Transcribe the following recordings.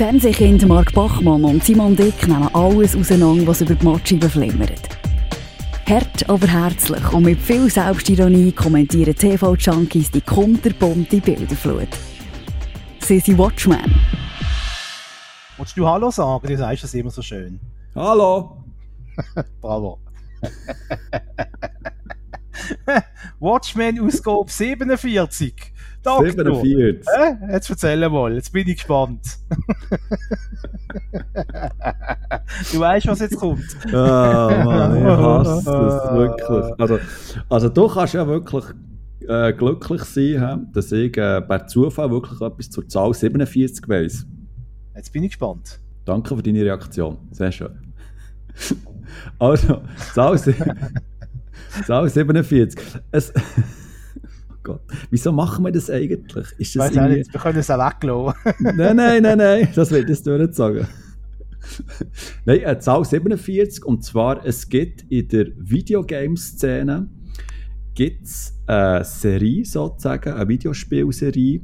Fernsehkind Mark Bachmann und Simon Dick nehmen alles auseinander, was über die Matscheibe flimmert. Hart, aber herzlich und mit viel Selbstironie kommentieren TV-Junkies die kunterbunte Bilderflut. Sie sind Watchmen. Wolltest du Hallo sagen? Du sagst das immer so schön. Hallo! Bravo. Watchmen Ausgabe 47. Doktor. 47. Äh, jetzt erzähl mal, jetzt bin ich gespannt. du weißt, was jetzt kommt. Ah, Mann, ich hasse das wirklich. Also, also du kannst ja wirklich äh, glücklich sein, dass ich äh, per Zufall wirklich etwas zur Zahl 47 weiss. Jetzt bin ich gespannt. Danke für deine Reaktion. Sehr schön. Also, Zahl, Zahl 47. Es, oh Gott, wieso machen wir das eigentlich? Ist das Weißt du nicht, wir können es auch weglassen. nein, nein, nein, nein, das will ich jetzt nicht sagen. nein, äh, Zahl 47, und zwar, es gibt in der Videogame-Szene gibt's eine Serie sozusagen, eine Videospielserie,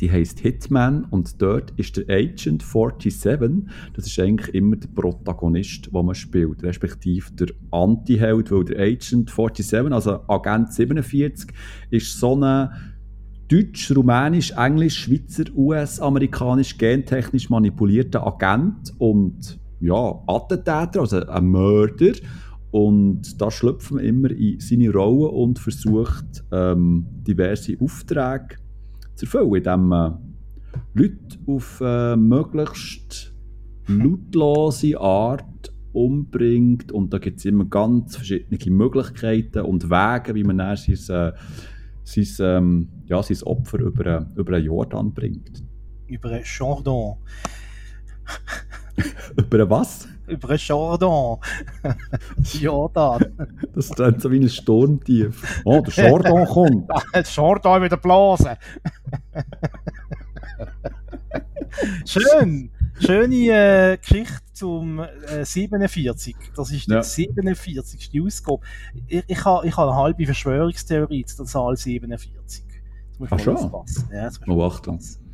die heißt Hitman und dort ist der Agent 47, das ist eigentlich immer der Protagonist, den man spielt, respektive der Anti-Held, weil der Agent 47, also Agent 47, ist so eine deutsch, rumänisch, englisch, schweizer, US-amerikanisch, gentechnisch manipulierter Agent und ja, Attentäter, also ein Mörder. Und da schlüpft man immer in seine Rolle und versucht, ähm, diverse Aufträge zu erfüllen, indem man Leute auf äh, möglichst lautlose Art umbringt. Und da gibt es immer ganz verschiedene Möglichkeiten und Wege, wie man dann sein, äh, sein, ähm, ja, sein Opfer über, äh, über einen Jordan bringt. Über ein Chardon. über was? Über ein Chardon. Jordan. Das ist dann so wie ein Sturmtief. Oh, der Chardon kommt. Chardon mit der Blase. Schön. Schöne äh, Geschichte zum äh, 47. Das ist die Ja. 47. Ausgabe. Ich, ich habe ich ha eine halbe Verschwörungstheorie zu der Zahl 47. Jetzt musst du Ach schon? Ja, Oh, Achtung. aufpassen.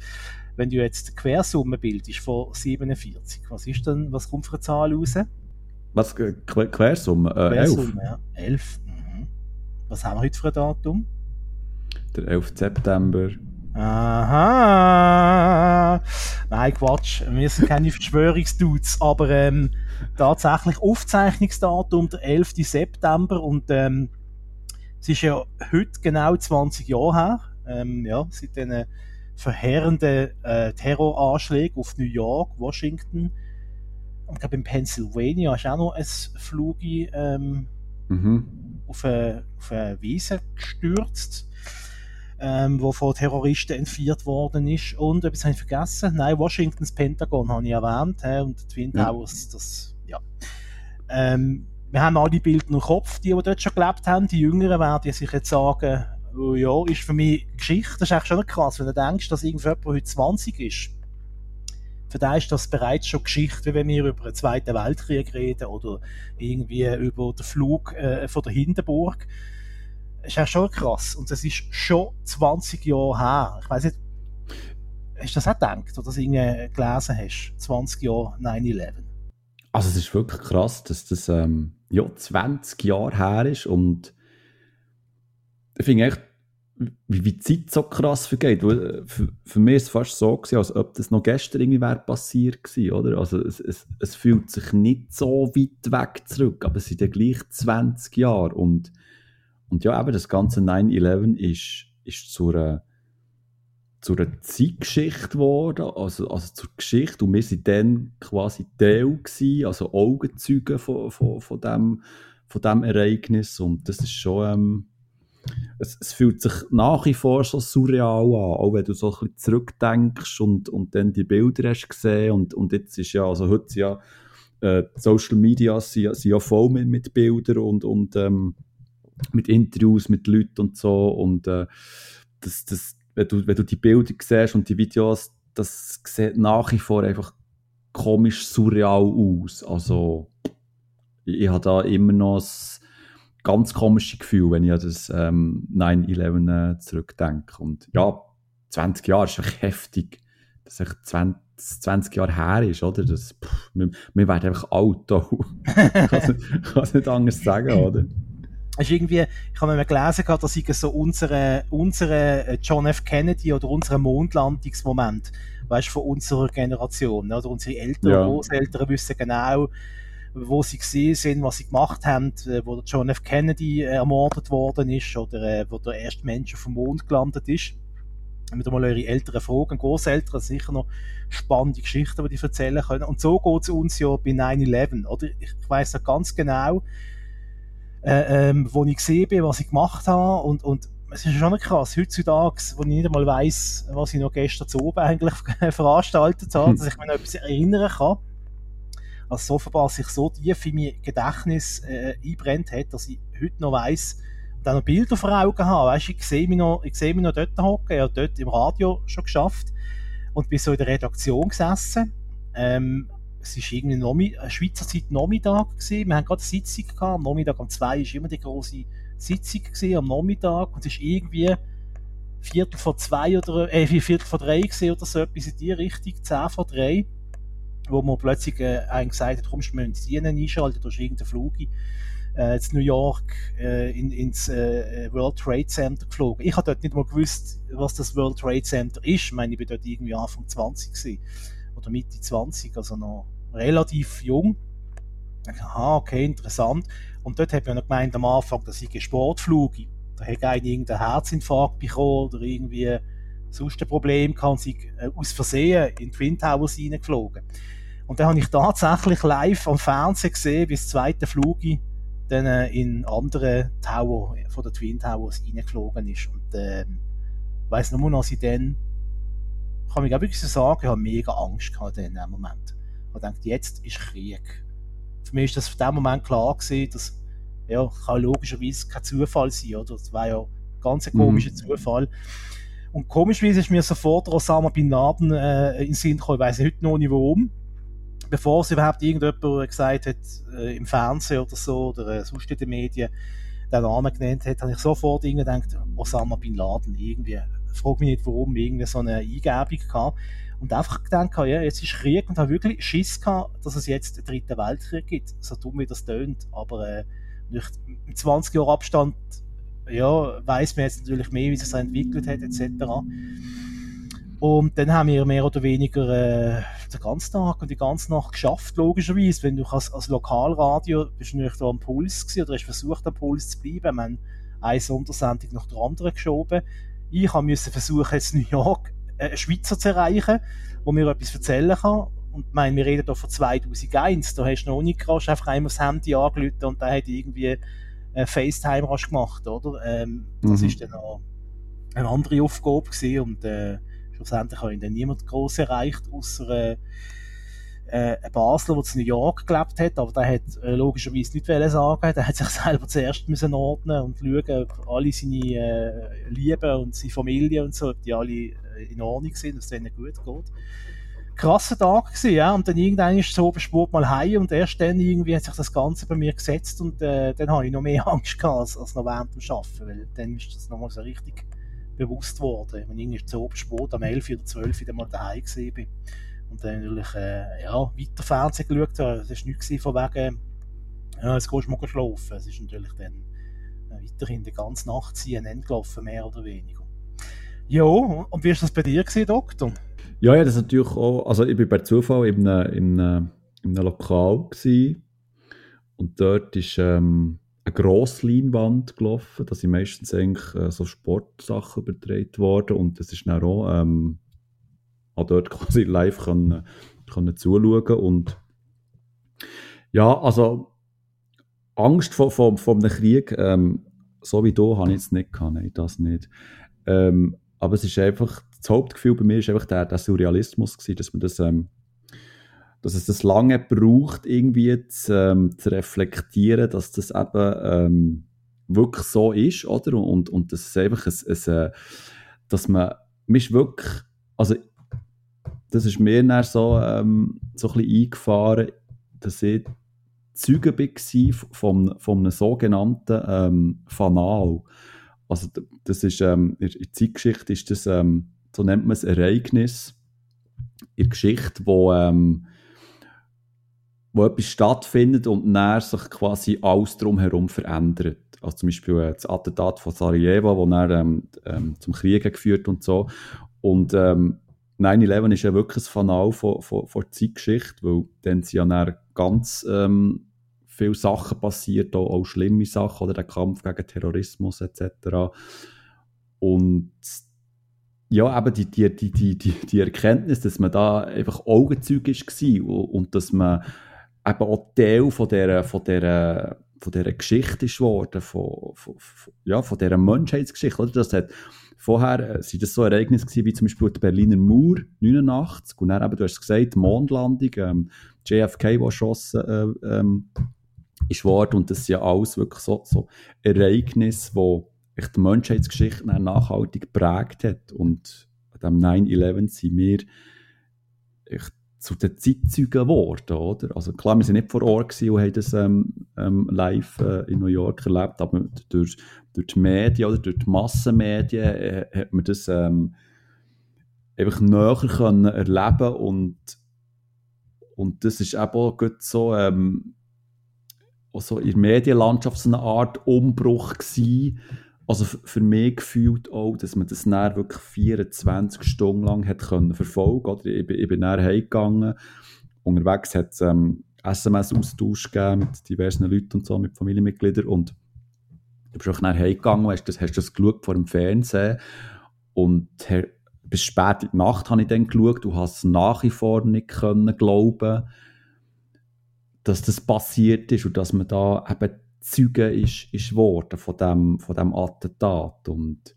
Wenn du jetzt die Quersumme bildest von 47, was ist denn, was kommt für eine Zahl raus? Was? äh, Qu Quersumme? Äh, 11. Quersumme, ja. 11. Mhm. Was haben wir heute für ein Datum? Der 11. September. Aha! Nein, Quatsch. Wir sind keine Verschwörungsdudes, aber ähm, tatsächlich Aufzeichnungsdatum der 11. September und ähm, es ist ja heute genau 20 Jahre her, ähm, ja, seit den verheerenden äh, Terroranschlägen auf New York, Washington und ich glaube in Pennsylvania ist auch noch ein Flug ähm, Mhm. auf eine, auf eine Wiese gestürzt, ähm, wo von Terroristen entführt worden ist. Und etwas habe ich vergessen. Nein, Washingtons Pentagon habe ich erwähnt. Hä? Und die Twin Ja. Towers, das, ja. Ähm, wir haben alle Bilder im Kopf, die, die dort schon gelebt haben. Die Jüngeren werden sich jetzt sagen, ja, ist für mich Geschichte. Das ist eigentlich schon krass, wenn du denkst, dass irgendjemand heute 20 ist. Für den ist das bereits schon Geschichte, wie wenn wir über den Zweiten Weltkrieg reden oder irgendwie über den Flug äh, von der Hindenburg. Das ist ja schon krass. Und das ist schon 20 Jahre her. Ich weiß nicht, hast du das auch gedacht oder das irgendwie gelesen hast? 20 Jahre 9-11. Also es ist wirklich krass, dass das ähm, ja, 20 Jahre her ist und ich finde echt, wie, wie die Zeit so krass vergeht. Äh, für, für mich ist es fast so, gewesen, als ob das noch gestern irgendwie wäre passiert gewesen, oder? Also es, es, es fühlt sich nicht so weit weg zurück, aber es sind ja gleich 20 Jahre und, und ja, eben das ganze 9-11 ist, ist zu einer Zeitgeschichte geworden, also, also zur Geschichte. Und wir waren dann quasi Teil, gewesen, also Augenzeugen von, von, von, dem, von dem Ereignis. Und das ist schon, ähm, es, es fühlt sich nach wie vor so surreal an, auch wenn du so ein bisschen zurückdenkst und, und dann die Bilder hast gesehen. Und, und jetzt ist ja, also heute ja äh, Social Media sind, sind ja voll mit, mit Bildern und, und ähm, mit Interviews mit Leuten und so. Und äh, das, das, wenn, du, wenn du die Bilder siehst und die Videos, das sieht nach wie vor einfach komisch surreal aus. Also, ich, ich habe da immer noch ein ganz komisches Gefühl, wenn ich an das ähm, 9-11 äh, zurückdenke. Und ja, 20 Jahre ist echt heftig. Das ist echt 20, das 20 Jahre her ist, oder? Das, pff, wir, wir werden einfach alt. ich kann es nicht anders sagen, oder? ist irgendwie, ich habe mal gelesen, dass ich so unsere, unsere äh, John F. Kennedy oder unsere Mondlandungsmoment, weißt von unserer Generation, oder unsere Eltern, ja. Großeltern wissen genau, wo sie gesehen sind, was sie gemacht haben, äh, wo der John F. Kennedy äh, ermordet worden ist oder wo der erste Mensch auf dem Mond gelandet ist. Mit mal eure Älteren fragen, Großeltern, sicher noch spannende Geschichten, die die erzählen können. Und so geht es uns ja bei 9-11, oder? Ich weiss ja ganz genau, äh, ähm, wo ich gesehen bin, was ich gemacht habe und, und es ist schon krass, heutzutage, wo ich nicht einmal weiss, was ich noch gestern zu oben eigentlich veranstaltet habe, hm. dass ich mich noch etwas erinnern kann. Also offenbar sich so tief in mein Gedächtnis äh, einbrennt hat, dass ich heute noch weiss, und auch noch Bilder vor Augen habe. Weißt, ich sehe mich noch, ich sehe mich noch dort hocken, ich habe dort im Radio schon geschafft und bin so in der Redaktion gesessen. Ähm, es war irgendwie Nomi eine Schweizer Zeit Nachmittag gewesen. Wir haben gerade eine Sitzung gehabt. Am Nachmittag um zwei ist immer die große Sitzung gewesen, am Nachmittag. Und es ist irgendwie Viertel vor zwei oder, äh, Viertel vor drei oder so etwas in die Richtung, zehn vor drei. Wo man plötzlich, äh, einem gesagt hat, kommst du mal ins Dienen einschalten, da ist irgendein Flug äh, in New York äh, in, ins äh, World Trade Center geflogen. Ich habe dort nicht mal gewusst, was das World Trade Center ist. Ich meine, ich bin dort irgendwie Anfang 20 gewesen. Oder Mitte 20, also noch relativ jung. Aha, okay, interessant. Und dort hat man gemeint am Anfang, dass ich Sportflug. Da hätte einer irgendeinen Herzinfarkt bekommen oder irgendwie sonst ein Problem und sie äh, aus Versehen in Twin Towers reingeflogen. Und dann habe ich tatsächlich live am Fernsehen gesehen, wie das zweite Flug dann äh, in andere Tower von der Twin Towers reingeflogen ist. Und äh, weiss nur noch, dass ich dann, kann ich auch wirklich sagen, ich habe mega Angst gehabt in dem Moment und denkt, jetzt ist Krieg. Für mich ist das in dem Moment klar gewesen, dass, ja, kann logischerweise kein Zufall sein, oder? Das war ja ein ganz mhm. komischer mhm. Zufall. Und komischerweise ist mir sofort Osama Bin Laden äh, in den Sinn gekommen, ich weiss heute noch nicht warum. Bevor es überhaupt irgendjemand gesagt hat, äh, im Fernsehen oder so, oder äh, sonst in den Medien, den Namen genannt hat, habe ich sofort gedacht, Osama Bin Laden, irgendwie, frage mich nicht warum, irgendwie so eine Eingebung gehabt und einfach gedacht, ja, jetzt ist Krieg und habe wirklich Schiss gehabt, dass es jetzt einen dritten Weltkrieg gibt. So dumm wie das tönt. Aber äh, mit 20 Jahren Abstand ja, weiß man jetzt natürlich mehr, wie sich das entwickelt hat, etc. Und dann haben wir mehr oder weniger äh, den ganzen Tag und die ganze Nacht geschafft, logischerweise. Wenn du als, als Lokalradio bist du natürlich da am Puls gewesen, oder hast versucht, am Puls zu bleiben. Wir haben eine Sondersendung nach der anderen geschoben. Ich musste versuchen, jetzt New York äh, einen Schweizer zu erreichen, wo mir etwas erzählen kann. Und ich meine, wir reden hier von 2001, da hast du noch nicht rasch einfach einmal das Handy angelötet und da hat irgendwie äh, FaceTime rasch gemacht, oder? Ähm, das mhm. ist dann auch eine andere Aufgabe gewesen und äh, schlussendlich habe ich dann niemand groß erreicht, außer äh, äh, ein Basler, der in New York gelebt hat, aber der hat äh, logischerweise nicht sagen, der hat sich selber zuerst müssen ordnen und schauen, ob alle seine äh, Lieben und seine Familie und so, ob die alle äh, in Ordnung sind, dass es denen gut geht. Krasser Tag gewesen, ja, und dann irgendwann ist so Sport mal heim und erst dann irgendwie hat sich das Ganze bei mir gesetzt und äh, dann habe ich noch mehr Angst gehabt als, als noch während dem Arbeiten, weil dann ist das nochmal so richtig bewusst geworden. Wenn ich so Sport am 11 oder 12 wieder mal daheim gesehen bin und dann natürlich äh, ja, weiter Fernsehen geschaut habe. Es war nichts von wegen, ja, jetzt gehst du mal schlafen. Es ist natürlich dann äh, weiterhin die ganze Nacht CNN gelaufen, mehr oder weniger. Ja, und wie war das bei dir, gewesen, Doktor? Ja, ja, das ist natürlich auch, also ich war per Zufall in einem, in einem, in einem Lokal gewesen, und dort ist ähm, eine grosse Leinwand gelaufen, da sind meistens eigentlich äh, so Sportsachen übertragen worden. Und das ist dann auch ähm, auch dort quasi live können, können zuschauen. Und ja, also Angst vor, vor, vor einem Krieg, ähm, so wie du, habe ich jetzt nicht gehabt, nein, das nicht. Ähm, aber es ist einfach, das Hauptgefühl bei mir ist einfach der, der Surrealismus gewesen, dass man das, ähm, dass es das lange braucht, irgendwie zu, ähm, zu reflektieren, dass das eben ähm, wirklich so ist, oder? Und, und das ist einfach ein, ein, äh, dass man, man wirklich, also das ist mir dann so, ähm, so ein bisschen eingefahren, dass ich Zeuge war von, von einem sogenannten ähm, Fanal. Also das ist, ähm, in der Zeitgeschichte ist das, ähm, so nennt man es Ereignis, in der Geschichte, wo, ähm, wo etwas stattfindet und dann sich quasi alles drumherum verändert. Also zum Beispiel äh, das Attentat von Sarajevo, wo dann ähm, ähm, zum Krieg geführt und so. Und ähm, 9-11 ist ja wirklich ein Fanal von, von, von der Zeitgeschichte, weil dann sind ja ganz ähm, viele Sachen passiert, auch, auch schlimme Sachen, oder der Kampf gegen Terrorismus etc. Und ja, eben die, die, die, die, die, Erkenntnis, dass man da einfach Augenzeug war und dass man eben auch Teil von dieser, von dieser, von dieser Geschichte ist geworden, von, von, von, ja, von dieser Menschheitsgeschichte. Das hat, vorher äh, sind das so Ereignisse gewesen, wie zum Beispiel die Berliner Mauer 89 und dann eben, du hast es gesagt, die Mondlandung, ähm, JFK, der erschossen äh, ähm, ist worden und das sind ja alles wirklich so, so Ereignisse, die die Menschheitsgeschichte nachhaltig geprägt hat und an dem 9-11 sind wir echt zu den Zeitzeugen geworden, oder? Also klar, wir sind nicht vor Ort und haben das ähm, ähm, live äh, in New York erlebt, aber durch, durch die Medien oder durch die Massenmedien äh, hat man das ähm, einfach näher können erleben und und das ist eben auch so ähm, so in der Medienlandschaft so eine Art Umbruch gewesen. Also für mich gefühlt auch, dass man das dann wirklich 24 Stunden lang hat können verfolgen oder? Ich, ich bin dann heimgegangen. Unterwegs hat es ähm, SMS-Austausch gegeben mit diversen Leuten und so, mit Familienmitgliedern. Und du bist auch dann heimgegangen, hast das, hast das geschaut vor dem Fernsehen und bis spät in die Nacht habe ich dann geschaut, du hast es nach wie vor nicht können glauben dass das passiert ist und dass man da eben Zeuge ist, ist worden von dem, von dem Attentat. Und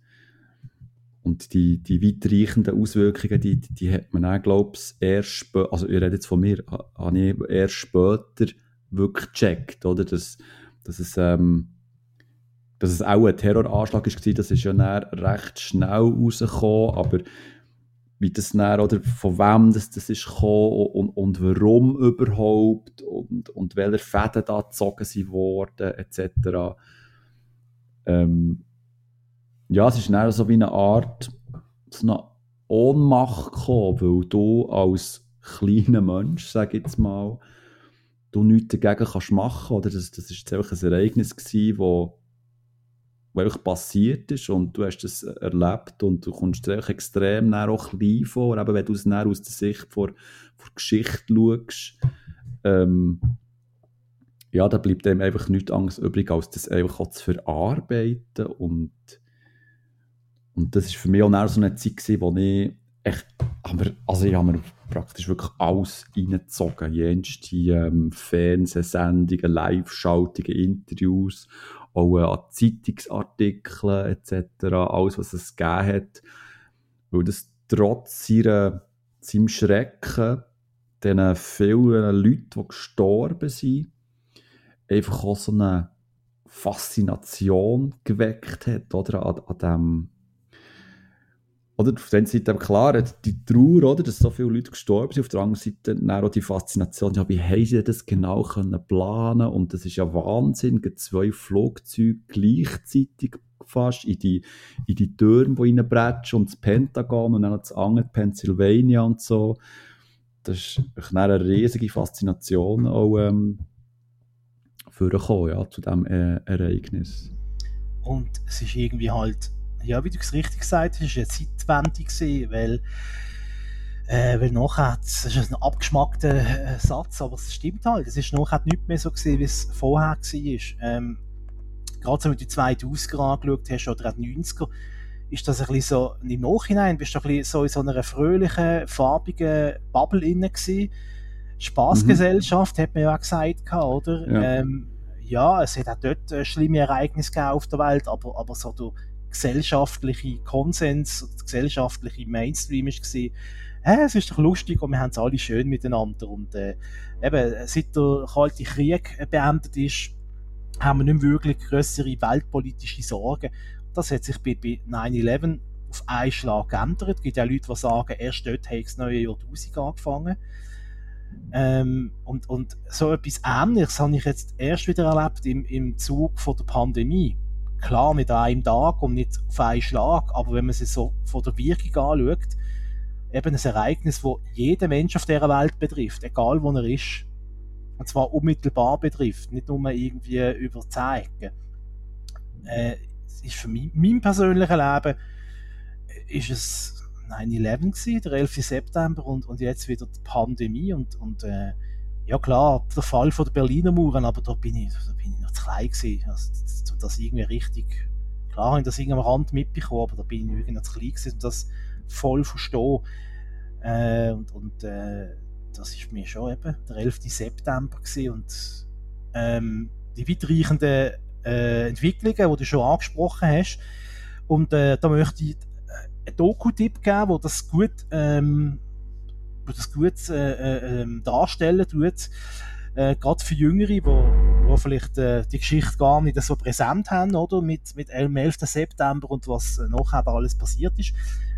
und die, die weitreichenden Auswirkungen, die, die hat man auch, glaube ich, erst also ich rede jetzt von mir, habe ich erst später wirklich gecheckt, oder? Dass, dass, es, ähm, dass es auch ein Terroranschlag war, das ist ja recht schnell rausgekommen, aber wie das dann, oder von wem das, das ist gekommen und, und warum überhaupt und, und welche Fäden da gezogen sind worden, etc. Ähm, ja, es ist dann so wie eine Art so eine Ohnmacht gekommen, weil du als kleiner Mensch, sage ich jetzt mal, du nichts dagegen kannst machen, oder das, das ist einfach ein Ereignis gewesen, wo was passiert ist und du hast es erlebt und du kommst dir extrem auch klein vor, eben wenn du es aus der Sicht vor, vor Geschichte schaust, ähm, ja, da bleibt einem einfach nichts anderes übrig, als das einfach auch zu verarbeiten und, und das ist für mich auch so eine Zeit gewesen, wo ich echt, aber, also ich habe mir praktisch wirklich alles reingezogen, jenste ähm, Fernsehsendungen, Live-Schaltungen, Interviews auch an Zeitungsartikeln etc., alles, was es gegeben hat, weil das trotz seiner, seinem Schrecken diesen vielen Leuten, die gestorben sind, einfach auch so eine Faszination geweckt hat, oder, an, an dem oder auf der einen Seite klar, die Trauer, oder, dass so viele Leute gestorben sind, auf der anderen Seite auch die Faszination, ja, wie haben sie das genau können planen und das ist ja Wahnsinn, zwei Flugzeuge gleichzeitig fast in die, in die Türme, die reinbretschen und das Pentagon und dann das andere Pennsylvania und so. Das ist eine riesige Faszination auch ähm, vorgekommen, ja, zu diesem äh, Ereignis. Und es ist irgendwie halt ja, wie du es richtig gesagt hast, eine Zeitwende gewesen, weil äh, weil nachher, das ist ein abgeschmackter äh, Satz, aber es stimmt halt, es ist nachher nicht mehr so gewesen, wie es vorher war. Ähm, gerade so, wenn du die 2000er angeschaut hast oder auch die 90er, ist das ein bisschen so, im Nachhinein bist du ein bisschen so in so einer fröhlichen, farbigen Bubble inne gewesen. Spaßgesellschaft, mhm. hat man ja auch gesagt, oder? Ja. Ähm, ja, es hat auch dort äh, schlimme Ereignisse auf der Welt, aber, aber so der gesellschaftliche Konsens, der gesellschaftliche Mainstream ist gewesen, äh, es ist doch lustig und wir haben es alle schön miteinander und äh, eben, seit der Kalte Krieg beendet ist, haben wir nicht wirklich größere weltpolitische Sorgen. Das hat sich bei, bei 9-11 auf einen Schlag geändert. Es gibt ja Leute, die sagen, erst dort hat das neue Jahrtausend angefangen. Ähm, und, und so etwas Ähnliches habe ich jetzt erst wieder erlebt im, im Zug von der Pandemie klar an einem Tag und nicht auf einen Schlag, aber wenn man es so von der Wirkung anschaut, eben ein Ereignis, das jeden Mensch auf dieser Welt betrifft, egal wo er ist. Und zwar unmittelbar betrifft, nicht nur irgendwie über Ecken. Äh, ist für mich, mein persönliches Leben, ist es 9-11 gewesen, der 11. September und, und jetzt wieder die Pandemie und, und äh, ja klar, der Fall von der Berliner Mauern, aber da bin ich, da bin ich noch zu klein gewesen, also, um das irgendwie richtig, klar habe ich das irgendwie am Rand mitbekommen, aber da bin ich irgendwie zu klein gewesen, um das voll verstehen. Äh, und und äh, das ist mir schon eben der 11. September gewesen und ähm, die weitreichenden äh, Entwicklungen, die du schon angesprochen hast. Und äh, da möchte ich einen Doku-Tipp geben, wo das gut, ähm, wo das gut äh, äh, ähm, darstellen tut. Äh, gerade für Jüngere, die wo, vielleicht äh, die Geschichte gar nicht so präsent haben, oder? Mit, mit dem 11. September und was nachher alles passiert ist.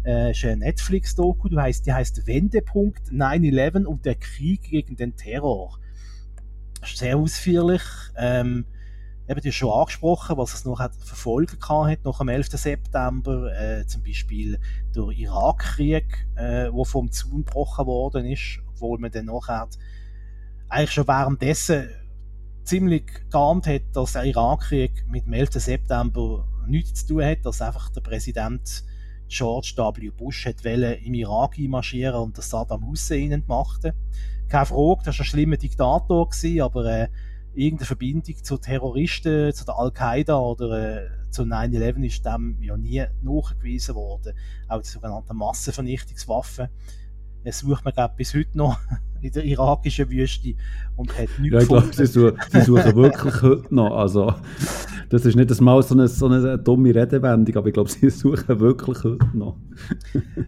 Äh, ist ein Netflix-Doku, die heißt, die heißt Wendepunkt 9-11 und der Krieg gegen den Terror. Sehr ausführlich. Ähm, eben, hast schon angesprochen, was es noch hat verfolgen kann nach dem 11. September, äh, zum Beispiel der Irakkrieg, äh, vom Zaun gebrochen worden ist, obwohl man dann nachher eigentlich schon währenddessen ziemlich geahnt hat, dass der Irakkrieg mit dem 11. September nichts zu tun hat, dass einfach der Präsident George W. Bush hat im Irak einmarschieren und das Saddam Hussein entmachten. Keine Frage, das war ein schlimmer Diktator, gewesen, aber äh, irgendeine Verbindung zu Terroristen, zu der Al-Qaida oder äh, zu 9-11 ist dem ja nie nachgewiesen worden. Auch die sogenannten Massenvernichtungswaffen äh, sucht man glaube bis heute noch in der irakischen Wüste und hat nichts ja, ich glaube, sie, suchen, sie suchen wirklich heute noch. Also, das ist nicht mal so eine, so eine dumme Redewendung, aber ich glaube, sie suchen wirklich heute noch.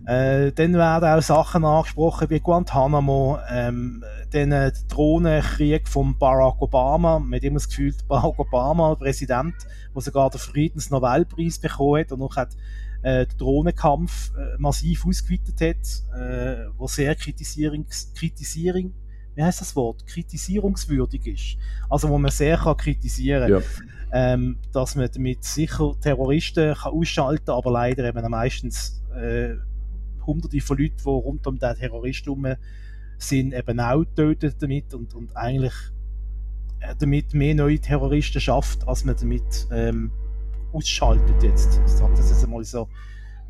äh, dann werden auch Sachen angesprochen wie Guantanamo, ähm, den äh, Drohnenkrieg von Barack Obama. Hat immer das Gefühl, Barack Obama, Präsident, der sogar den Friedensnobelpreis bekommen hat und noch hat äh, den Drohnenkampf äh, massiv ausgeweitet hat, äh, wo sehr kritisierungs kritisierung wie heißt das Wort? Kritisierungswürdig ist. Also wo man sehr kann kritisieren kann. Ja. Ähm, dass man damit sicher Terroristen kann ausschalten kann, aber leider eben meistens äh, hunderte von Leuten, die rund um den Terroristen herum sind, eben auch tötet damit und, und eigentlich äh, damit mehr neue Terroristen schafft, als man damit ähm, ausschaltet jetzt. Ich sage das jetzt einmal so.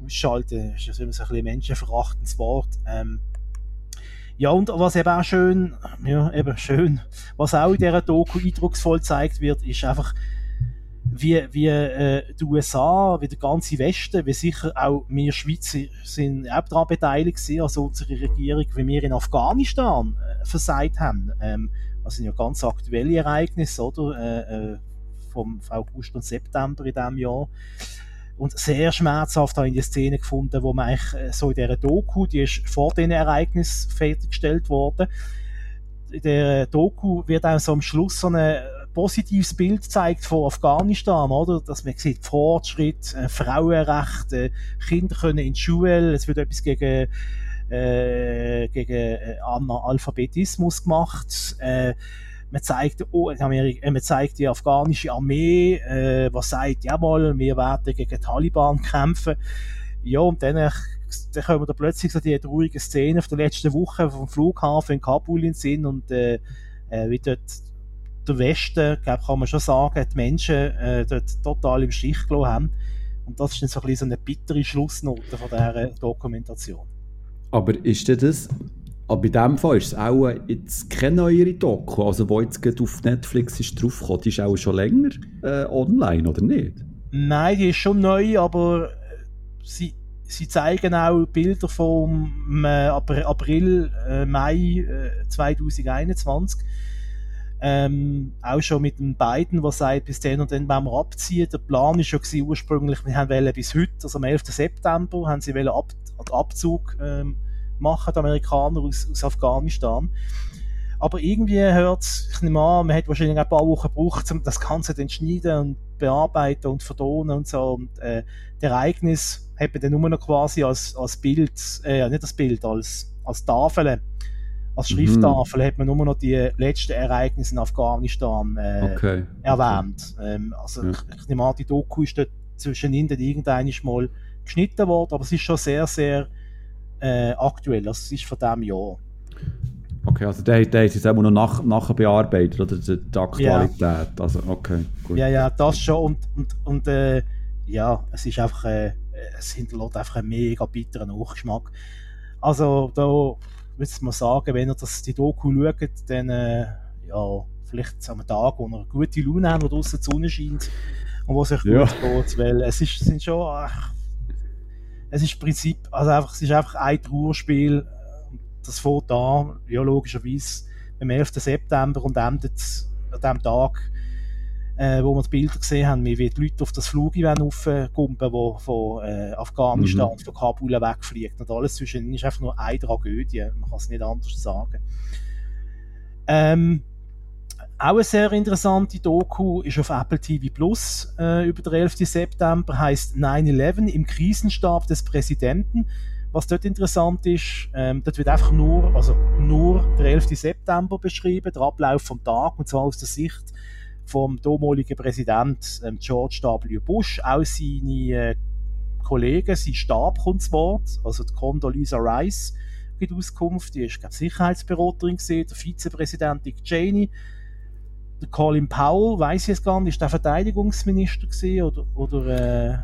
Ausschalten ist ja so ein bisschen menschenverachtendes Wort. Ähm, ja, und was eben auch schön, ja, eben schön, was auch in dieser Doku eindrucksvoll gezeigt wird, ist einfach, wie, wie äh, die USA, wie der ganze Westen, wie sicher auch wir Schweizer sind auch daran beteiligt sind, also unsere Regierung, wie wir in Afghanistan äh, versagt haben. Ähm, das sind ja ganz aktuelle Ereignisse, oder? Äh, äh, vom August und September in diesem Jahr. Und sehr schmerzhaft habe ich die Szene gefunden, wo man eigentlich äh, so in dieser Doku, die ist vor diesen Ereignis fertiggestellt worden, in der Doku wird auch so am Schluss so ein positives Bild gezeigt von Afghanistan, oder? Dass man sieht Fortschritt, äh, Frauenrechte, äh, Kinder können in die Schule, es wird etwas gegen, äh, gegen äh, Analphabetismus gemacht, äh, man zeigt, oh, Amerika, äh, man zeigt die afghanische Armee, äh, was sagt, jawohl, wir werden gegen die Taliban kämpfen. Ja, und dann, äh, dann kommen da plötzlich so die traurige Szene auf der letzten Woche vom Flughafen in Kabul in Sinn und äh, äh, wie dort der Westen, glaub, kann man schon sagen, die Menschen äh, dort total im Stich gelassen haben. Und das ist dann so ein bisschen so eine bittere Schlussnote von dieser Dokumentation. Aber ist denn das aber in dem Fall ist es auch jetzt keine neuere Doku, also wo jetzt gerade auf Netflix ist draufgekommen, die ist auch schon länger äh, online, oder nicht? Nein, die ist schon neu, aber sie, sie zeigen auch Bilder vom äh, April, äh, Mai äh, 2021. Ähm, auch schon mit den beiden, der sagt, bis dann und dann wollen wir abziehen. Der Plan war schon ursprünglich, wir haben bis heute, also am 11. September, haben sie Ab Abzug ähm, machen, die Amerikaner aus, aus Afghanistan. Aber irgendwie hört es, ich nehme an, man hat wahrscheinlich ein paar Wochen gebraucht, um das Ganze dann schneiden und bearbeiten und vertonen und so. Und äh, das Ereignis hat man dann nur noch quasi als, als Bild, äh, nicht als Bild, als, als Tafel, als mhm. Schrifttafel mhm. hat man nur noch die letzten Ereignisse in Afghanistan äh, okay. erwähnt. Okay. Ähm, also ja. ich, ich nehme an, die Doku ist dort zwischen ihnen irgendwann mal geschnitten worden, aber es ist schon sehr, sehr äh, aktuell, also es ist von diesem Jahr. Okay, also der, der ist jetzt auch noch nach, nachher bearbeitet, oder die, Aktualität. Ja. Also, okay, gut. Ja, ja, das schon. Und, und, und äh, ja, es ist einfach, äh, es hinterlässt einfach einen mega bitteren Nachgeschmack. Also, da würde ich mal sagen, wenn ihr das, die Doku schaut, dann, äh, ja, vielleicht am Tag, wo ihr eine gute Laune habt, wo draußen die Sonne scheint und wo es euch ja. gut geht, weil es ist, sind schon, ach, es ist Prinzip, also einfach, es ist einfach ein Trauerspiel, das fängt an, ja, logischerweise, am 11. September und endet an dem Tag, äh, wo wir die Bilder gesehen haben, wie die Leute auf das Flug aufkumpen, wo von äh, Afghanistan, mhm. von Kabul wegfliegt und alles zwischen ist einfach nur eine Tragödie, man kann es nicht anders sagen. Ähm, auch eine sehr interessante Doku ist auf Apple TV Plus äh, über den 11. September, heißt 9-11 im Krisenstab des Präsidenten. Was dort interessant ist, ähm, dort wird einfach nur, also nur der 11. September beschrieben, der Ablauf vom Tag, und zwar aus der Sicht vom damaligen Präsident ähm, George W. Bush, auch seine äh, Kollegen, sein Stab kommt zu Wort, also die Condoleezza Rice gibt Auskunft, die ist glaube Sicherheitsberaterin gesehen, der Vizepräsident Dick Cheney, der Colin Powell, weiß ich jetzt gar nicht, ist der Verteidigungsminister gesehen oder, oder äh,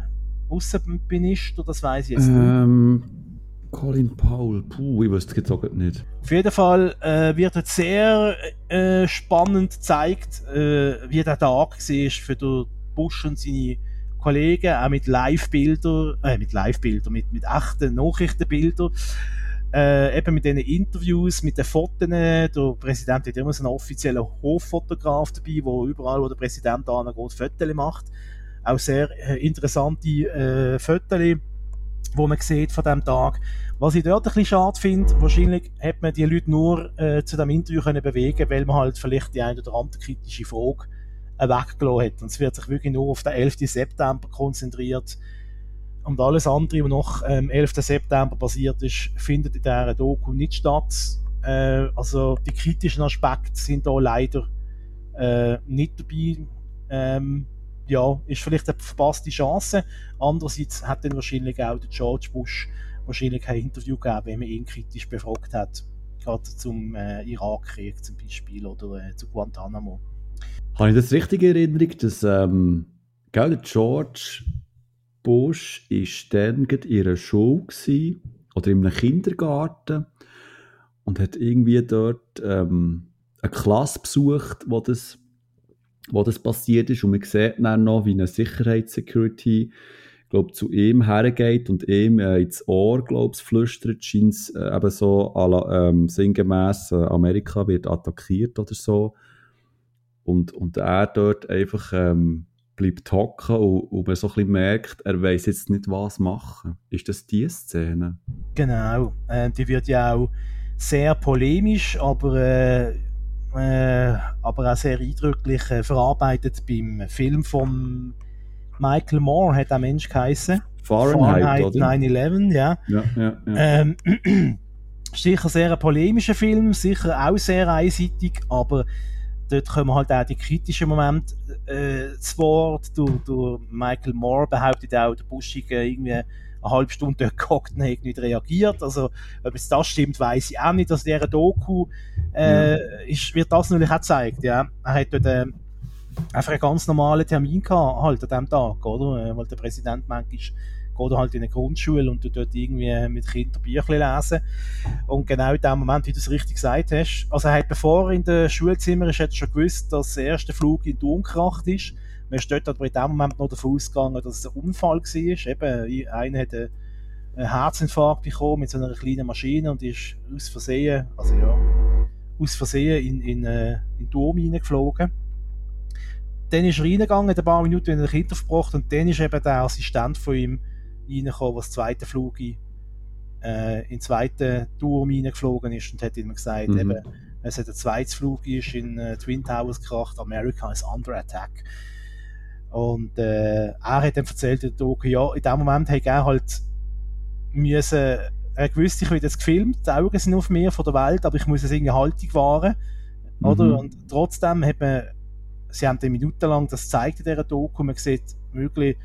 Außenminister, das weiß ich jetzt ähm, nicht. Colin Powell, puh, ich wüsste jetzt auch nicht. Auf jeden Fall äh, wird jetzt sehr äh, spannend gezeigt, äh, wie der Tag war für den Bush und seine Kollegen, auch mit Live-Bildern, äh, mit Live-Bildern, mit, mit echten Nachrichtenbildern äh, eben mit diesen Interviews, mit den Fotos, der Präsident hat immer so einen offiziellen Hoffotograf dabei, wo überall, wo der Präsident angeht, Fotos macht. Auch sehr äh, interessante äh, Fotos, wo man sieht von diesem Tag. Was ich dort ein bisschen schade finde, wahrscheinlich hat man die Leute nur äh, zu dem Interview können bewegen, weil man halt vielleicht die eine oder andere kritische Frage äh, weggelassen hat. Und es wird sich wirklich nur auf den 11. September konzentriert, und alles andere, was noch am ähm, 11. September passiert ist, findet in dieser Doku nicht statt. Äh, also die kritischen Aspekte sind da leider äh, nicht dabei. Ähm, ja, ist vielleicht eine verpasste Chance. Andererseits hat dann wahrscheinlich auch der George Bush wahrscheinlich kein Interview gegeben, wenn man ihn kritisch befragt hat. Gerade zum äh, Irakkrieg zum Beispiel oder äh, zu Guantanamo. Habe ich das richtig in Erinnerung, dass ähm, George Busch war dann in einer Schule gewesen, oder in einem Kindergarten und hat irgendwie dort ähm, eine Klasse besucht, wo das, wo das passiert ist. Und man sieht dann noch, wie eine Sicherheitssecurity glaub, zu ihm hergeht und ihm äh, ins Ohr, glaube ich, flüstert, scheint es äh, eben so la, ähm, sinngemäß, äh, Amerika wird attackiert oder so. Und, und er dort einfach ähm, bleibt hocken und, und man so ein bisschen merkt, er weiß jetzt nicht, was machen. Ist das die Szene? Genau. Äh, die wird ja auch sehr polemisch, aber, äh, äh, aber auch sehr eindrücklich äh, verarbeitet beim Film von Michael Moore, hat der Mensch geheißen. Fahrenheit, Fahrenheit 9-11, ja. ja, ja, ja. Ähm, sicher sehr ein polemischer Film, sicher auch sehr einseitig, aber dort kommen halt auch die kritischen Momente äh, zu Wort. Du, du, Michael Moore behauptet auch, der Buschig irgendwie eine halbe Stunde dort gehockt und hat nicht reagiert. Also, ob es das stimmt, weiß ich auch nicht. Dass dieser Doku äh, ist, wird das natürlich auch gezeigt. Ja. Er hat dort äh, einfach einen ganz normalen Termin gehabt, halt an diesem Tag, oder? Äh, weil der Präsident manchmal geht halt in eine Grundschule und du dort irgendwie mit Kindern Bücher lesen. Und genau in dem Moment, wie du es richtig gesagt hast, also er hat, bevor er in der Schulzimmer ist, hat er schon gewusst, dass der erste Flug in gekracht ist. Man ist dort aber in dem Moment noch davon ausgegangen, dass es ein Unfall war. Eben, einer hat einen Herzinfarkt bekommen mit so einer kleinen Maschine und ist aus Versehen, also ja, aus Versehen in, in, äh, in den Turm hineingeflogen. Dann ist er reingegangen, ein paar Minuten, wenn er Kind aufgebracht und dann ist eben der Assistent von ihm reingekommen, was zweite Flug in, äh, in den zweiten Turm reingeflogen ist und hat ihm gesagt, mhm. eben, es hat ein zweites Flug ist in äh, Twin Towers gekracht, America is under attack. Und äh, er hat dann erzählt, ja, in dem Moment hat er halt müssen, er gewusst, ich werde jetzt gefilmt, die Augen sind auf mir von der Welt, aber ich muss es irgendwie Haltung wahren. Mhm. Oder? Und trotzdem hat man, sie haben dann minutenlang das gezeigt in dieser Doku, man sieht wirklich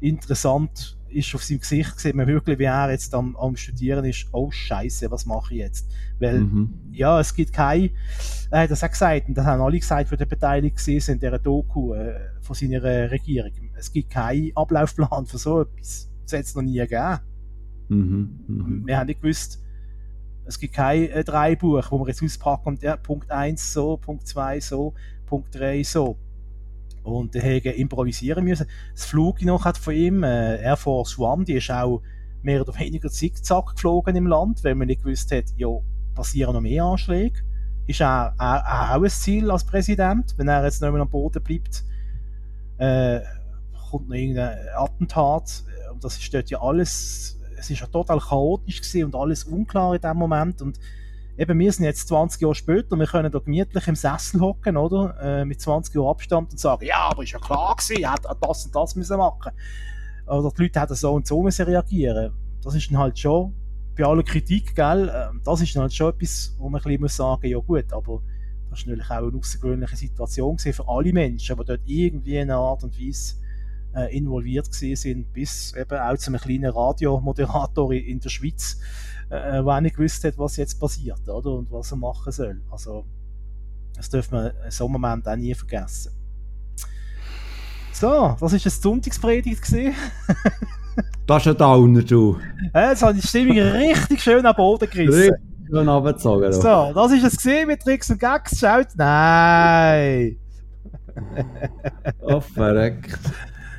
interessant, ist auf seinem Gesicht, sieht man wirklich, wie er jetzt am, am Studieren ist, oh Scheiße, was mache ich jetzt? Weil, mhm. ja, es gibt kein, er hat das auch gesagt, und das haben alle gesagt, die beteiligt sind in dieser Doku äh, von seiner Regierung. Es gibt keinen Ablaufplan für so etwas. Das hat es noch nie gegeben. Mhm. Mhm. Wir haben nicht gewusst, es gibt kein äh, Dreibuch, wo man jetzt auspacken und ja, Punkt 1 so, Punkt 2 so, Punkt 3 so. Und der Hege improvisieren müssen. Das Flug noch hat von ihm, äh, Air Force One, die ist auch mehr oder weniger zickzack geflogen im Land, weil man nicht gewusst hat, ja, passieren noch mehr Anschläge. Ist auch, auch, auch ein Ziel als Präsident, wenn er jetzt nicht mehr am Boden bleibt, äh, kommt noch irgendein Attentat. Und das ist dort ja alles, es ist ja total chaotisch gewesen und alles unklar in dem Moment. Und eben, wir sind jetzt 20 Jahre später, und wir können da gemütlich im Sessel hocken, oder? Äh, mit 20 Jahren Abstand und sagen, ja, aber ist ja klar gewesen, er hat das und das müssen machen. Oder die Leute hätten so und so müssen reagieren. Das ist dann halt schon, bei aller Kritik, gell, ähm, das ist dann halt schon etwas, wo man ein bisschen muss sagen, ja gut, aber das ist natürlich auch eine außergewöhnliche Situation für alle Menschen, die dort irgendwie in einer Art und Weise äh, involviert sind, bis eben auch zu einem kleinen Radiomoderator in der Schweiz, äh, der nicht gewusst hat, was jetzt passiert oder? und was er machen soll. Also, das dürfen wir in so einem Moment auch nie vergessen. So, das war eine Sonntagspredigt. das ist ein Downer, du. Ja, jetzt habe ich die Stimmung richtig schön am Boden gerissen. Schön runtergezogen. So, das war es gesehen mit Tricks und Gags. Schaut, nein. oh, verreckt.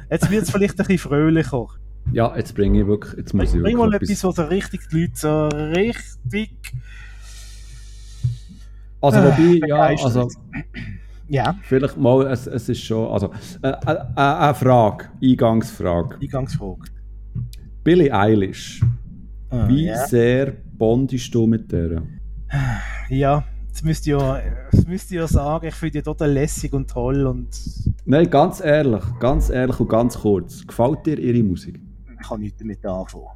Jetzt wird es vielleicht ein bisschen fröhlicher. Ja, jetzt bringe ich wirklich, jetzt muss ich wirklich Bring mal etwas, was so richtig die Leute so richtig... Also, wobei, äh, ja, also... Ja. Vielleicht mal, es, es ist schon, also, äh, äh, äh eine Frage, Eingangsfrage. Eingangsfrage. Billie Eilish. Ah, Wie ja. sehr bondest du mit der? Ja, das müsst ihr, das müsst ihr sagen, ich finde die total lässig und toll und... Nein, ganz ehrlich, ganz ehrlich und ganz kurz. Gefällt dir ihre Musik? Ich kann nichts damit anfangen.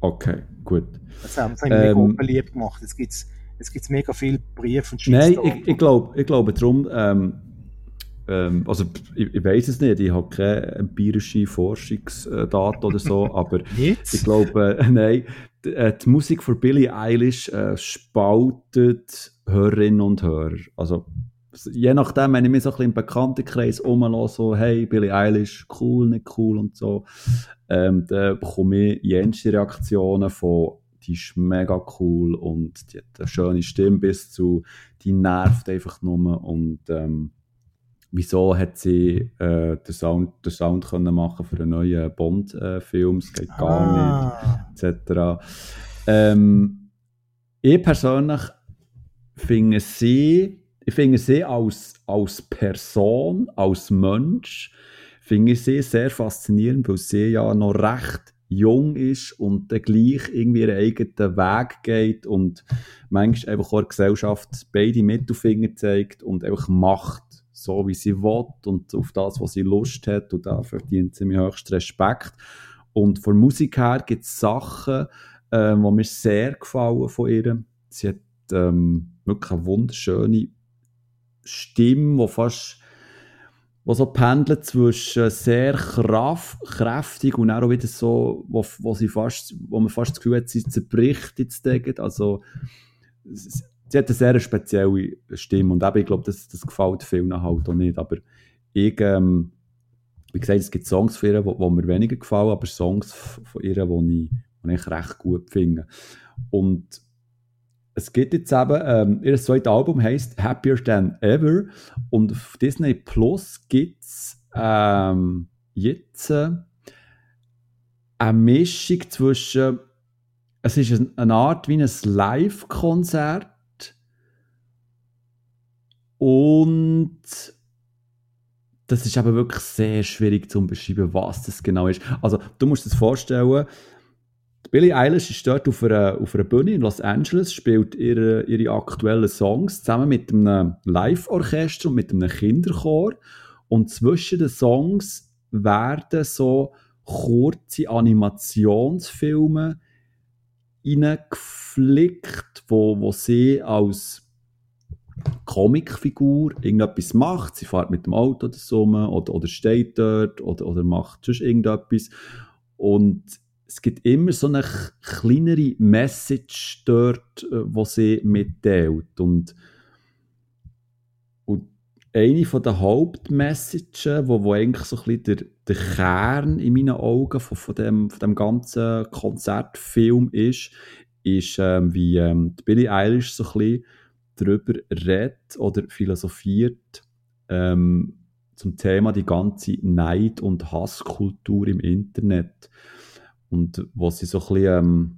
Okay, gut. Das haben, haben ähm, mega beliebt gemacht. Jetzt gibt es gibt's mega viele Briefe und Shitstorm. Nein, ich, ich glaube ich glaub, darum... Ähm, ähm, also ich, ich weiß es nicht, ich habe keine empirische Forschungsdaten oder so, aber ich glaube, äh, nein, die, äh, die, Musik von Billie Eilish äh, spaltet Hörerinnen und Hörer. Also je nachdem, wenn ich mich so ein bisschen im Bekanntenkreis umlasse, so hey, Billie Eilish, cool, nicht cool und so, ähm, dann bekomme ich jenste Reaktionen von die ist mega cool und die hat eine schöne Stimme bis zu, die nervt einfach nur und ähm, wieso hat sie äh, den, Sound, den Sound können machen für einen neuen Bond-Film, es geht gar ah. nicht, etc. Ähm, ich persönlich finde sie, ich finde sie als, als Person, als Mensch, finde ich sie sehr faszinierend, weil sie ja noch recht jung ist und dann gleich irgendwie ihren eigenen Weg geht und manchmal einfach auch der Gesellschaft beide Mittelfinger zeigt und einfach macht so, wie sie will und auf das, was sie Lust hat. Und da verdient sie mir höchsten Respekt. Und von Musik her gibt es Sachen, äh, die mir sehr gefallen von ihr. Sie hat ähm, wirklich eine wunderschöne Stimme, die fast wo so pendelt zwischen sehr kraft, kräftig und auch wieder so, wo, wo, sie fast, wo man fast das Gefühl hat, sie zerbricht jetzt. Also, sie hat eine sehr spezielle Stimme und eben, ich glaube, das, das gefällt vielen halt auch nicht, aber ich, ähm, wie gesagt, es gibt Songs von ihr, die mir weniger gefallen, aber Songs von ihr, die ich, die ich recht gut finde. Und es gibt jetzt eben, ähm, ihr zweites Album heißt Happier Than Ever und auf Disney Plus gibt es ähm, jetzt äh, eine Mischung zwischen, es ist eine Art wie ein Live-Konzert und das ist aber wirklich sehr schwierig zu beschreiben, was das genau ist. Also, du musst das vorstellen, Billie Eilish ist dort auf einer, auf einer Bühne in Los Angeles, spielt ihre, ihre aktuellen Songs zusammen mit einem Live-Orchester und mit einem Kinderchor. Und zwischen den Songs werden so kurze Animationsfilme hineingeflickt, wo, wo sie als Comicfigur irgendetwas macht. Sie fährt mit dem Auto so oder, oder steht dort oder, oder macht sonst irgendetwas. Und es gibt immer so eine kleinere Message dort, äh, wo sie mitteilt. Und, und eine der Hauptmessages, wo, wo eigentlich so ein bisschen der, der Kern in meinen Augen von, von, dem, von dem ganzen Konzertfilm ist, ist, ähm, wie ähm, Billie Eilish so ein bisschen darüber redet oder philosophiert ähm, zum Thema die ganze Neid- und Hasskultur im Internet. Und was sie so ein bisschen, ähm,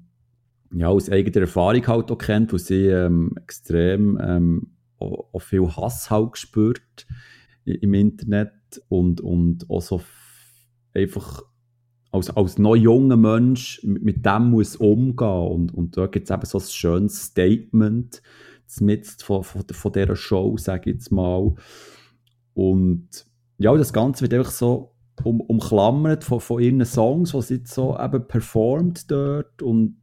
ja, aus eigener Erfahrung halt auch kennt, wo sie ähm, extrem ähm, auch, auch, viel Hass halt gespürt im Internet und, und auch so einfach als, als noch junger Mensch mit, mit dem muss umgehen und, und da gibt es eben so ein schönes Statement mit von, von, von dieser Show, sage ich jetzt mal. Und ja, das Ganze wird einfach so um, umklammert von, von ihren Songs, die sie jetzt so eben performt dort. Und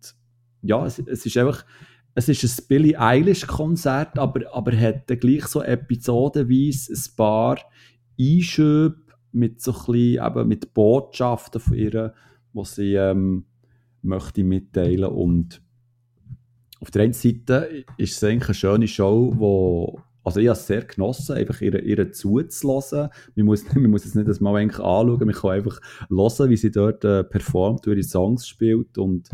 ja, es, es ist einfach es ist ein Billie Eilish Konzert, aber, aber hat dann gleich so episodenweise ein paar Einschübe mit so ein bisschen, eben mit Botschaften von ihr, die sie ähm, möchte mitteilen. Und auf der einen Seite ist es eigentlich eine schöne Show, wo also ich habe es sehr genossen, einfach ihr, ihr zuzulassen. Man muss, man muss es nicht das mal anschauen, man kann einfach hören, wie sie dort äh, performt, ihre Songs spielt und,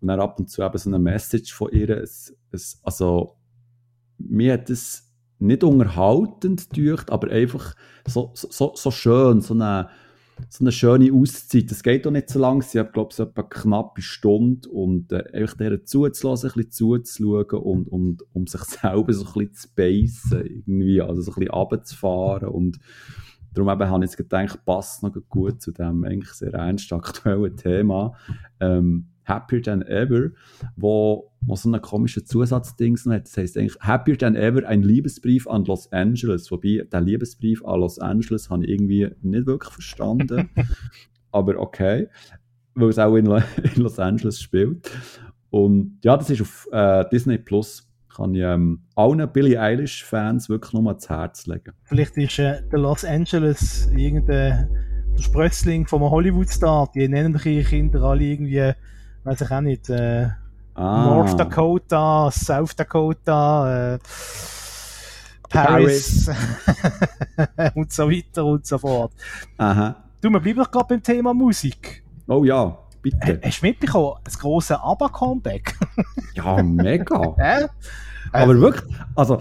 und dann ab und zu eben so eine Message von ihr. Es, es, also mir hat es nicht unterhaltend gedacht, aber einfach so, so, so schön, so eine so eine schöne Auszeit. Das geht doch nicht so lange. Sie hat, glaube ich, so etwa knappe Stunde und äh, einfach deren zuzulassen, ein bisschen zuzuschauen und, und um sich selber so ein bisschen zu beißen, irgendwie, also so ein bisschen runterzufahren und darum eben habe ich jetzt gedacht, passt noch gut zu dem eigentlich sehr ernst aktuellen Thema. Ähm, Happier Than Ever, wo, wo so einen komischen Zusatzding hat. Das heisst eigentlich Happier Than Ever, ein Liebesbrief an Los Angeles. Wobei, der Liebesbrief an Los Angeles habe ich irgendwie nicht wirklich verstanden. Aber okay, weil es auch in, in, Los Angeles spielt. Und ja, das ist auf äh, Disney Plus. Kann ich ähm, allen Billie Eilish-Fans wirklich nur ans Herz legen. Vielleicht ist äh, der Los Angeles irgendein der Sprössling vom Hollywood-Star. Die nennen ihre Kinder alle irgendwie weiß ich auch nicht, äh, ah. North Dakota, South Dakota, äh, Paris, Paris. und so weiter und so fort. Aha. Du, wir bleiben doch gerade beim Thema Musik. Oh ja, bitte. Hast du mitbekommen, das große ABBA-Comeback? ja, mega. äh? Aber wirklich, also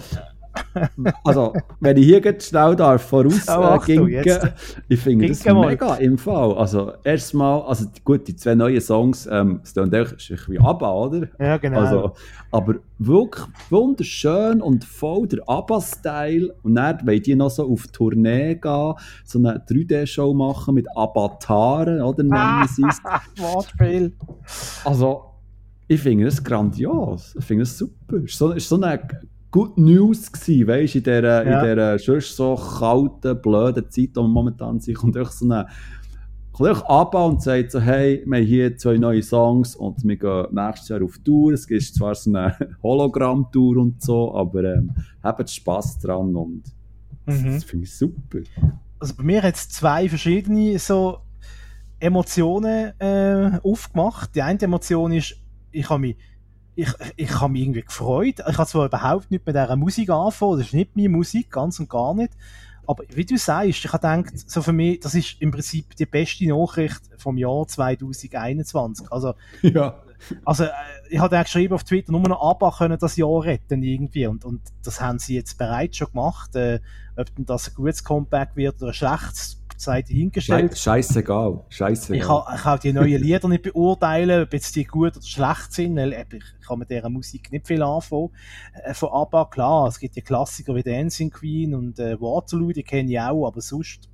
also, wenn ich hier jetzt schnell darf, voraus oh, äh, ich finde das mal. mega im Fall. Also, erstmal, also gut, die zwei neuen Songs, ähm, es tun echt wie ABBA, oder? Ja, genau. Also, aber wirklich wunderschön und voll der ABBA-Style. Und dann wollen die noch so auf Tournee gehen, so eine 3D-Show machen mit Avataren, oder? Nennen sie es. Wortspiel. Also, ich finde es grandios. Ich finde es super. Es ist so, ist so eine Good News gewesen, weißt, in dieser, ja. in dieser sonst so kalten, blöden Zeit, wo man momentan sich und euch so eine kommt ab und sagt so, hey, wir haben hier zwei neue Songs und wir gehen nächstes Jahr auf Tour. Es ist zwar so eine Hologramm-Tour und so, aber ähm, habt Spass dran und mhm. das finde ich super. Also bei mir hat es zwei verschiedene so Emotionen äh, aufgemacht. Die eine Emotion ist, ich habe mich ich, ich habe mich irgendwie gefreut. Ich habe zwar überhaupt nicht mit dieser Musik angefangen, das ist nicht meine Musik, ganz und gar nicht. Aber wie du sagst, ich habe gedacht, so für mich, das ist im Prinzip die beste Nachricht vom Jahr 2021. Also, ja. also äh, ich habe geschrieben auf Twitter, nur noch ABBA können das Jahr retten irgendwie. Und, und das haben sie jetzt bereits schon gemacht. Äh, ob denn das ein gutes Comeback wird oder ein schlechtes, Seite hingestellt. Scheißegal. Scheißegal. Ich kann, ich kann die neuen Lieder nicht beurteilen, ob jetzt die gut oder schlecht sind. Ich kann mit dieser Musik nicht viel anfangen. Äh, von ABBA, klar, es gibt die Klassiker wie Dancing Queen und äh, Waterloo, die kenne ich auch, aber sonst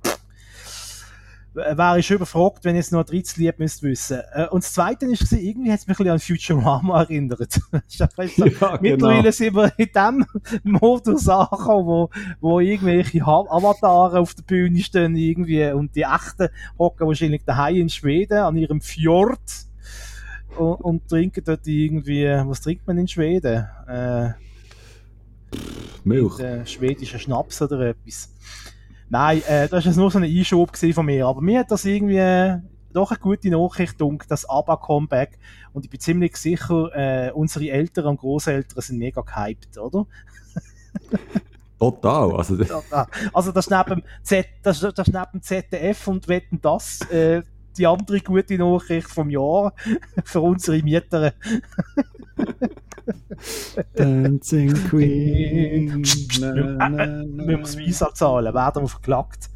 wäre ich schon überfragt, wenn ich jetzt noch ein drittes Lied müsste wissen. Äh, und das Zweite ist, irgendwie hat es mich ein bisschen an Futurama erinnert. ja, genau. Mittlerweile sind wir in dem Modus angekommen, wo, wo irgendwelche Avatare auf der Bühne stehen irgendwie und die echten hocken wahrscheinlich daheim in Schweden an ihrem Fjord und, und trinken dort irgendwie, was trinkt man in Schweden? Äh, Milch. schwedischen Schnaps oder etwas. Nein, äh, das war nur so ein Einschub von mir. Aber mir hat das irgendwie doch eine gute Nachricht, dunkel, das ABBA-Comeback. Und ich bin ziemlich sicher, äh, unsere Eltern und Großeltern sind mega gehypt, oder? Total. Also, also das ist neben, Z, das, das ist neben ZDF und wetten das äh, die andere gute Nachricht vom Jahr für unsere Mieter. Dancing Queen. na, na, na. Wir müssen Visa zahlen, werden wir verklagt.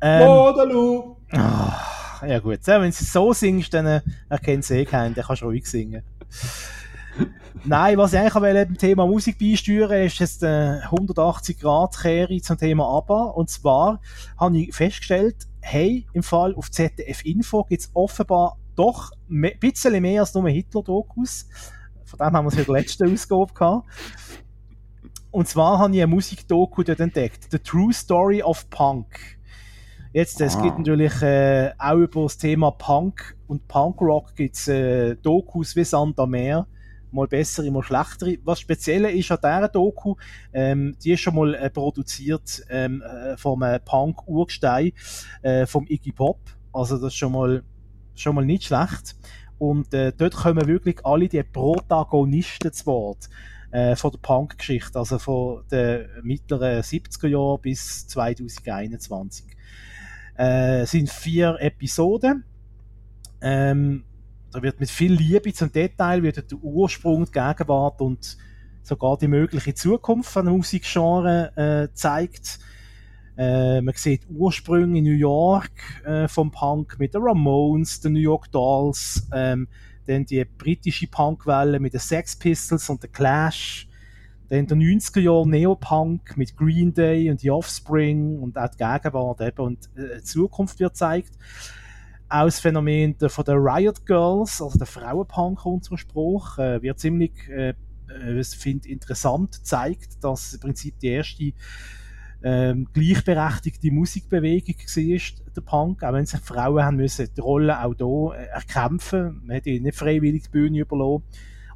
Ähm, Waterloo! Oh, ja gut, wenn du so singst, dann äh, erkennt es eh keinen, dann kannst du ruhig singen. Nein, was ich eigentlich beim Thema Musik beisteuern ist jetzt eine 180 Grad Kehre zum Thema ABBA. Und zwar habe ich festgestellt, hey, im Fall auf ZDF Info gibt es offenbar doch ein bisschen mehr als nur Hitler-Dokus. Von dem haben wir es in der letzten Ausgabe gehabt. Und zwar habe ich eine Musikdoku dort entdeckt. The True Story of Punk. Jetzt, es ah. gibt natürlich äh, auch über das Thema Punk und Punkrock gibt es äh, Dokus wie Sand am Meer mal bessere, mal schlechtere. Was speziell ist an dieser Doku, ähm, die ist schon mal äh, produziert ähm, äh, vom äh, Punk-Urgestein, äh, vom Iggy Pop. Also das ist schon mal, schon mal nicht schlecht. Und äh, dort kommen wirklich alle die Protagonisten zu Wort äh, von der Punk-Geschichte, also von den mittleren 70er Jahren bis 2021. Äh, sind vier Episoden. Ähm, da wird mit viel Liebe zum Detail wird der Ursprung, die Gegenwart und sogar die mögliche Zukunft von Musikgenre äh, zeigt. Äh, man sieht Ursprünge in New York äh, vom Punk mit den Ramones, den New York Dolls, ähm, dann die britische Punkwelle mit den Sex Pistols und The Clash, dann der 90er Jahre Neopunk mit Green Day und The Offspring und auch die Gegenwart eben und äh, Zukunft wird gezeigt. Auch das Phänomen der, von der Riot Girls, also der Frauenpunk zum Spruch, äh, wird ziemlich, äh, äh finde interessant, zeigt, dass im Prinzip die erste ähm, gleichberechtigte Musikbewegung war, der Punk, auch wenn sich Frauen haben müssen die Rolle auch hier äh, erkämpfen, man hat ihnen nicht freiwillig die Bühne überlassen.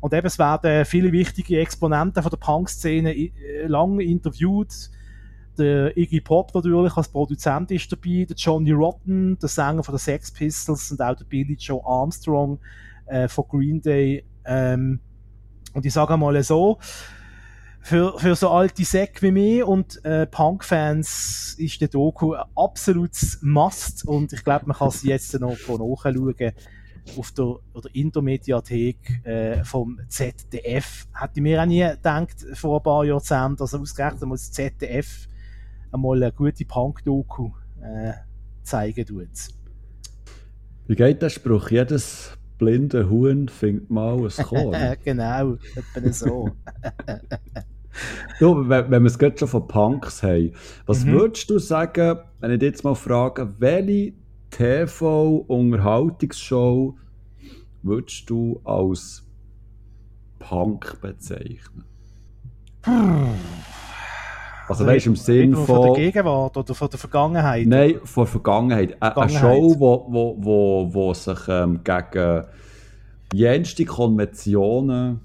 Und eben, es werden viele wichtige Exponenten von der Punk-Szene äh, lange interviewt, der Iggy Pop natürlich als Produzent ist dabei, der Johnny Rotten, der Sänger von den Sex Pistols und auch der Billy Joe Armstrong äh, von Green Day. Ähm, und ich sage mal so, für, für so alte Säcke wie mich und äh, Punk-Fans ist der Doku ein absolutes Must und ich glaube, man kann sie jetzt noch nachschauen auf der, oder in der Mediathek äh, vom ZDF. Hätte ich mir auch nie gedacht, vor ein paar Jahrzehnten, dass ausgerechnet mal das ZDF einmal eine gute Punk-Doku äh, zeigen tut. Wie geht der Spruch? Jedes blinde Huhn findet mal ein Korn. genau, etwa so. du, wenn, wenn wir es gerade schon von Punks haben, was mhm. würdest du sagen, wenn ich dich jetzt mal frage, welche TV-Unterhaltungsshow würdest du als Punk bezeichnen? Also, weißt du, im Sinn von. Von der Gegenwart oder von der Vergangenheit? Nein, von der Vergangenheit. Vergangenheit. Eine Show, wo, wo, wo, wo sich ähm, gegen jenste Konventionen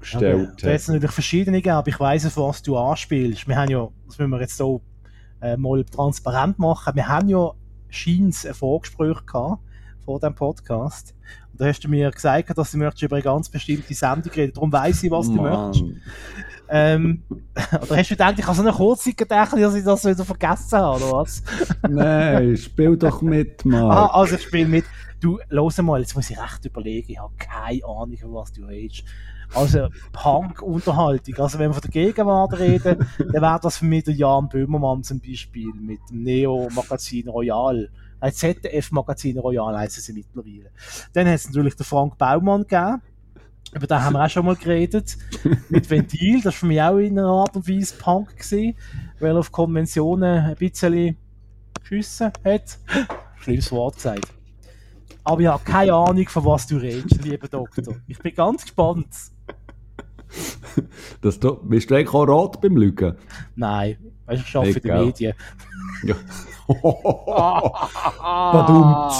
gestellt hat. Es natürlich verschiedene aber ich weiss, auf was du anspielst. Wir haben ja, das müssen wir jetzt so äh, mal transparent machen, wir haben ja scheins ein Vorgespräch gehabt vor dem Podcast. Und da hast du mir gesagt, dass du möchtest über eine ganz bestimmte Sendung reden. Darum weiss ich, was du Mann. möchtest. Ähm, oder hast du gedacht, ich habe so eine Kurzzeit gedacht, dass ich das wieder vergessen habe, oder was? Nein, spiel doch mit, Mann. Ah, also ich spiele mit. Du, los mal, jetzt muss ich recht überlegen, ich habe keine Ahnung, von was du redest. Also Punk-Unterhaltung. Also wenn wir von der Gegenwart reden, dann wäre das für mich der Jan Böhmermann zum Beispiel mit dem Neo-Magazin Royal. Ein ZDF-Magazin Royal heißen sie mittlerweile. Dann hat es natürlich den Frank Baumann gegeben über den haben wir auch schon mal geredet. Mit Ventil, das war für mich auch in einer Art und Weise Punk gewesen, weil er auf Konventionen ein bisschen geschissen hat. Schlimmes Wort gesagt. Aber ich habe keine Ahnung, von was du redest, lieber Doktor. Ich bin ganz gespannt. Das, bist du eigentlich auch rot beim Lügen? Nein, weißt, ich arbeite in den Medien. Ja. Badum.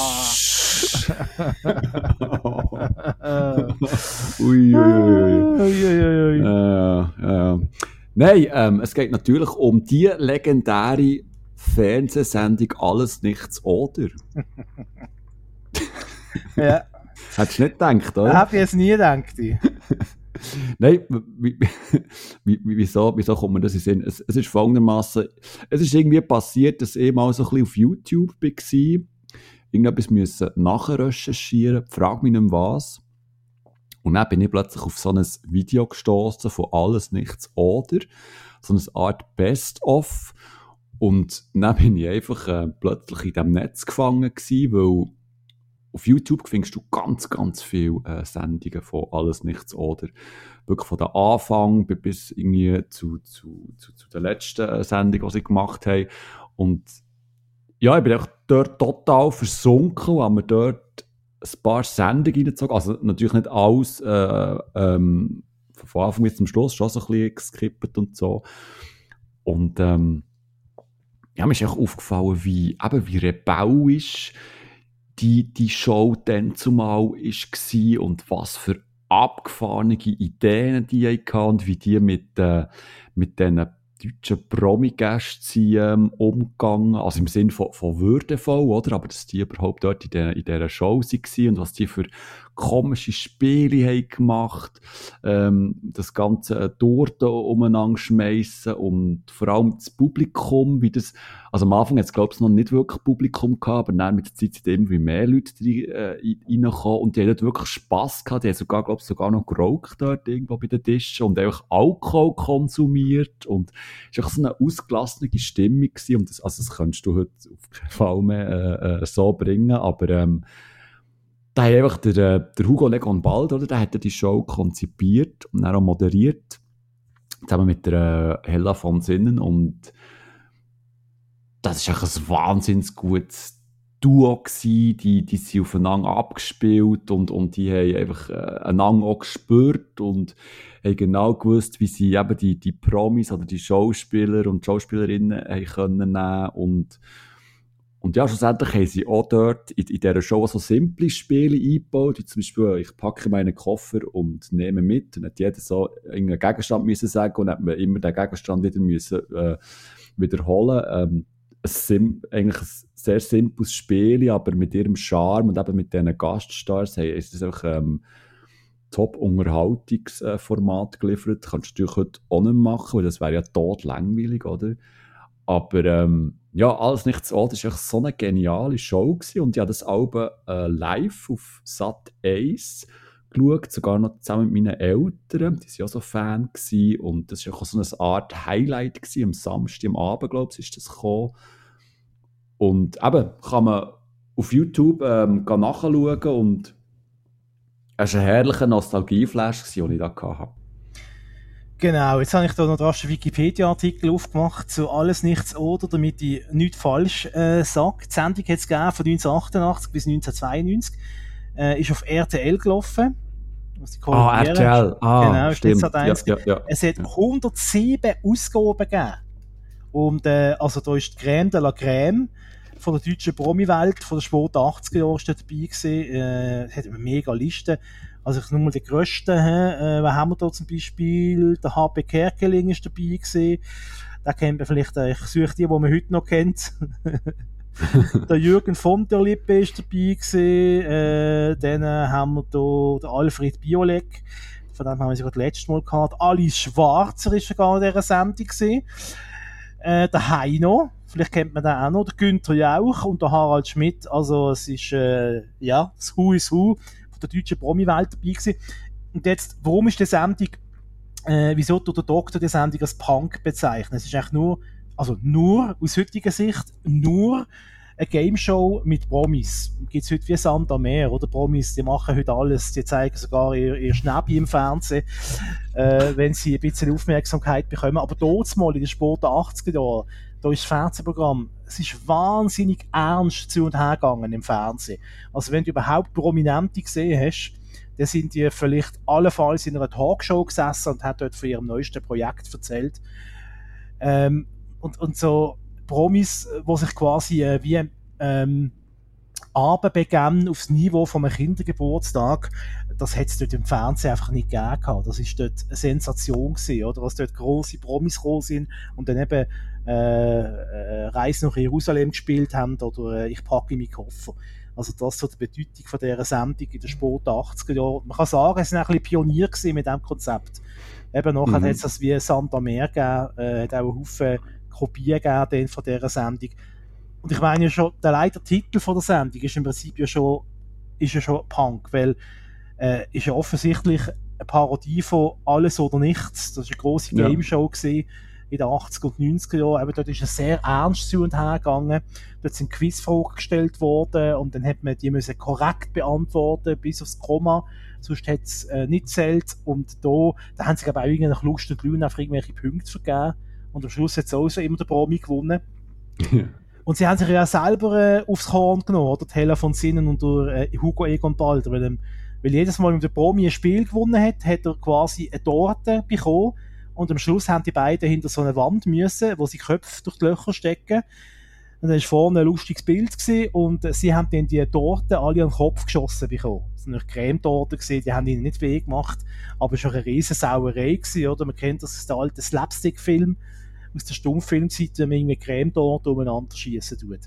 ui, ui, ui. Äh, äh. Nein, ähm, es geht natürlich um die legendäre Fernsehsendung Alles Nichts Oder. ja. Hättest du nicht gedacht, oder? Hab ich jetzt nie gedacht. Nein, wie, wie, wieso, wieso kommt man das in Sinn? Es, es ist folgendermaßen, es ist irgendwie passiert, dass ich mal so ein bisschen auf YouTube war, irgendetwas müssen nachrecherchieren, frag mich nicht was. Und dann bin ich plötzlich auf so ein Video gestoßen von Alles Nichts Oder, so eine Art Best-of. Und dann bin ich einfach äh, plötzlich in diesem Netz gefangen gewesen, weil auf YouTube findest du ganz, ganz viele äh, Sendungen von Alles Nichts oder. Wirklich von der Anfang bis irgendwie zu, zu, zu, zu der letzten äh, Sendung, die sie gemacht haben. Und ja, ich bin auch dort total versunken habe mir dort ein paar Sendungen reingezogen. Also natürlich nicht alles äh, ähm, von Anfang bis zum Schluss, schon so ein bisschen geskippt und so. Und ähm, ja, mir ist auch aufgefallen, wie, eben, wie rebellisch die, die Show dann zumal war und was für abgefahrene Ideen die hatten und wie die mit, äh, mit diesen deutschen Promi-Gästen ähm, umgegangen, also im Sinne von, von würdevoll, oder? Aber dass die überhaupt dort in, der, in dieser Show waren und was die für komische Spiele haben gemacht, ähm, das ganze Torte umeinander schmeißen und vor allem das Publikum, wie das, also am Anfang hat es glaube ich noch nicht wirklich Publikum gehabt, aber dann mit der Zeit sind irgendwie mehr Leute äh, reingekommen und die dort wirklich Spass gehabt, die haben sogar, glaube ich, sogar noch geraucht dort irgendwo bei den Tischen und einfach Alkohol konsumiert und es war so eine ausgelassene Stimmung gewesen und das, also das könntest du heute auf keinen Fall mehr äh, äh, so bringen, aber ähm, da hat einfach der, äh, der Hugo Legon Bald, oder, der hat die Show konzipiert und dann auch moderiert, zusammen mit der äh, Hella von Sinnen und das ist einfach ein wahnsinnig gutes Duo gewesen, die, die sind aufeinander abgespielt und, und die haben einfach äh, einander auch gespürt und haben genau gewusst, wie sie eben die, die Promis oder die Schauspieler und Schauspielerinnen haben können und und ja, schlussendlich haben sie auch dort in, in dieser Show so simple Spiele eingebaut, wie zum Beispiel, ich packe meinen Koffer und nehme mit. Und hat jeder so einen Gegenstand müssen sagen und hat man immer den Gegenstand wieder müssen, äh, wiederholen. Ähm, eigentlich ein sehr simples Spiel, aber mit ihrem Charme und eben mit diesen Gaststars hey, ist das einfach ähm, Top-Unterhaltungsformat geliefert. Kannst du natürlich heute auch nicht machen, weil das wäre ja tot langweilig, oder? Aber ähm, ja, alles nichts an. Das war so eine geniale Show gewesen. und ich habe das Album äh, live auf Sat 1 geschaut, sogar noch zusammen mit meinen Eltern. Die waren auch so Fan gewesen. und das war auch so eine Art Highlight gewesen. Am Samstag, am Abend, glaube ich, ist das gekommen. Und eben, kann man auf YouTube ähm, nachschauen und es war ein herrlicher Nostalgieflash, den ich da hatte. Genau, jetzt habe ich da noch rasch einen Wikipedia-Artikel aufgemacht zu Alles Nichts Oder, damit ich nichts falsch äh, sage. Die Sendung hat es gegeben von 1988 bis 1992. Äh, ist auf RTL gelaufen. Ah, oh, RTL. Ah, genau, stimmt. Ja, ja, ja. Es hat 107 Ausgaben gegeben. Und äh, also da ist die Crème de la Crème von der deutschen Promi-Welt, von der Sport 80er Jahre dabei gewesen. Äh, hat eine mega Liste. Also ich nur mal die grössten, äh, was haben wir da zum Beispiel? Der HP Kerkeling ist dabei gewesen. Da kennt man vielleicht, äh, ich suche die, die man heute noch kennt. der Jürgen von der Lippe ist dabei gewesen. Äh, dann haben wir da den Alfred Biolek. Von dem haben wir sogar das letzte Mal gehabt. Alice Schwarzer ist sogar in dieser Sendung gewesen. Äh, der Heino. Vielleicht kennt man den auch noch. Der Günther Jauch und der Harald Schmidt. Also, es ist, äh, ja, das Who is Who der deutschen Promi-Welt dabei gewesen. Und jetzt, warum ist die Sendung, äh, wieso tut der Doktor die Sendung als Punk bezeichnen? Es ist eigentlich nur, also nur, aus heutiger Sicht, nur eine Game Show mit Promis. Gibt es heute wie Sand am Meer, oder? Promis, die machen heute alles, die zeigen sogar ihr, ihr Schnäppi im Fernsehen, äh, wenn sie ein bisschen Aufmerksamkeit bekommen. Aber dort mal in den Sport der 80er Jahre, da ist das Fernsehprogramm, es ist wahnsinnig ernst zu und her gegangen im Fernsehen. Also wenn du überhaupt Prominente gesehen hast, dann sind die vielleicht allenfalls in einer Talkshow gesessen und hat dort von ihrem neuesten Projekt erzählt. Ähm, und, und so Promis, wo sich quasi äh, wie ähm, Abend begann aufs Niveau von einem Kindergeburtstag. Das hätte es dort im Fernsehen einfach nicht gegeben. Das ist dort eine Sensation gewesen, oder? Was dort große Promis gekommen sind und dann eben äh, äh, Reise nach Jerusalem gespielt haben oder äh, ich packe meinen Koffer. Also das so die Bedeutung von dieser Sendung in den späten 80er Jahren. Man kann sagen, es sind ein bisschen Pionier mit diesem Konzept. Eben nachher mhm. hat es das wie Santa Mer gegeben, äh, hat auch einen Haufen Kopien gegeben von dieser Sendung. Und ich meine ja schon, der Leitertitel von der Sendung ist im Prinzip ja schon, ist ja schon Punk, weil äh, ist ja offensichtlich eine Parodie von Alles oder Nichts. Das war eine grosse ja. In den 80er und 90er Jahren. Eben dort ist es sehr ernst zu und her gegangen. Dort sind Quizfragen gestellt worden und dann hat man die müssen korrekt beantworten, bis aufs Komma. Sonst hat es äh, nicht zählt. Und da, da haben sie, glaube ich, auch nach Lust und Laune einfach irgendwelche Punkte vergeben. Und am Schluss hat es auch so immer der Promi gewonnen. Und sie haben sich ja selber äh, aufs Korn genommen, oder? Die Hella von Sinnen und der, äh, Hugo Egon Balder, weil, ähm, weil jedes Mal, wenn der Promi ein Spiel gewonnen hat, hat er quasi eine Torte bekommen und am Schluss haben die beiden hinter so eine Wand müssen, wo sie Köpfe durch die Löcher stecken. Und dann war vorne ein lustiges Bild gewesen, und sie haben dann die Torte alle an den Kopf geschossen bekommen. Das waren Cremetorten gewesen, die haben ihnen nicht weh gemacht, aber schon eine riesen Sauerei gewesen, oder? Man kennt das aus der alten Slapstick-Film, aus der Stummfilmzeit, wenn man irgendwie Cremetorten umeinander schießen tut.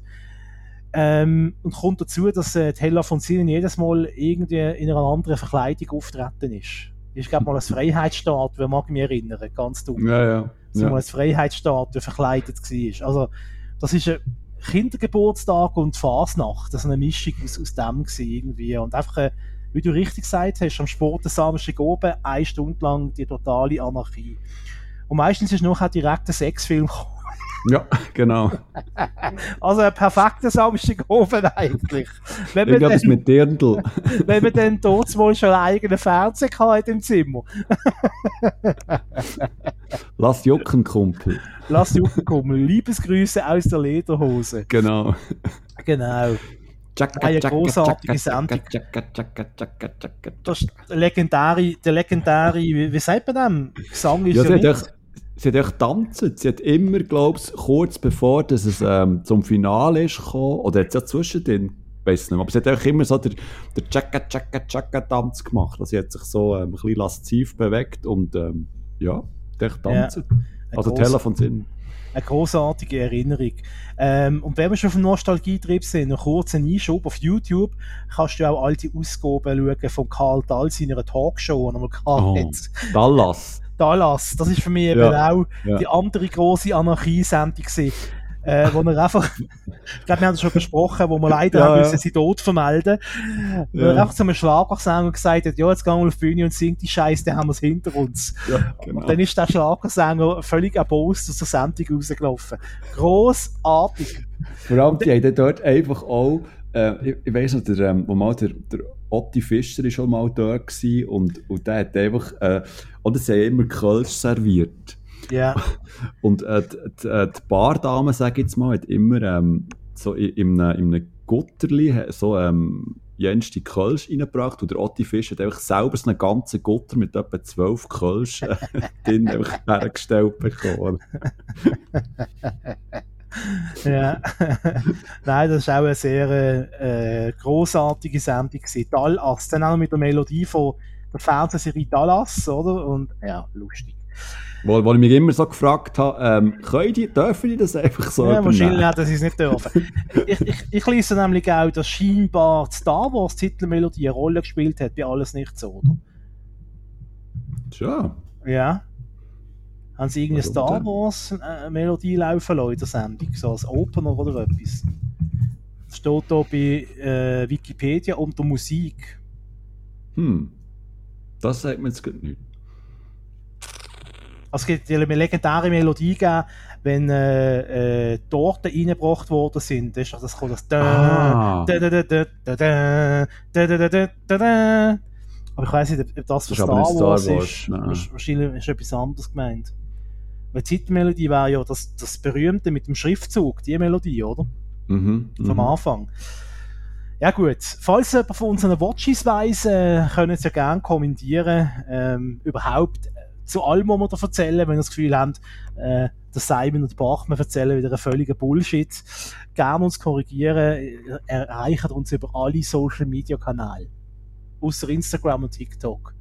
Ähm, und kommt dazu, dass äh, Hella von Sinnen jedes Mal irgendwie in einer anderen Verkleidung auftreten ist ist, glaube mal als Freiheitsstatue, mag ich mich erinnern, ganz dumm. Ja, ja. So ja. mal als Freiheitsstatue verkleidet war. Also, das ist ein Kindergeburtstag und Fasnacht, das ist eine Mischung aus, aus dem irgendwie. Und einfach, äh, wie du richtig gesagt hast, am späten Samstag oben, eine Stunde lang die totale Anarchie. Und meistens ist noch auch direkt ein Sexfilm gekommen. Ja, genau. Also ein perfekter Samstagabend eigentlich. Wenn ich glaube, das mit Dirndl. wenn man dann dort wohl schon einen eigenen Fernseher hat im Zimmer. Lass jucken, Kumpel. Lass jucken, Kumpel. Liebesgrüße aus der Lederhose. Genau. Genau. Eine großartige Sendung. Der legendäre, der legendäre, wie, wie sagt man dem? Gesang ist ja, ja nicht sie hat echt tanzen. Sie hat immer, glaube ich, kurz bevor dass es ähm, zum Finale ist gekommen, oder hat sie ja zwischendrin, weiß nicht aber sie hat auch immer so den, den Chaka Chaka Chaka Tanz gemacht. Also sie hat sich so ähm, ein bisschen lasziv bewegt und ähm, ja, echt tanzen. Ja, also Teller Sinn. Eine großartige Erinnerung. Ähm, und wenn wir schon auf dem Nostalgietrip sind, noch kurz ein Einschub auf YouTube, kannst du auch alte Ausgaben schauen von Karl Dahl seiner Talkshow, die er mal gehabt oh, Dallas. Dallas. Das ist für mich eben ja, auch ja. die andere große Anarchie-Sendung Äh, wo er einfach, ich glaube, wir haben das schon besprochen, wo wir leider ja, haben müssen sie tot vermelden. Wo ja. er einfach zu einem Schlagersänger gesagt hat, ja, jetzt gehen wir auf die Bühne und singen die Scheiße, dann haben wir es hinter uns. Ja, genau. Und dann ist der Schlagersänger völlig erbost aus der Sendung rausgelaufen. Grossartig. Vor allem, die haben dort einfach auch, äh, ich, ich weiss noch, der, ähm, wo mal der, der Otti Fischer war schon mal da und, und der hat einfach, äh, oder sie haben immer Kölsch serviert. Ja. Yeah. Und äh, die, die, die Bardame, sage ich jetzt mal, hat immer ähm, so in, in, einem, in einem Gutterli so ähm, Jens die Kölsch reingebracht und der Otti Fischer hat einfach selber so einen ganzen Gutter mit etwa zwölf Kölsch äh, drin hergestellt bekommen. ja. Nein, das war auch eine sehr äh, großartige Sendung. Dallas, dann auch mit der Melodie von der Fernsehserie Dallas, oder? Und ja, lustig. Wo, wo ich mich immer so gefragt habe, ähm, können die, dürfen die das einfach so Ja, wahrscheinlich nicht, dass sie es nicht dürfen. ich, ich, ich lese nämlich auch, dass scheinbar Star Wars Titelmelodie eine Rolle gespielt hat bei Alles Nichts, oder? Tja. Ja. Haben sie irgendeine Star Wars-Melodie laufen lassen in der Sendung, so als Opener oder etwas? Das steht hier bei äh, Wikipedia unter Musik. Hm. Das sagt mir jetzt nicht. Es gibt eine legendäre Melodie gegeben, wenn äh, äh, Torten reingebracht worden sind. Das, das kommt das. Aber ich weiß nicht, ob das für Star Wars, Star Wars ist. Wahrscheinlich ist etwas anderes gemeint. Weil die Titelmelodie wäre ja das, das berühmte mit dem Schriftzug, die Melodie, oder? Mhm, Vom Anfang. Ja gut, falls jemand von unseren Watches weiss, äh, können Sie ja gerne kommentieren, ähm, überhaupt äh, zu allem, was wir da erzählen, wenn ihr das Gefühl habt, äh, der Simon und Bachmann erzählen wieder einen völligen Bullshit. Gerne uns korrigieren, erreichen uns über alle Social Media Kanäle. außer Instagram und TikTok.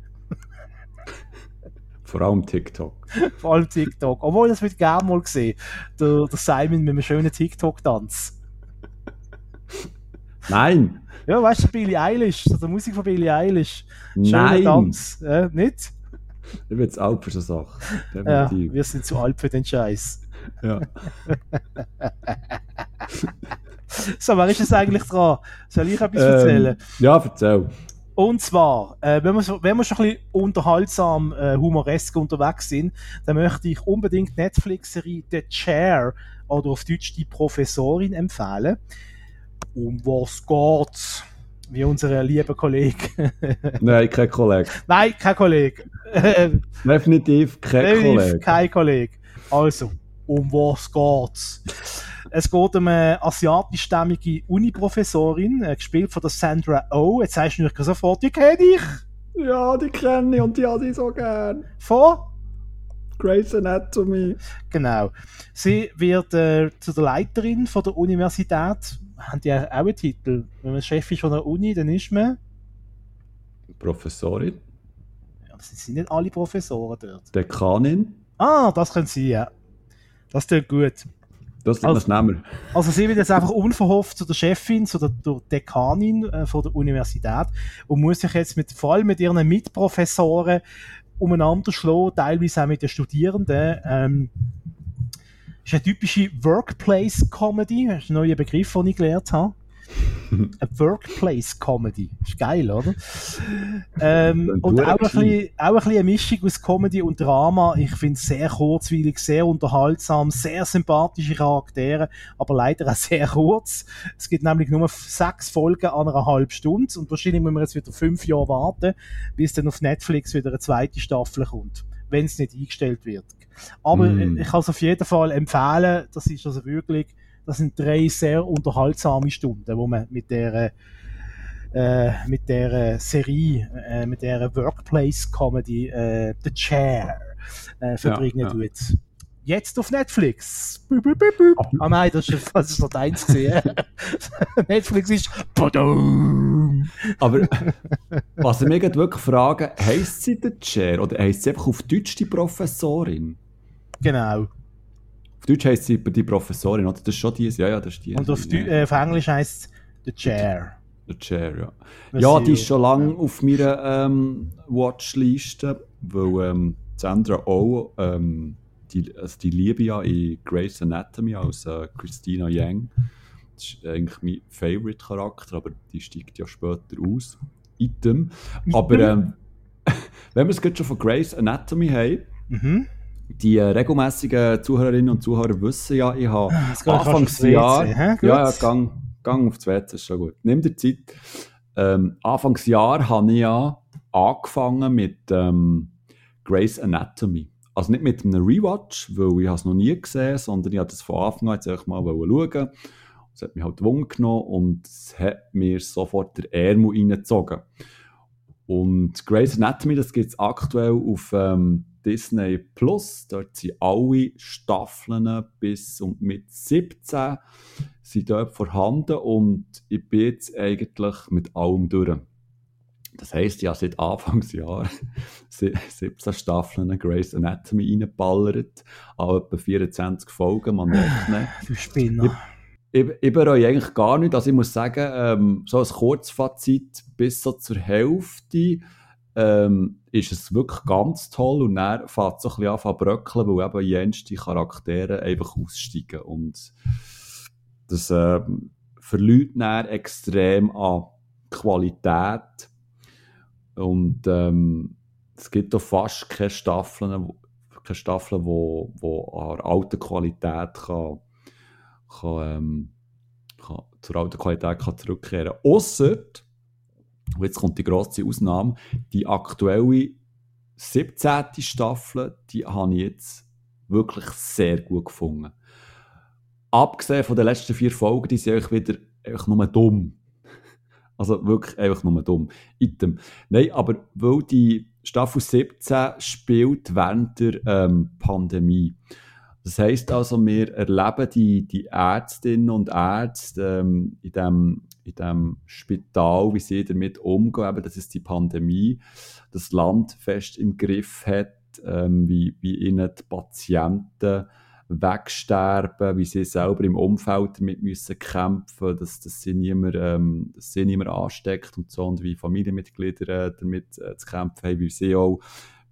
Vor allem TikTok. Vor allem TikTok. Obwohl, das wird gerne mal gesehen. Der, der Simon mit einem schönen TikTok-Tanz. Nein! Ja, weißt du, Billie Eilish, der Musik von Billie Eilish. Schöner Nein! Tanz. Äh, nicht? Ich bin jetzt alt für so Sachen. Ja, Definitiv. wir sind zu alt für den Scheiß. Ja. So, wer ist es eigentlich dran? Soll ich etwas Ähm, erzählen? ja, erzähl. Und zwar, äh, wenn, wir, so- wenn wir schon ein bisschen unterhaltsam, äh, humoresk unterwegs sind, dann möchte ich unbedingt Netflix-Serie The Chair oder auf Deutsch die Professorin empfehlen. Um was geht's? Wie unser lieber Kollege. Nein, kein Kollege. Nein, kein Kollege. Definitiv kein Definitiv Kollege. kein Kollege. Also, um was geht's? Es geht um eine asiatischstämmige Uni-Professorin, äh, gespielt von der Sandra Oh. Jetzt sagst du natürlich sofort, die kenne ich. Ja, die kenne ich und die habe ich so gern. Von? Grey's Anatomy. Genau. Sie wird äh, zu der Leiterin von der Universität. Haben die auch einen Titel? Wenn man Chef ist von der Uni, dann ist man. Professorin. Ja, aber sie sind nicht alle Professoren dort. Dekanin. Ah, das können sie, ja. Das tut gut. Das Also- also, nehmen Also sie wird jetzt einfach unverhofft zu der Chefin, zu der, der Dekanin äh, von der Universität und muss sich jetzt mit, vor allem mit ihren Mitprofessoren umeinander schlagen, teilweise auch mit den Studierenden. Ähm, ist eine typische Workplace-Comedy, das ist ein neuer Begriff, den ich gelernt habe. Eine Workplace-Comedy. Ist geil, oder? Ähm, und auch ein, bisschen, auch ein bisschen eine Mischung aus Comedy und Drama. Ich finde es sehr kurzweilig, sehr unterhaltsam, sehr sympathische Charaktere, aber leider auch sehr kurz. Es gibt nämlich nur sechs Folgen an einer halben Stunde und wahrscheinlich müssen wir jetzt wieder fünf Jahre warten, bis dann auf Netflix wieder eine zweite Staffel kommt, wenn es nicht eingestellt wird. Aber Mm. ich kann es auf jeden Fall empfehlen, das ist also wirklich, das sind drei sehr unterhaltsame Stunden, wo man mit der äh, mit der Serie, äh, mit der Workplace-Comedy äh, The Chair äh, verbringen ja. tut. Jetzt auf Netflix. Büp, büp, büp, büp. Ah nein, das ist, das ist noch deins gesehen. Netflix ist Badum. Aber was ich mich gerade wirklich frage, heisst sie der Chair oder heisst sie einfach auf Deutsch die Professorin? Genau. Deutsch heisst sie die Professorin, oder? Das ist schon die. Ja, ja, das ist die. Und auf, Deu- äh, auf Englisch heißt es The Chair. Der Chair, ja. Was Ja, die ist schon lange auf meiner ähm, Watchliste, weil ähm, Sandra Oh, ähm, die, also die liebe ja in Grey's Anatomy als äh, Christina Yang. Das ist eigentlich mein Favorite-Charakter, aber die steigt ja später aus. Item. Aber ähm, wenn wir es gerade schon von Grey's Anatomy haben, Mhm. Die regelmäßigen Zuhörerinnen und Zuhörer wissen ja, ich habe aufs Anfangsjahr. Ja, ja, gang, gang auf das WC, ist schon gut. Nimm dir Zeit. Ähm, Anfangsjahr habe ich ja angefangen mit ähm, Grey's Anatomy. Also nicht mit einem Rewatch, weil ich es noch nie gesehen sondern ich habe das von Anfang an jetzt mal schauen. Es hat mich halt Wunder genommen und es hat mir sofort der Ärmel reingezogen. Und Grey's Anatomy, das gibt es aktuell auf ähm, Disney Plus. Dort sind alle Staffeln bis und mit 17 sind dort vorhanden und ich bin jetzt eigentlich mit allem durch. Das heisst, ich habe seit Anfangsjahr 17 Staffeln Grey's Anatomy reingeballert, an etwa 24 Folgen, man merkt nicht Du Spinner. ich, ich bereue eigentlich gar nicht. Also ich muss sagen, ähm, so als Kurzfazit bis so zur Hälfte ähm, ist es wirklich ganz toll und dann fängt so ein bisschen an zu bröckeln, weil eben jenste Charaktere einfach aussteigen und das ähm, verliert dann extrem an Qualität und ähm, es gibt auch fast keine Staffeln, keine Staffeln, wo, wo an alter Qualität kann kann, ähm, kann, zur alten Qualität kann zurückkehren kann. Und jetzt kommt die grosse Ausnahme, die aktuelle 17. Staffel, die habe ich jetzt wirklich sehr gut gefunden. Abgesehen von den letzten vier Folgen, die sind eigentlich wieder einfach nur dumm. Also wirklich einfach nur dumm. Item. Nein, aber weil die Staffel 17 spielt während der ähm, Pandemie. Das heisst also, wir erleben die, die Ärztinnen und Ärzte ähm, in, dem, in dem Spital, wie sie damit umgehen, eben, dass es die Pandemie das Land fest im Griff hat, ähm, wie, wie ihnen die Patienten wegsterben, wie sie selber im Umfeld damit müssen kämpfen, dass, dass, sie niemand, ähm, dass ansteckt und so und wie Familienmitglieder äh, damit äh, zu kämpfen haben, wie sie auch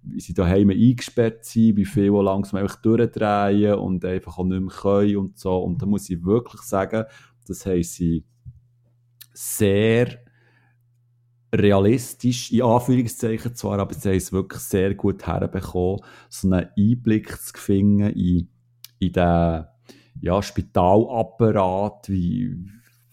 wie sie daheim eingesperrt sind, wie viele langsam einfach durchdrehen und einfach auch nicht mehr können und so. Und da muss ich wirklich sagen, das haben sie sehr realistisch, in Anführungszeichen zwar, aber sie haben es wirklich sehr gut herbekommen, so einen Einblick zu finden in, in den ja, Spitalapparat, wie,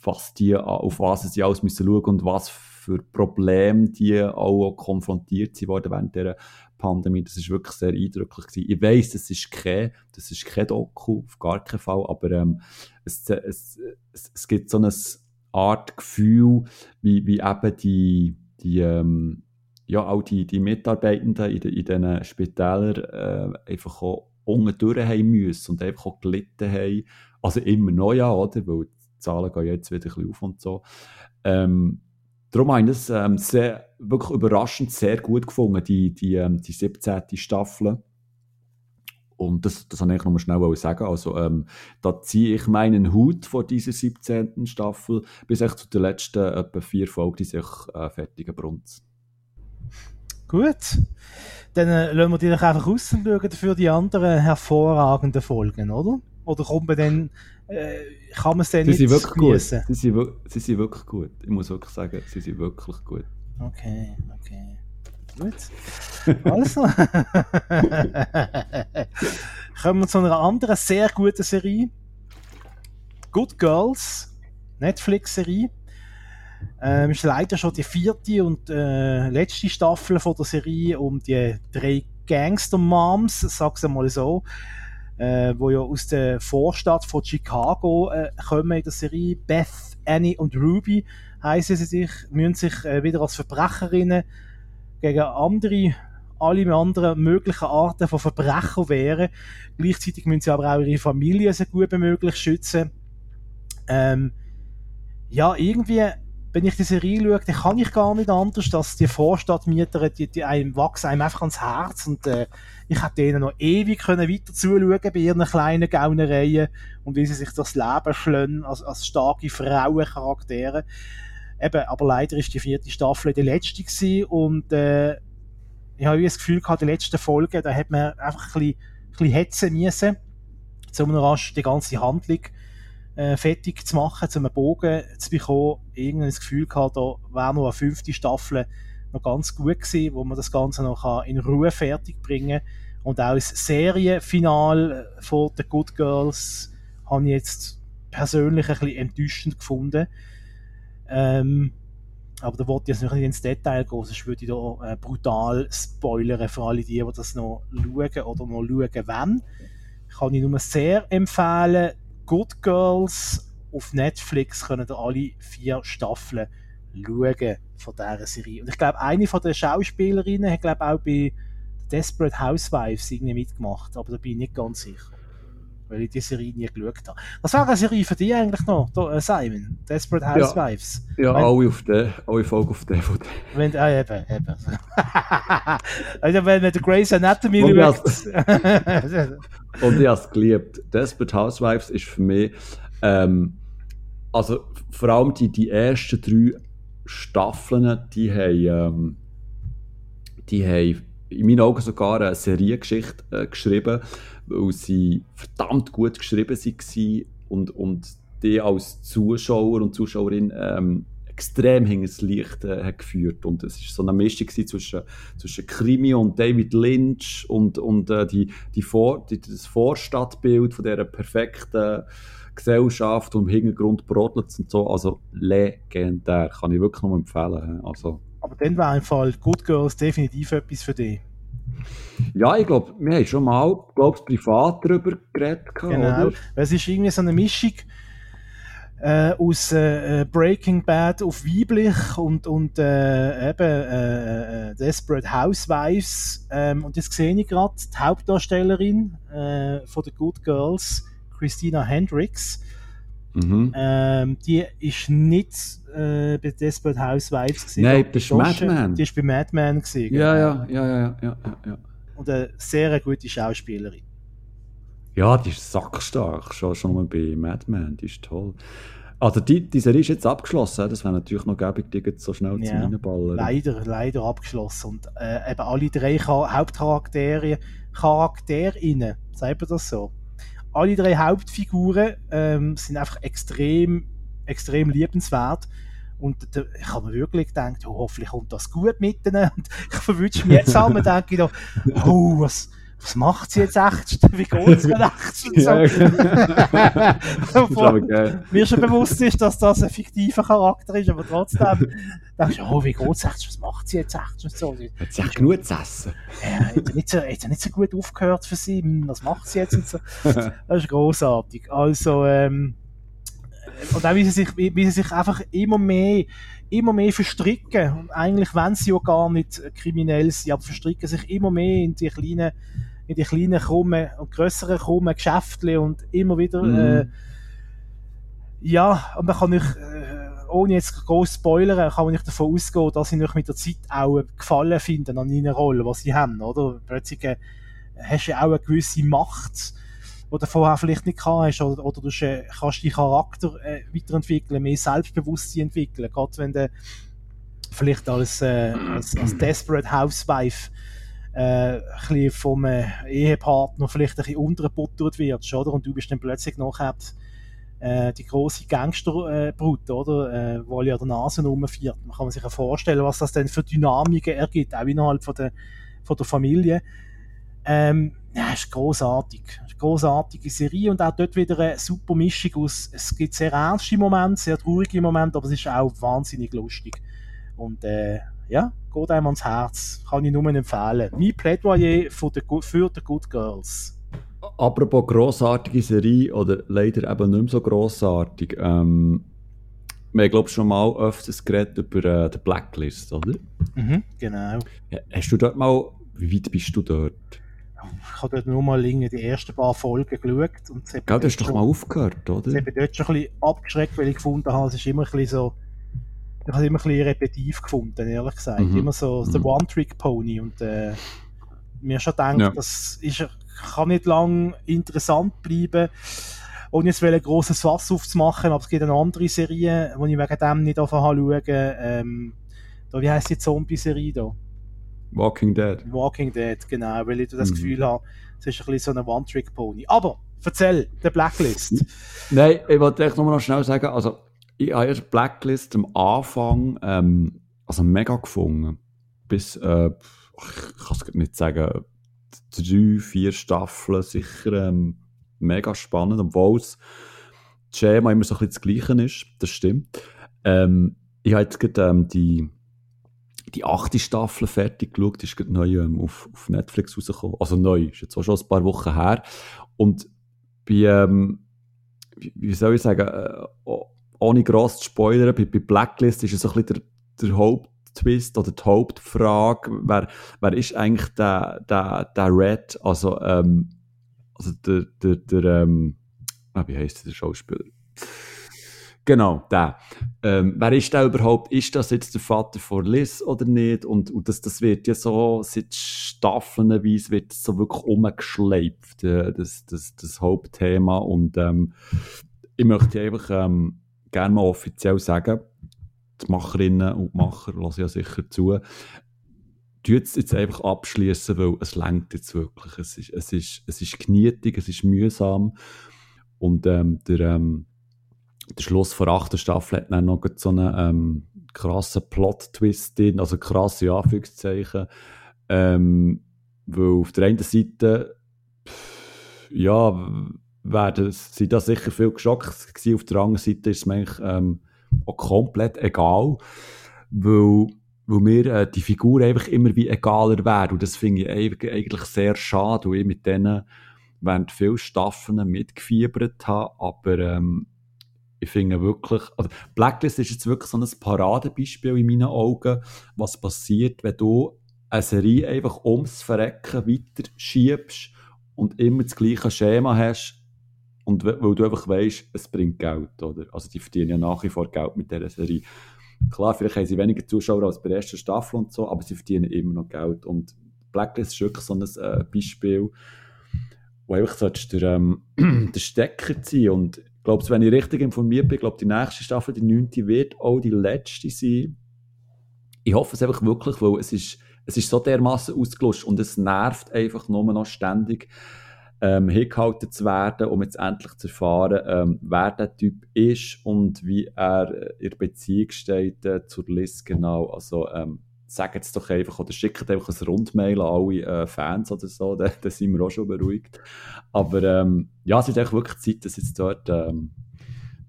was die, auf was sie alles müssen schauen und was für Probleme die auch konfrontiert worden während dieser Pandemie. Das ist wirklich sehr eindrücklich gewesen. Ich weiss, das ist kein, das ist kein Doku, auf gar keinen Fall, aber ähm, es, es, es, es gibt so eine Art Gefühl, wie, wie eben die, die ähm, ja, auch die, die Mitarbeitenden in, de, in diesen Spitälern äh, einfach auch unten haben müssen und einfach auch gelitten haben. Also immer noch ja, oder? Weil die Zahlen gehen jetzt wieder ein bisschen auf und so. Ähm, darum habe ich das ähm, sehr, wirklich überraschend sehr gut gefunden, die, die, ähm, die 17. Staffel. Und das, das wollte ich noch mal schnell sagen. Also, ähm, da ziehe ich meinen Hut vor dieser 17. Staffel bis echt zu den letzten etwa vier Folgen, die sich äh, fertigen Brunz. Gut. Dann äh, lassen wir die doch einfach ausschauen für die anderen hervorragenden Folgen, oder? Oder kommt man dann, äh, kann man es dann sie nicht sind wirklich gut. Sie sind, sie sind wirklich gut. Ich muss wirklich sagen, sie sind wirklich gut. Okay, okay. Gut. Also. Kommen wir zu einer anderen sehr guten Serie. Good Girls. Netflix-Serie. Ähm, ist leider schon die vierte und äh, letzte Staffel von der Serie um die drei Gangster-Moms, sag's mal so, äh, wo ja aus der Vorstadt von Chicago äh, kommen in der Serie. Beth, Annie und Ruby heißen sie sich, müssen sich äh, wieder als Verbrecherinnen gegen andere, alle anderen möglichen Arten von Verbrechen wehren. Gleichzeitig müssen sie aber auch ihre Familie so gut wie möglich schützen. Ähm, ja, irgendwie, wenn ich die Serie schaue, dann kann ich gar nicht anders, dass die Vorstadtmieter, die, die einem wachsen einem einfach ans Herz und äh, ich hätte denen noch ewig können weiter zuschauen bei ihren kleinen Gaunereien und wie sie sich das Leben schlönen als, als starke Frauencharaktere. Eben, aber leider ist die vierte Staffel die letzte gewesen und äh, ich habe das Gefühl gehabt, die letzten Folgen, da hat man einfach ein bisschen, ein bisschen hetzen müssen, um rasch die ganze Handlung äh, fertig zu machen, um einen Bogen zu bekommen. Irgendwie das Gefühl gehabt, da wäre noch eine fünfte Staffel noch ganz gut gewesen, wo man das Ganze noch in Ruhe fertig bringen kann. Und auch das Serienfinal von The Good Girls habe ich jetzt persönlich ein bisschen enttäuschend gefunden. Ähm, aber da wollte ich jetzt nicht ins Detail gehen, sonst würde ich da äh, brutal spoilern für alle die, die das noch schauen oder noch schauen wollen. Kann ich nur sehr empfehlen. Good Girls auf Netflix können da alle vier Staffeln schauen von dieser Serie. Und ich glaube, eine von den Schauspielerinnen hat glaube auch bei Desperate Housewives irgendwie mitgemacht, aber da bin ich nicht ganz sicher weil ich die Serie nie geschaut habe. Was wäre eine Serie für dich eigentlich noch, da, äh, Simon? Desperate Housewives? Ja, ja Wenn- alle, auf der, alle Folgen auf DVD. Wenn, ah, eben, eben. also, wenn man Grey's Anatomy schaut. Und ich habe es geliebt. Desperate Housewives ist für mich, ähm, also vor allem die, die ersten drei Staffeln, die haben, ähm, die haben in meinen Augen sogar eine Seriengeschichte äh, geschrieben, weil sie verdammt gut geschrieben waren und, und die als Zuschauer und Zuschauerin ähm, extrem hinter das Licht äh, hat geführt. Und es war so eine Mischung zwischen, zwischen Krimi und David Lynch und, und äh, die, die Vor, die, das Vorstadtbild von dieser perfekten Gesellschaft und im Hintergrund brodelt und so. Also legendär, kann ich wirklich nur empfehlen. Also, Aber dann wäre im Fall Good Girls definitiv etwas für dich. ja, ich glaube, wir haben schon mal, glaube ich, privat darüber geredet. Genau. Oder? Es ist irgendwie so eine Mischung äh, aus äh, äh, Breaking Bad auf weiblich und, und äh, eben äh, äh, Desperate Housewives. Ähm, und jetzt sehe ich gerade die Hauptdarstellerin von The Good Girls, Christina Hendricks. Mhm. Ähm, die ist nicht äh, bei Desperate Housewives gewesen. Nein, das ist Madman. Die ist bei Madman gewesen. Ja, ja, ja, ja, ja, ja, Und eine sehr gute Schauspielerin. Ja, die ist sackstark. Schon, schon mal bei Madman, die ist toll. Also die, die Serie ist jetzt abgeschlossen, das wäre natürlich noch gäbig, die jetzt so schnell ja, zu reinballern. Leider, leider abgeschlossen. Und äh, eben alle drei Hauptcharaktere, Charakterinnen, sagt man das so? Alle drei Hauptfiguren ähm, sind einfach extrem, extrem liebenswert. Und da, ich habe mir wirklich gedacht, oh, hoffentlich kommt das gut mit. Und ich verwünsche mich jetzt und denke ich noch, oh, was, was macht sie jetzt echt? Wie geht es denn echt? Ja, mir schon bewusst ist, dass das ein fiktiver Charakter ist, aber trotzdem denkst du, oh, wie geht es echt? Was macht sie jetzt echt? Und so. Hat sie echt genug zu essen? Ja, hat nicht, so, hat nicht so gut aufgehört für sie? Hm, was macht sie jetzt? Und so. Das ist großartig. Also, ähm, und auch wie sie sich, wie sie sich einfach immer mehr immer mehr verstricken. Und eigentlich, wenn sie ja gar nicht kriminell sind, aber verstricken sich immer mehr in die kleinen in die kleinen krummen und grösseren krummen Geschäfte und immer wieder mhm. äh, ja, und man kann nicht, äh, ohne jetzt groß spoilern, kann man nicht davon ausgehen, dass sie nicht mit der Zeit auch Gefallen finden an ihrer Rolle, was sie haben, oder? Plötzlich äh, hast du auch eine gewisse Macht, die du vorher vielleicht nicht hast, oder, oder du äh, kannst deinen Charakter äh, weiterentwickeln, mehr Selbstbewusstsein entwickeln, gerade wenn du vielleicht als, äh, als, als Desperate Housewife äh, ein vom äh, Ehepartner vielleicht ein bisschen untergebuttert wirst, oder? Und du bist dann plötzlich nachher äh, die große Gangsterbrut, äh, oder? Äh, alle an der Nase rumfährt. Man kann sich ja vorstellen, was das denn für Dynamiken ergibt, auch innerhalb von der, von der Familie. Ähm, ja, ist großartig, ist großartige Serie und auch dort wieder eine super Mischung aus. Es gibt sehr ernste Momente, sehr traurige Momente, aber es ist auch wahnsinnig lustig. Und äh, ja, geht einem ans Herz. Kann ich nur empfehlen. Mein Plädoyer für die, für die Good Girls. Apropos grossartige Serie oder leider eben nicht mehr so grossartig. Ähm, wir haben, glaube schon mal öfters geredet über äh, die Blacklist, oder? Mhm, genau. Ja, hast du dort mal, wie weit bist du dort? Ich habe dort nur mal die ersten paar Folgen geschaut. Und Gell, du hast doch mal aufgehört, oder? Ich habe dort schon ein bisschen abgeschreckt, weil ich gefunden habe, es ist immer ein bisschen so ich habe immer ein bisschen repetitiv gefunden, ehrlich gesagt. Mhm. Immer so mhm. der One-Trick-Pony und äh, mir schon gedacht, ja. das ist, kann nicht lang interessant bleiben, ohne jetzt ein grosses Fass aufzumachen, aber es gibt eine andere Serie, die ich wegen dem nicht anfangen schauen ähm, da, wie heisst die Zombie-Serie da? Walking Dead. Walking Dead, genau, weil ich das mhm. Gefühl habe, es ist ein bisschen so ein One-Trick-Pony. Aber, erzähl, der Blacklist. Nein, ich wollte echt nur noch schnell sagen, also ich habe erst Blacklist am Anfang ähm, also mega gefunden. Bis, äh, ich kann es nicht sagen, drei, vier Staffeln sicher ähm, mega spannend, obwohl das Schema immer so ein bisschen das Gleiche ist. Das stimmt. Ähm, ich habe jetzt gerade ähm, die, die achte Staffel fertig geschaut, die ist gerade neu ähm, auf, auf Netflix rausgekommen. Also neu, ist jetzt auch schon ein paar Wochen her. Und bei, ähm, wie, wie soll ich sagen, äh, ohne gross zu spoilern, bei, bei Blacklist ist es ein bisschen der, der Haupttwist oder die Hauptfrage, wer, wer ist eigentlich der, der, der Red, also, ähm, also der, der, der ähm, ah, wie heißt der Schauspieler? Genau, der. Ähm, wer ist der überhaupt? Ist das jetzt der Vater von Liz oder nicht? Und, und das, das wird ja so seit Staffelnweise wird so wirklich umgeschleift, äh, das, das, das Hauptthema. Und ähm, ich möchte einfach ähm, gerne mal offiziell sagen, die Macherinnen und Macher lassen ja sicher zu, tut es jetzt einfach abschließen, weil es lenkt jetzt wirklich. Es ist, es ist, es ist knietig, es ist mühsam. Und ähm, der, ähm, der Schluss der achten Staffel hat dann noch so einen ähm, krassen Plot-Twist drin, also krasse Anführungszeichen. Ähm, weil auf der einen Seite, pff, ja, werden, sind da sicher viel geschockt gewesen. Auf der anderen Seite ist es mir ähm, auch komplett egal, weil, weil mir äh, die Figur einfach immer wie egaler werden. Und das finde ich eigentlich sehr schade, weil ich mit denen während vielen Staffeln mitgefiebert habe, aber ähm, ich finde wirklich, also Blacklist ist jetzt wirklich so ein Paradebeispiel in meinen Augen, was passiert, wenn du eine Serie einfach ums Verrecken weiter schiebst und immer das gleiche Schema hast, Und weil du einfach weißt, es bringt Geld, oder? Also die verdienen ja nach wie vor Geld mit dieser Serie. Klar, vielleicht haben sie weniger Zuschauer als bei der ersten Staffel und so, aber sie verdienen immer noch Geld. Und Blacklist ist wirklich so ein äh, Beispiel, wo einfach solltest du ähm, den Stecker ziehen. Und ich glaube, wenn ich richtig informiert bin, glaube die nächste Staffel, die neunte, wird auch die letzte sein. Ich hoffe es einfach wirklich, weil es ist, es ist so dermaßen ausgelöscht und es nervt einfach nur noch ständig ähm, hingehalten zu werden, um jetzt endlich zu erfahren, ähm, wer der Typ ist und wie er in der Beziehung steht äh, zur Liz genau. Also ähm, sagt es doch einfach oder schickt einfach ein Rundmail an alle äh, Fans oder so, dann, dann sind wir auch schon beruhigt. Aber ähm, ja, es ist eigentlich wirklich Zeit, dass jetzt dort ähm,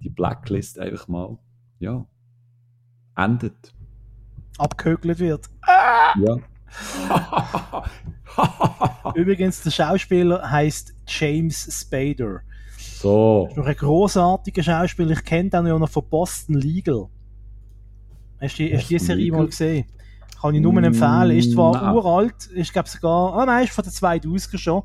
die Blacklist einfach mal ja, endet. Abgehökelt wird. Ja. Übrigens, der Schauspieler heißt James Spader. so. Ist noch ein großartiger Schauspieler. Ich kenne den ja noch von Boston Legal. Hast du die, hast Serie Legal? mal gesehen? Kann ich nur Mm, empfehlen. Ist zwar nein. uralt, ist glaube sogar, ah nein, ist von den 2000er schon.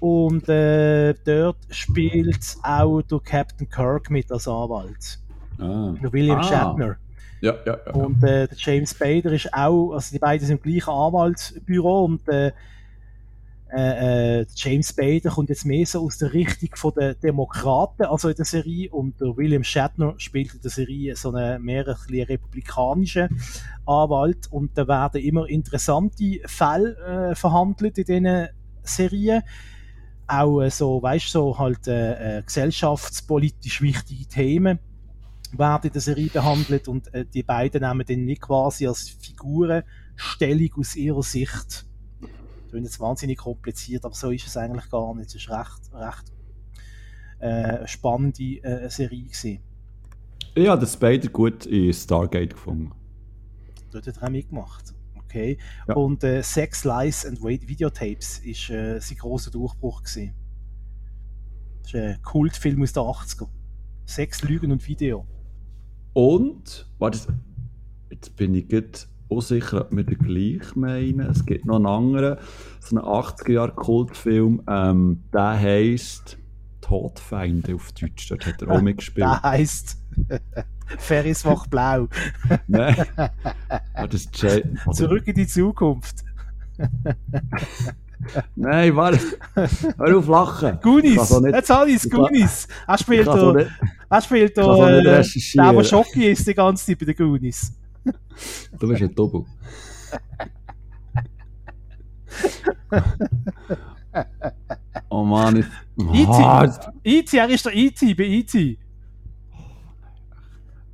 Und äh, dort spielt auch der Captain Kirk mit als Anwalt. Ah. Der William Ah. Shatner. Ja, ja, ja. Und äh, der James Spader ist auch, also die beiden sind im gleichen Anwaltsbüro und äh, äh, äh, James Spader kommt jetzt mehr so aus der Richtung von der Demokraten, also in der Serie, und der William Shatner spielt in der Serie so einen mehr ein republikanischen Anwalt und da werden immer interessante Fälle äh, verhandelt in diesen Serien. Auch äh, so, weißt du, so halt äh, äh, gesellschaftspolitisch wichtige Themen werden in der Serie behandelt und äh, die beiden nehmen dann nicht quasi als Figuren Stellung aus ihrer Sicht. Das ist jetzt wahnsinnig kompliziert, aber so ist es eigentlich gar nicht. Es ist recht, recht äh, spannende äh, Serie gewesen. Ich habe den Spider gut in Stargate gefunden. Dort hat er auch mitgemacht. Okay. Ja. Und äh, Sex, Lies and Wa- Videotapes ist äh, sein grosser Durchbruch gewesen. Das ist ein Kultfilm aus den 80er. Sex, Lügen und Video. Und, warte, jetzt bin ich gerade unsicher, ob wir den gleich meinen. Es gibt noch einen anderen, so einen 80er-Jahre-Kultfilm, ähm, der heisst Todfeinde auf Deutsch. Dort hat er auch mitgespielt. Der heisst Ferris macht blau. Nein. Ah, das Zurück in die Zukunft. Nein, warte. Hör auf lachen. Goonies! Jetzt habe ich es, Goonies! Er spielt kann er spielt da äh, der, der Schocki ist die ganze Zeit bei den Goonies. Du bist ein Double. oh Mann, ich... E.T. Ah, er ist der E.T. bei E.T.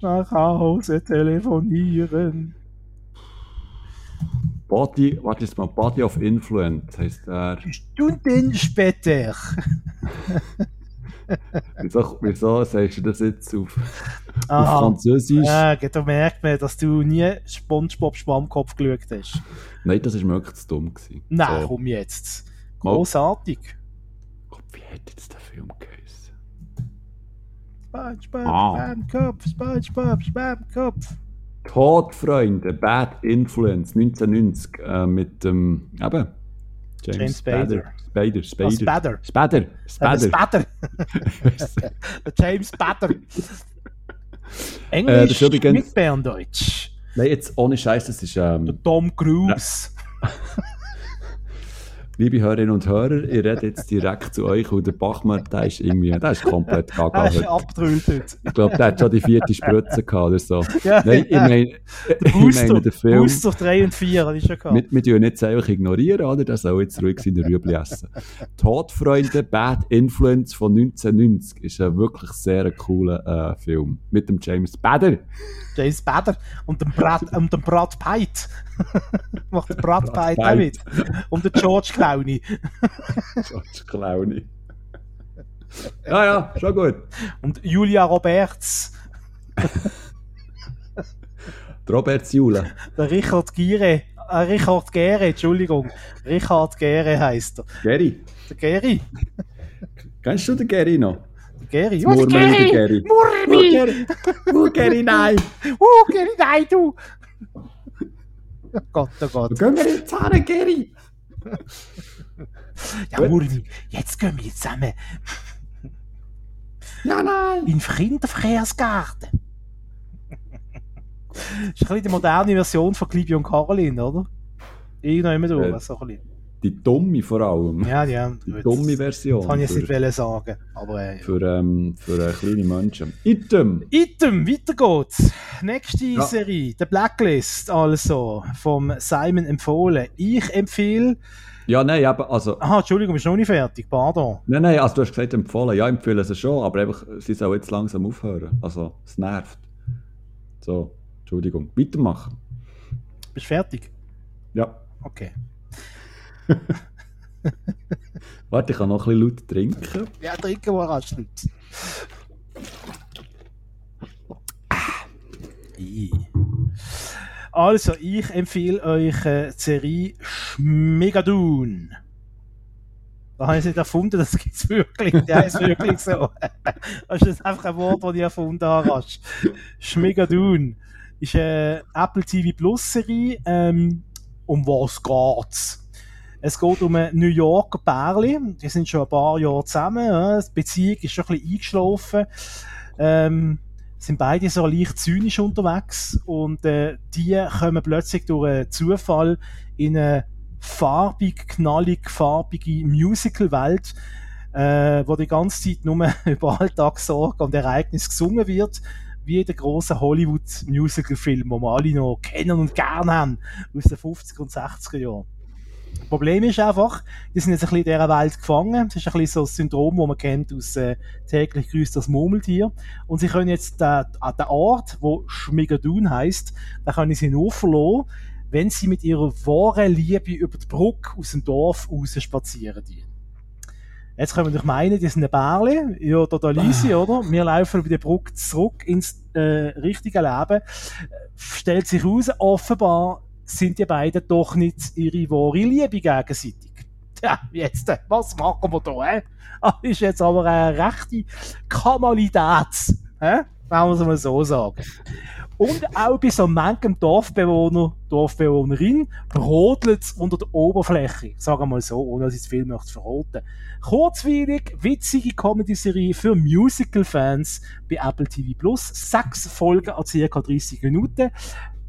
Nach Hause telefonieren. Body, warte jetzt mal, Body of Influence heisst er. Stunden später. Wieso, wieso sagst du das jetzt auf, auf. Französisch? Ja, da merkt man, dass du nie Spongebob Schwammkopf geschaut hast. Nein, das war wirklich zu dumm. Gewesen. Nein, So. komm jetzt. Großartig. Gott, wie hat jetzt der Film geheißen? Spongebob, Ah. Schwammkopf, Spongebob, Schwammkopf. Todfreunde, Bad Influence, 1990, äh, mit dem, eben, James, James Spader. Spader. Spader, Ah, Spader. Spader. Spader, Spader. Spader. Der James Spader. Äh, das Englisch ist übrigens- mit Berndeutsch. Nein, jetzt ohne Scheiß, das ist, Der ähm, Tom Cruise. liebe Hörerinnen und Hörer, ich rede jetzt direkt zu euch und der Bachmann, der ist irgendwie, der ist komplett gaga Er ist heute. Ich glaube, der hat schon die vierte Spritze gehabt oder so. Ja, Nein, ich meine, ich meine den Film. Booster 3 und 4 habe ich schon gehabt. Wir, tun nicht einfach ignorieren, oder? Der soll jetzt ruhig seine Rüebli essen. Todfreunde, Bad Influence von 1990 ist ein wirklich sehr cooler äh, Film. Mit dem James Spader. James Spader und dem Brad, und dem Brad Pitt. Macht der Brad Brad Pitt auch mit. Und der George Clooney. George Clowney. Ja, ja, schon gut. Und Julia Roberts. Die Robert Jule. Der Richard Gere. Äh, Richard Gere, Entschuldigung. Richard Gere heisst er. Gary. Der Geri. Kennst du den Gary noch? Das Murmeli, der Gary. Oh, Murmi! Oh, Gary, nein. Uh, Geri, nein, du! Oh Gott, oh Gott. Wo gehen wir jetzt hin, Gary? Ja, Gut. Murmi, jetzt gehen wir zusammen Ja, nein! In Kinderverkehrsgarten. das ist ein bisschen die moderne Version von Clibi und Caroline, oder? Irgendwann immer durch, so ein bisschen. Die dumme vor allem. Ja. Die gut. dumme Version. Das kann ich jetzt nicht sagen. Aber äh, für, ähm, für äh, kleine Menschen. Item! Item, weiter geht's. Nächste Ja. Serie, The Blacklist, also, vom Simon empfohlen. Ich empfehle, Ja, nein, eben, also, aha, Entschuldigung, bist noch nicht fertig, pardon. nein, nein, also du hast gesagt empfohlen. Ja, empfehlen sie schon, aber einfach, sie sollen jetzt langsam aufhören. Also, es nervt. So, Entschuldigung. Weitermachen. Bist du fertig? Ja. Okay. Warte, ich kann noch ein bisschen laut trinken. Ja, trinken wir rasch nicht. I. Also, ich empfehle euch äh, die Serie Schmigadoon. Da habe ich es nicht erfunden, das gibt es wirklich. Der heißt wirklich so. Das ist einfach ein Wort, das ich erfunden habe. rasch. Schmigadoon ist eine Apple TV Plus Serie. Ähm, um was geht's? Es geht um ein New Yorker Pärchen. Die sind schon ein paar Jahre zusammen. Ja. Die Beziehung ist schon ein bisschen eingeschlafen. Ähm, sind beide so leicht zynisch unterwegs und äh, die kommen plötzlich durch einen Zufall in eine farbig, knallig farbige Musical-Welt, äh, wo die ganze Zeit nur über Alltagssorgen und Ereignisse gesungen wird, wie in den grossen Hollywood-Musical-Film, wo wir alle noch kennen und gern haben, aus den 50er und 60er Jahren. Das Problem ist einfach, die sind jetzt ein bisschen in dieser Welt gefangen. Das ist ein bisschen so das Syndrom, das man kennt aus äh, täglich grüßt das Murmeltier. Und sie können jetzt den, an den Ort, wo Schmigadoon heisst, da können sie nur verloren, wenn sie mit ihrer wahren Liebe über die Brücke aus dem Dorf raus spazieren. Die. Jetzt können wir doch meinen, die sind ein Bärli, ja, total easy, oder? Wir laufen über die Brücke zurück ins äh, richtige Leben. Äh, Stellt sich heraus, offenbar sind die beiden doch nicht ihre wahre Liebe gegenseitig. Tja, jetzt, äh, was machen wir da, hä? Ah, ist jetzt aber eine rechte Kamalität, hä? Wenn wir es mal so sagen. Und auch bei so manchem Dorfbewohner, Dorfbewohnerin brodelt es unter der Oberfläche. Sagen wir mal so, ohne dass ich zu viel möchte verraten. Kurzweilig, witzige Comedy-Serie für Musical-Fans bei Apple TV Plus. Sechs Folgen an ca. 30 Minuten.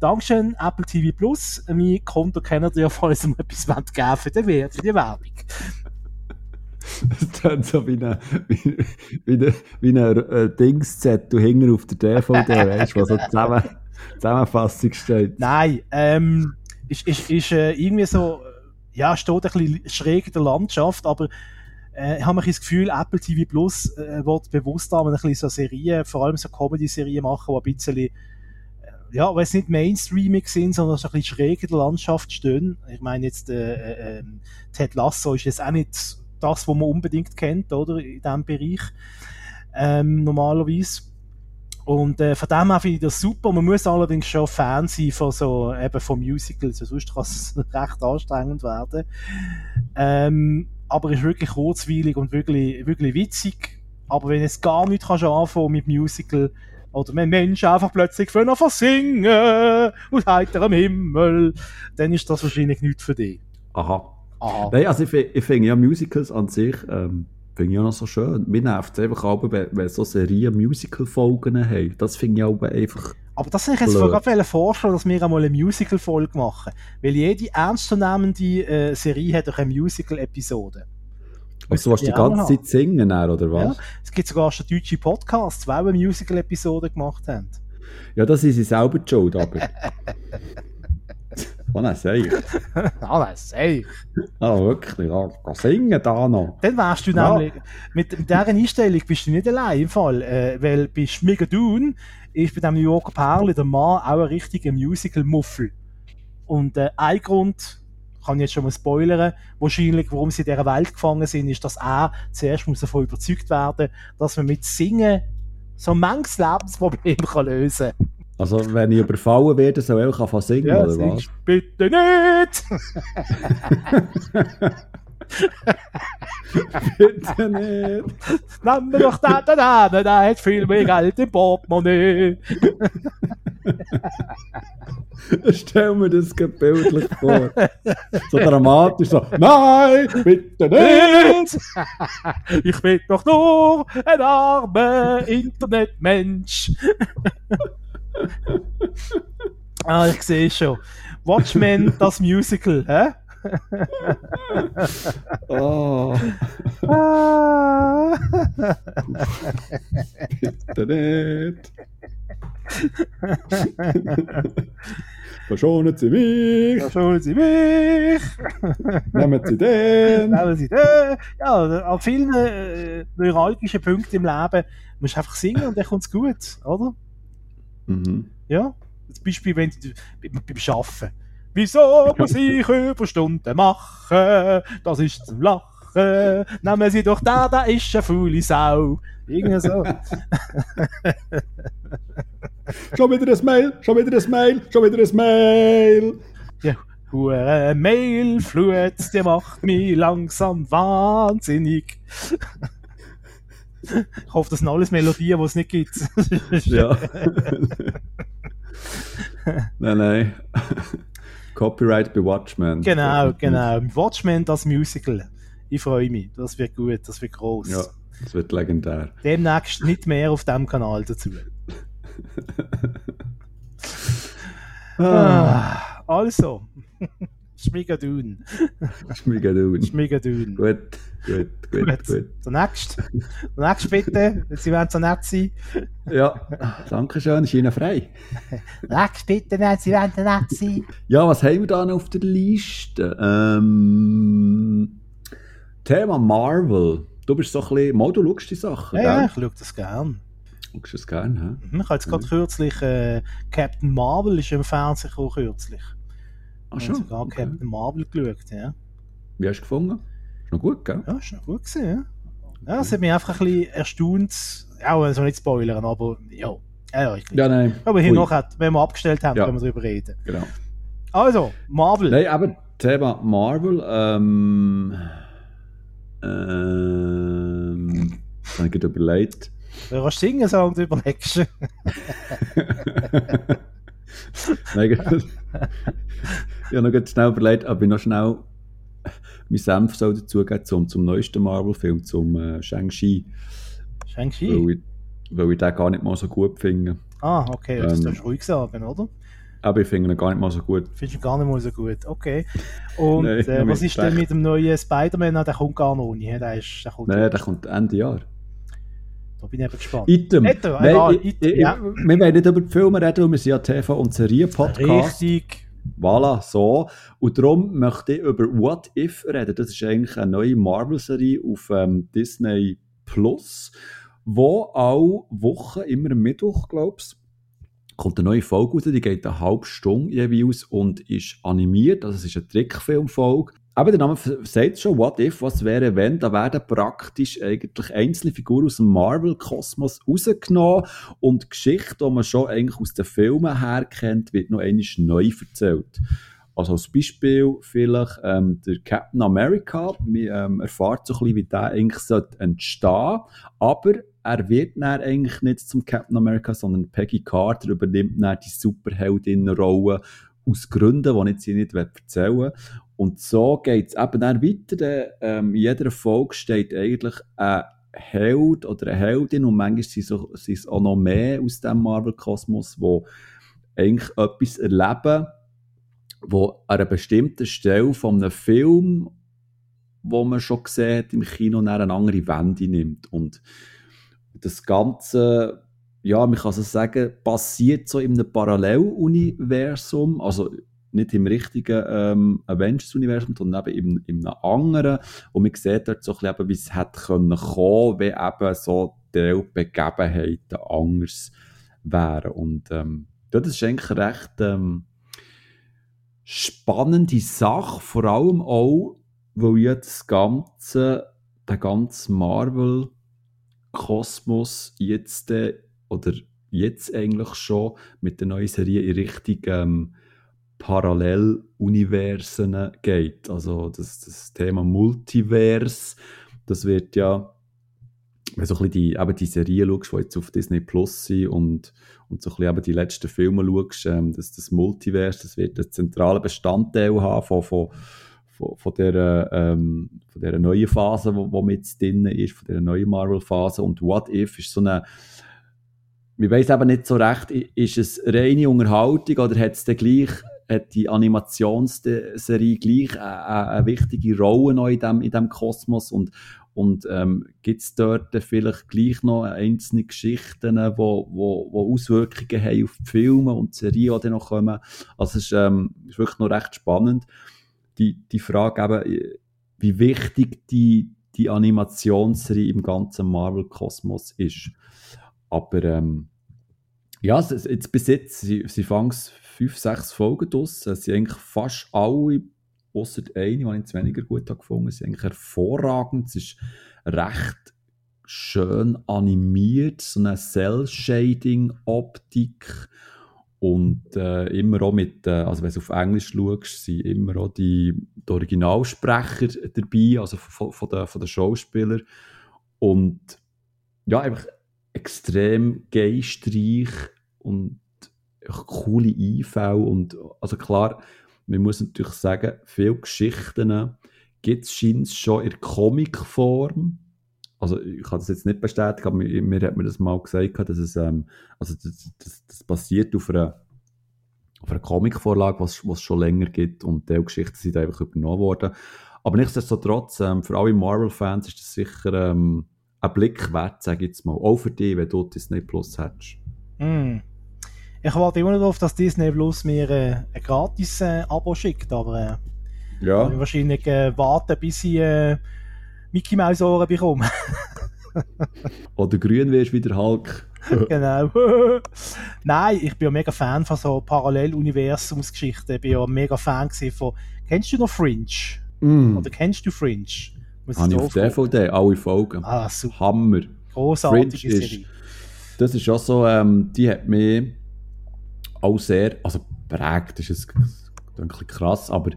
Dankeschön, Apple TV Plus. Mein Konto kennt ihr, falls ihr mir etwas wollt geben für die, Wer- für die Werbung. Es klingt so wie eine, wie, wie wie äh, Dingszettel hinten auf der DVD, weißt du, wo so zusammen, Zusammenfassung steht. Nein, ähm, ist, ist, ist äh, irgendwie so, ja, steht ein bisschen schräg in der Landschaft, aber äh, ich habe das Gefühl, Apple TV Plus äh, wird bewusst haben, ein bisschen so Serien, vor allem so Comedy-Serien machen, die ein bisschen, ja, weil es nicht mainstreamig sind, sondern so ein bisschen schräg in der Landschaft stehen. Ich meine jetzt, äh, äh, ähm, Ted Lasso ist jetzt auch nicht das, was man unbedingt kennt, oder, in diesem Bereich, ähm, normalerweise. Und äh, von dem her finde ich das super. Man muss allerdings schon Fan sein von so, eben von Musicals, sonst kann es recht anstrengend werden. Ähm, aber ist wirklich kurzweilig und wirklich, wirklich witzig. Aber wenn es gar nicht kannst anfangen mit Musical, oder wenn Menschen einfach plötzlich von einfach singen aus heiterem Himmel, dann ist das wahrscheinlich nichts für dich. Aha. Aha. Nein, also ich, ich finde ja Musicals an sich, ähm, finde ich auch noch so schön. Mir nervt es einfach auch, wenn, wenn so Serien Musical-Folgen haben. Das finde ich auch einfach... Aber das habe ich jetzt gerade vorstellen, dass wir einmal eine Musical-Folge machen. Weil jede ernstzunehmende äh, Serie hat auch eine Musical-Episode. Also, du willst die Ja, auch ganze noch. Zeit singen, oder was? Ja, es gibt sogar schon deutsche Podcasts, die auch eine Musical-Episode gemacht haben. Ja, das ist sie selber die schuld, aber... oh nein, sag ich. ah, das sei. Ah, wirklich. Ja, geh singen da noch. Dann wärst du Ja. nämlich, mit, mit dieser Einstellung bist du nicht allein im Fall, äh, weil bei Schmigadoon ist bei dem New Yorker Perle der Mann auch ein richtiger Musical-Muffel. Und äh, ein Grund, kann ich jetzt schon mal spoilern, wahrscheinlich, warum sie in dieser Welt gefangen sind, ist, dass er zuerst muss davon überzeugt werden, dass man mit Singen so manches Lebensproblem kann lösen kann. Also, wenn ich überfallen werde, soll ich einfach singen, oder was? bitte nicht! Bitte nicht. Nimm mir doch den, den, den, der hat viel mehr Geld im Portemonnaie. Stell mir das bildlich vor. So dramatisch, so, nein, bitte nicht! ich bin doch nur ein armer Internetmensch. ah, ich sehe schon. Watchmen, das Musical, hä? oh. Ah. bitte nicht. Verschonen Sie mich! Verschonen Sie mich! Nehmen Sie den! Nehmen Sie den! Ja, an vielen äh, neuralgischen Punkten im Leben musst du einfach singen und dann kommt es gut, oder? Mhm. Ja? Zum Beispiel wenn du, beim, beim Arbeiten. Wieso muss ich Überstunden machen? Das ist zum Lachen. Nehmen Sie doch da, da ist eine faule Sau. Irgendwie so. schon wieder ein Mail, schon wieder ein Mail, schon wieder ein Mail. Ja, hure Mailflut, die macht mich langsam wahnsinnig. ich hoffe, das sind alles Melodien, die es nicht gibt. ja. nein, nein. Copyright bei Watchmen. Genau, genau. Watchmen, das Musical. Ich freue mich. Das wird gut, das wird groß. Ja, das wird legendär. Demnächst nicht mehr auf dem Kanal dazu. ah, also. Schmigadun. Schmigadun. Schmigadun. Gut, gut, gut, gut. gut. Der nächste. Der nächste bitte. Sie werden so nett sein. Ja, danke schön. Ist Ihnen frei. Nächste bitte, Sie werden so nett sein. Ja, was haben wir da noch auf der Liste? Ähm, Thema Marvel. Du bist so ein bisschen, mal, du schaust die Sachen, Ja, ja ich schaue das gern. Schaust du das gerne, hä? Mhm, Ich habe jetzt gerade kürzlich äh, Captain Marvel ist im Fernsehen gekommen, kürzlich. Ach Ich habe schon? sogar Okay. Captain Marvel geschaut, ja. Wie hast du gefunden? Ist noch gut, gell? Ja, ist noch gut gewesen, ja. Ja, das hat mich einfach ein bisschen erstaunt. Ja, also nicht spoilern, aber ja. Ja, ja, ich Ja, nein. Aber hier Ui. noch, hat, wenn wir abgestellt haben, Ja. können wir darüber reden. Genau. Also, Marvel. Nein, aber Thema Marvel, ähm, ähm, das habe ich überlegt. Du singen so und überlegst. Nein, ich habe noch schnell überlegt, ob ich noch schnell meinen Senf soll dazugeben zum, zum neuesten Marvel-Film, zum äh, Shang-Chi, Shang-Chi. weil ich, weil ich den gar nicht mal so gut finde. Ah, okay, das Ähm. du ruhig sagen, oder? Aber ich finde ihn gar nicht mal so gut. Findest du gar nicht mal so gut. Okay. Und Nein, äh, was ist denn mit dem neuen Spider-Man? Der kommt gar noch nicht. Der, ist, der kommt Nein, der kommt Ende Jahr. Da bin ich eben gespannt. Item. Item, Nein, egal, ich- Item, ich- ja. Wir wollen nicht über die Filme reden, wir sind ja TV- und Serien-Podcast. Richtig. Voilà, so. Und darum möchte ich über What If reden. Das ist eigentlich eine neue Marvel-Serie auf ähm, Disney Plus, wo auch Wochen, immer Mittwoch, glaubst kommt eine neue Folge raus, die geht eine halbe Stunde jeweils und ist animiert, also es ist eine Trickfilmfolge. Aber der Name sagt schon, What If, was wäre wenn, da werden praktisch eigentlich einzelne Figuren aus dem Marvel-Kosmos rausgenommen und die Geschichte, die man schon eigentlich aus den Filmen her kennt, wird noch einmal neu erzählt. Also als Beispiel vielleicht ähm, der Captain America, man ähm, erfahrt so ein bisschen, wie der eigentlich sollte entstehen aber er wird dann eigentlich nicht zum Captain America, sondern Peggy Carter übernimmt dann die Superheldinnenrolle aus Gründen, die ich hier nicht erzählen will. Und so geht es eben dann weiter. Ähm, in jeder Folge steht eigentlich ein Held oder eine Heldin und manchmal sind es auch noch mehr aus dem Marvel-Kosmos, wo eigentlich etwas erleben, wo an einer bestimmten Stelle von einem Film, wo man schon gesehen hat im Kino, eine andere Wende nimmt. Und das Ganze, ja, man kann so sagen, passiert so in einem Paralleluniversum, also nicht im richtigen ähm, Avengers-Universum, sondern eben in, in einem anderen. Und man sieht dort so ein bisschen, wie es hätte können kommen, wenn eben so die Begebenheiten anders wären. Und ähm, das ist eigentlich eine recht ähm, spannende Sache, vor allem auch, weil ja das ganze, der ganze Marvel-Kosmos jetzt äh, oder jetzt eigentlich schon mit der neuen Serie in Richtung ähm, Paralleluniversen geht. Also das, das Thema Multiverse, das wird ja wenn du so ein bisschen die, eben die Serien schaust, die jetzt auf Disney Plus sind und, und so ein bisschen eben die letzten Filme schaust, ähm, dass das Multiverse, das wird einen zentralen Bestandteil haben von, von, von, von, dieser, ähm, von dieser neuen Phase, wo, wo mit drin ist, von dieser neuen Marvel-Phase. Und What If ist so eine, wir weiß eben nicht so recht, ist es reine Unterhaltung oder hat es dann gleich hat die Animationsserie gleich eine, eine, wichtige Rolle noch in diesem in dem Kosmos und, und ähm, gibt es dort vielleicht gleich noch einzelne Geschichten, die wo, wo, wo Auswirkungen haben auf die Filme und die Serien, die dann noch kommen. Also es ist, ähm, ist wirklich noch recht spannend. Die, die Frage eben, wie wichtig die, die Animationsserie im ganzen Marvel-Kosmos ist. Aber ähm, ja, jetzt bis jetzt, sie, sie fangen fünf, sechs Folgen draus. Es sind eigentlich fast alle außer eine, die ich jetzt weniger gut habe gefunden ist eigentlich hervorragend. Es ist recht schön animiert, so eine Cell-Shading-Optik und äh, immer auch mit, äh, also wenn du auf Englisch schaust, sind immer auch die, die Originalsprecher dabei, also von, von, den, Schauspielern und ja, einfach extrem geistreich und coole Einfälle und also klar, man muss natürlich sagen, viele Geschichten gibt es schon in Comicform. Also ich kann das jetzt nicht bestätigen, aber mir, mir hat mir das mal gesagt, dass es ähm, also das, das, das basiert auf einer, auf einer Comicvorlage, was es schon länger gibt und die Geschichten sind einfach übernommen worden. Aber nichtsdestotrotz, ähm, für alle Marvel-Fans ist das sicher ähm, ein Blick wert, sage ich jetzt mal. Auch für dich, wenn du Disney Plus hättest. Mm. Ich warte immer noch darauf, dass Disney Plus mir äh, ein gratis äh, Abo schickt, aber äh, ja. ich wahrscheinlich äh, warten, bis ich äh, Mickey Mouse Ohren bekomme. Oder grün wirst wie der Hulk. genau. Nein, ich bin ja mega Fan von so Paralleluniversumsgeschichten. Ich bin ja mega Fan von. Kennst du noch Fringe? Mm. Oder kennst du Fringe? Habe ich auf DVD, alle Folgen. Ah, super. Hammer. Großartige Serie. Ist, das ist auch so, ähm, die hat mich auch sehr, also prägt ist es ein bisschen krass, aber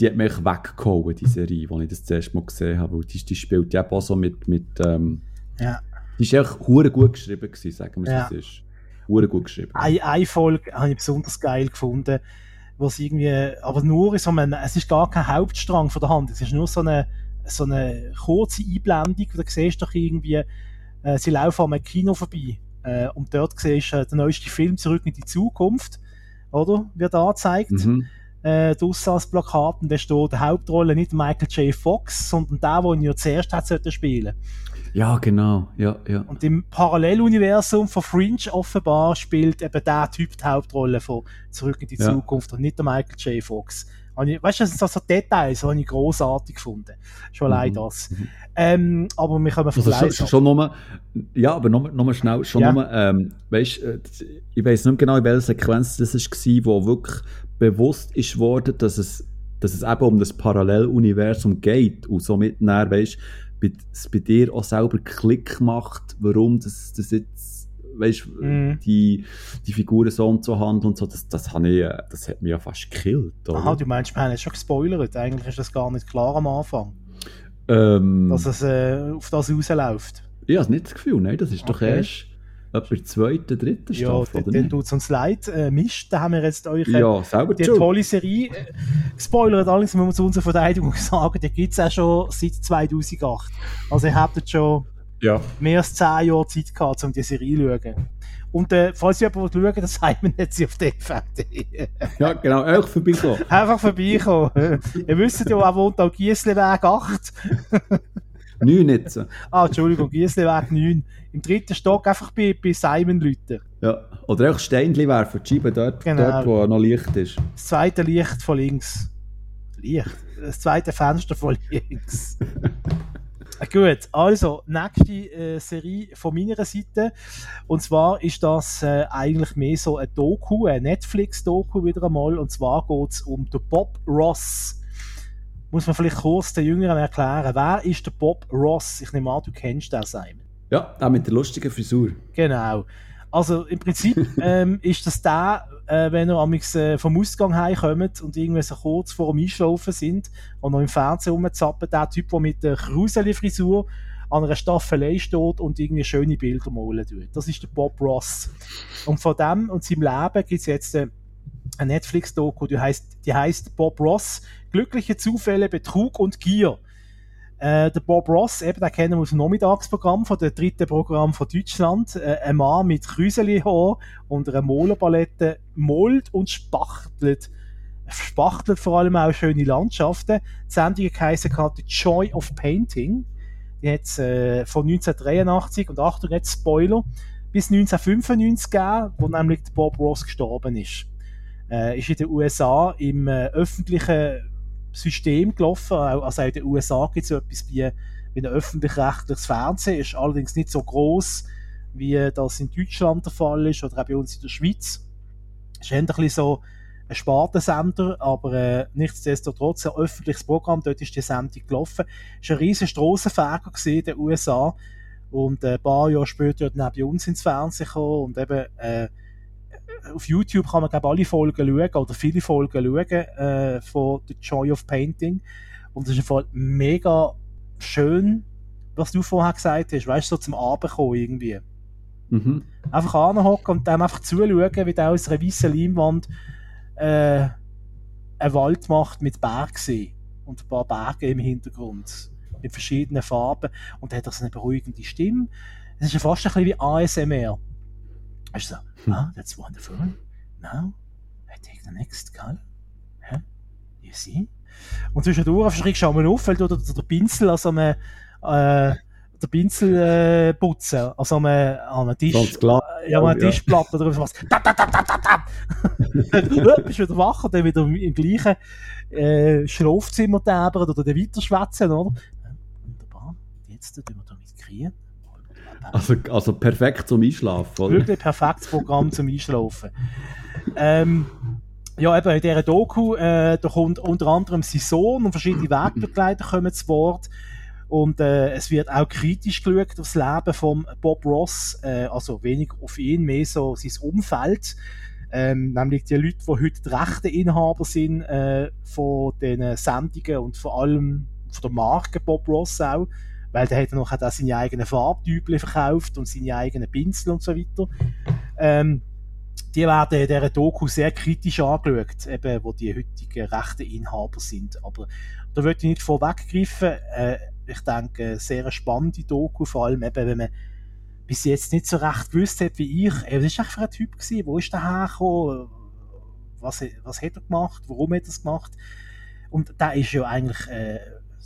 die hat mich weggehauen, die Serie, als ich das zuerst mal gesehen habe, weil die, die spielt ja auch so mit, mit ähm, ja. die ist echt hure gut geschrieben gewesen, sagen wir ja. es ist. Hure gut geschrieben. Eine, eine Folge habe ich besonders geil gefunden, wo es irgendwie, aber nur so einem, es ist gar kein Hauptstrang von der Hand, es ist nur so eine, so eine kurze Einblendung, wo du siehst doch irgendwie, äh, sie laufen an einem Kino vorbei äh, und dort siehst du äh, der neueste Film Zurück in die Zukunft, oder? Wird angezeigt. Mhm. Äh, draussen als Plakat und da steht die Hauptrolle nicht Michael J. Fox, sondern der, den er zuerst hat spielen ja, genau. Ja, ja. Und im Paralleluniversum von Fringe offenbar spielt eben der Typ die Hauptrolle von Zurück in die ja. Zukunft und nicht der Michael J. Fox. Ich, weißt du, das sind so Details, die ich grossartig gefunden. Schon allein mhm. das. Mhm. Ähm, aber wir können von also schon, schon nur, Ja, aber nochmal noch schnell. Schon ja. nur, ähm, weißt, äh, ich weiß nicht genau, in welcher Sequenz das war, wo wirklich bewusst ist worden, dass es, dass es eben um das Paralleluniversum geht und somit, dann, weißt, bei, es bei dir auch selber Klick macht, warum das, das jetzt weißt, mm. die, die Figuren so und so handeln und so, das, das, ich, das hat mich ja fast gekillt. Oder? Aha, du meinst, wir haben jetzt schon gespoilert. Eigentlich ist das gar nicht klar am Anfang. Ähm, dass es äh, auf das rausläuft. Ich habe nicht das Gefühl, nein, das ist okay. doch erst etwa der zweiten, dritten Staffel, ja, oder dann tut es uns leid. Äh, Mist, da haben wir jetzt euch äh, ja, selber die tolle Serie äh, gespoilert. Allerdings müssen wir zu unserer Verteidigung sagen, die gibt es auch schon seit 2008. Also ihr habt jetzt schon ja. mehr als 10 Jahre Zeit gehabt, um diese Serie zu schauen. Und äh, falls ihr jemand schauen dann sagt man nicht sie auf DVD. ja, genau, einfach vorbeikommen. Einfach vorbeikommen. ihr wisst ja, wo wohnt auch Giessleweg 8. 9 jetzt. Ah, Entschuldigung, Giessleweg 9. Im dritten Stock einfach bei, bei Simon Leute. Ja, oder einfach Steinchen werfen, die Scheibe dort, genau. dort, wo noch Licht ist. Das zweite Licht von links. Licht? Das zweite Fenster von links. Gut, also nächste äh, Serie von meiner Seite. Und zwar ist das äh, eigentlich mehr so ein Doku, ein Netflix-Doku wieder einmal. Und zwar geht es um den Bob Ross. Muss man vielleicht kurz den Jüngeren erklären. Wer ist der Bob Ross? Ich nehme an, du kennst den, Simon. Ja, auch mit der lustigen Frisur. Genau. Also im Prinzip ähm, ist das der, äh, wenn ihr amigs, äh, vom Ausgang heimkommt und irgendwie so kurz vor dem Einschlafen sind und noch im Fernsehen rumzappen, der Typ, der mit der Kruseli-Frisur an einer Staffelei steht und irgendwie schöne Bilder malen tut. Das ist der Bob Ross. Und von dem und seinem Leben gibt es jetzt eine Netflix-Doku, die heißt, die heißt Bob Ross, Glückliche Zufälle, Betrug und Gier. Äh, der Bob Ross, eben, den kennen wir aus dem Nachmittagsprogramm von dem dritten Programm von Deutschland. Äh, ein Mann mit Krüseli-Haar und einer Molenpalette mold und spachtelt. Spachtelt vor allem auch schöne Landschaften. Die Sendung heisst The Joy of Painting. Die hat es äh, von 1983 und Achtung, jetzt Spoiler, bis 1995 gegeben, wo nämlich Bob Ross gestorben ist. Äh, ist in den USA im äh, öffentlichen System gelaufen. Also auch in den USA gibt es so etwas wie, wie ein öffentlich-rechtliches Fernsehen, ist allerdings nicht so groß wie das in Deutschland der Fall ist oder auch bei uns in der Schweiz. Ist ein bisschen so ein Spartensender, aber äh, nichtsdestotrotz ein öffentliches Programm, dort ist die Sendung gelaufen. Ist ein riesen Strassenfeger in den USA und äh, ein paar Jahre später dann bei uns ins Fernsehen gekommen und eben äh, auf YouTube kann man glaube alle Folgen schauen oder viele Folgen schauen äh, von The Joy of Painting und es ist einfach mega schön, was du vorher gesagt hast, weißt du, so zum Abend kommen irgendwie. Mhm. Einfach anhocken und dann einfach zuschauen, wie der aus einer weißen Leinwand äh, einen Wald macht mit Bergsee und ein paar Berge im Hintergrund mit verschiedenen Farben und dann hat er so eine beruhigende Stimme. Es ist ja fast ein bisschen wie ASMR. Weißt du, so, oh, that's wonderful. Now, I take the next color. Huh? You see? Und zwischendurch schreckst du einmal auf, weil du den Pinsel an so einem, äh, den Pinsel äh, putzen, an so einem, an einem Tisch, Ganz klar. ja, an einem Tischplatte oder was. Da, da, da, da, da, da. bist wieder wach und dann wieder im gleichen äh, Schlafzimmer täbern oder dann weiter schwätzen, oder? Wunderbar. Jetzt tun wir damit kriegen. Also, also perfekt zum Einschlafen, oder? Wirklich perfektes Programm zum Einschlafen. Ähm, ja, eben in dieser Doku, äh, da kommt unter anderem sein Sohn und verschiedene Wegbegleiter kommen zu Wort. Und äh, es wird auch kritisch geschaut auf das Leben von Bob Ross, äh, also weniger auf ihn, mehr so sein Umfeld. Ähm, nämlich die Leute, die heute die Rechteinhaber sind äh, von den Sendungen und vor allem von der Marke Bob Ross auch weil der hat noch auch seine eigenen Farbtypen verkauft und seine eigenen Pinsel und so weiter. Ähm, die werden in dieser Doku sehr kritisch angeschaut, eben, wo die heutigen Rechteinhaber sind. Aber da würde ich nicht vorweggreifen. Äh, ich denke, sehr spannende Doku, vor allem eben, wenn man bis jetzt nicht so recht gewusst hat wie ich, ey, was eigentlich für ein Typ gewesen? Wo ist der hergekommen? Was, was hat er gemacht? Warum hat er es gemacht? Und da ist ja eigentlich äh,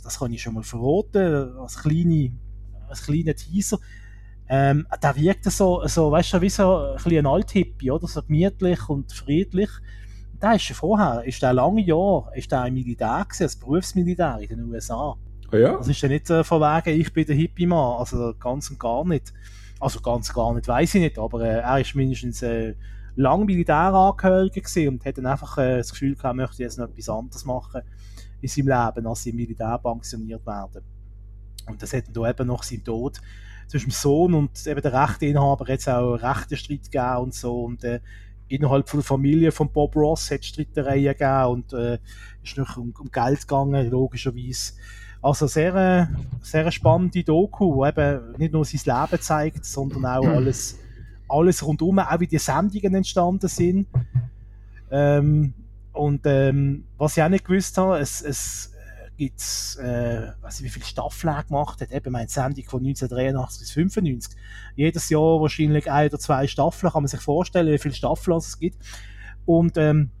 das kann ich schon mal verraten, als, kleine, als kleiner Teaser. Ähm, der wirkt so, so, weißt du, wie so ein, ein Althippie, oder? So gemütlich und friedlich. Der ist schon vorher, ist der lange Jahre, ist der im Militär gewesen, als Berufsmilitär in den USA. Oh ja? Das ist ja nicht äh, von wegen, ich bin der Hippie-Mann, also ganz und gar nicht. Also ganz und gar nicht, weiß ich nicht, aber äh, er ist mindestens äh, lang Militärangehöriger gewesen und hat dann einfach äh, das Gefühl gehabt, er möchte jetzt noch etwas anderes machen in seinem Leben, als sie im Militär pensioniert werden. Und das hat dann da eben noch seinen Tod zwischen dem Sohn und eben der Rechteinhaber es auch einen Rechtsstreit gegeben und so und äh, innerhalb von der Familie von Bob Ross hat es Streitereien gegeben und äh, ist noch um, um Geld gegangen, logischerweise. Also sehr, äh, sehr spannende Doku, die eben nicht nur sein Leben zeigt, sondern auch alles, alles rundum, auch wie die Sendungen entstanden sind. Ähm, und ähm, was ich auch nicht gewusst habe, es, es äh, gibt, äh, weiß ich, wie viele Staffeln er gemacht hat, eben meine Sendung von 1983 bis 95. Jedes Jahr wahrscheinlich ein oder zwei Staffeln, kann man sich vorstellen, wie viele Staffeln es gibt. Und ähm,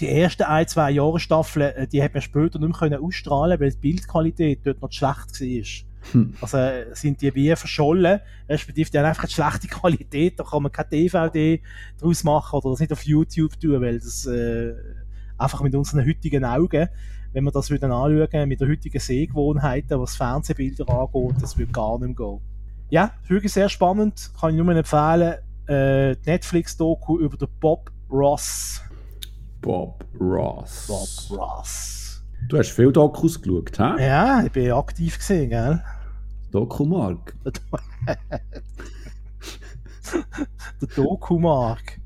die ersten ein, zwei Jahre Staffeln, äh, die hat man später nicht mehr ausstrahlen weil die Bildqualität dort noch schlecht war. Hm. Also äh, sind die wie verschollen, respektive die haben einfach eine schlechte Qualität, da kann man kein DVD draus machen oder das nicht auf YouTube tun, weil das äh, einfach mit unseren heutigen Augen, wenn wir das würden anschauen, mit den heutigen Sehgewohnheiten, was Fernsehbilder angeht, das würde gar nicht mehr gehen. Ja, wirklich sehr spannend, kann ich nur empfehlen, äh, Netflix-Doku über den Bob Ross. Bob Ross. Bob Ross. Du hast viel Dokus geschaut, hä? Ja, ich bin aktiv gesehen, gell? Doku-Mark. der Doku-Mark.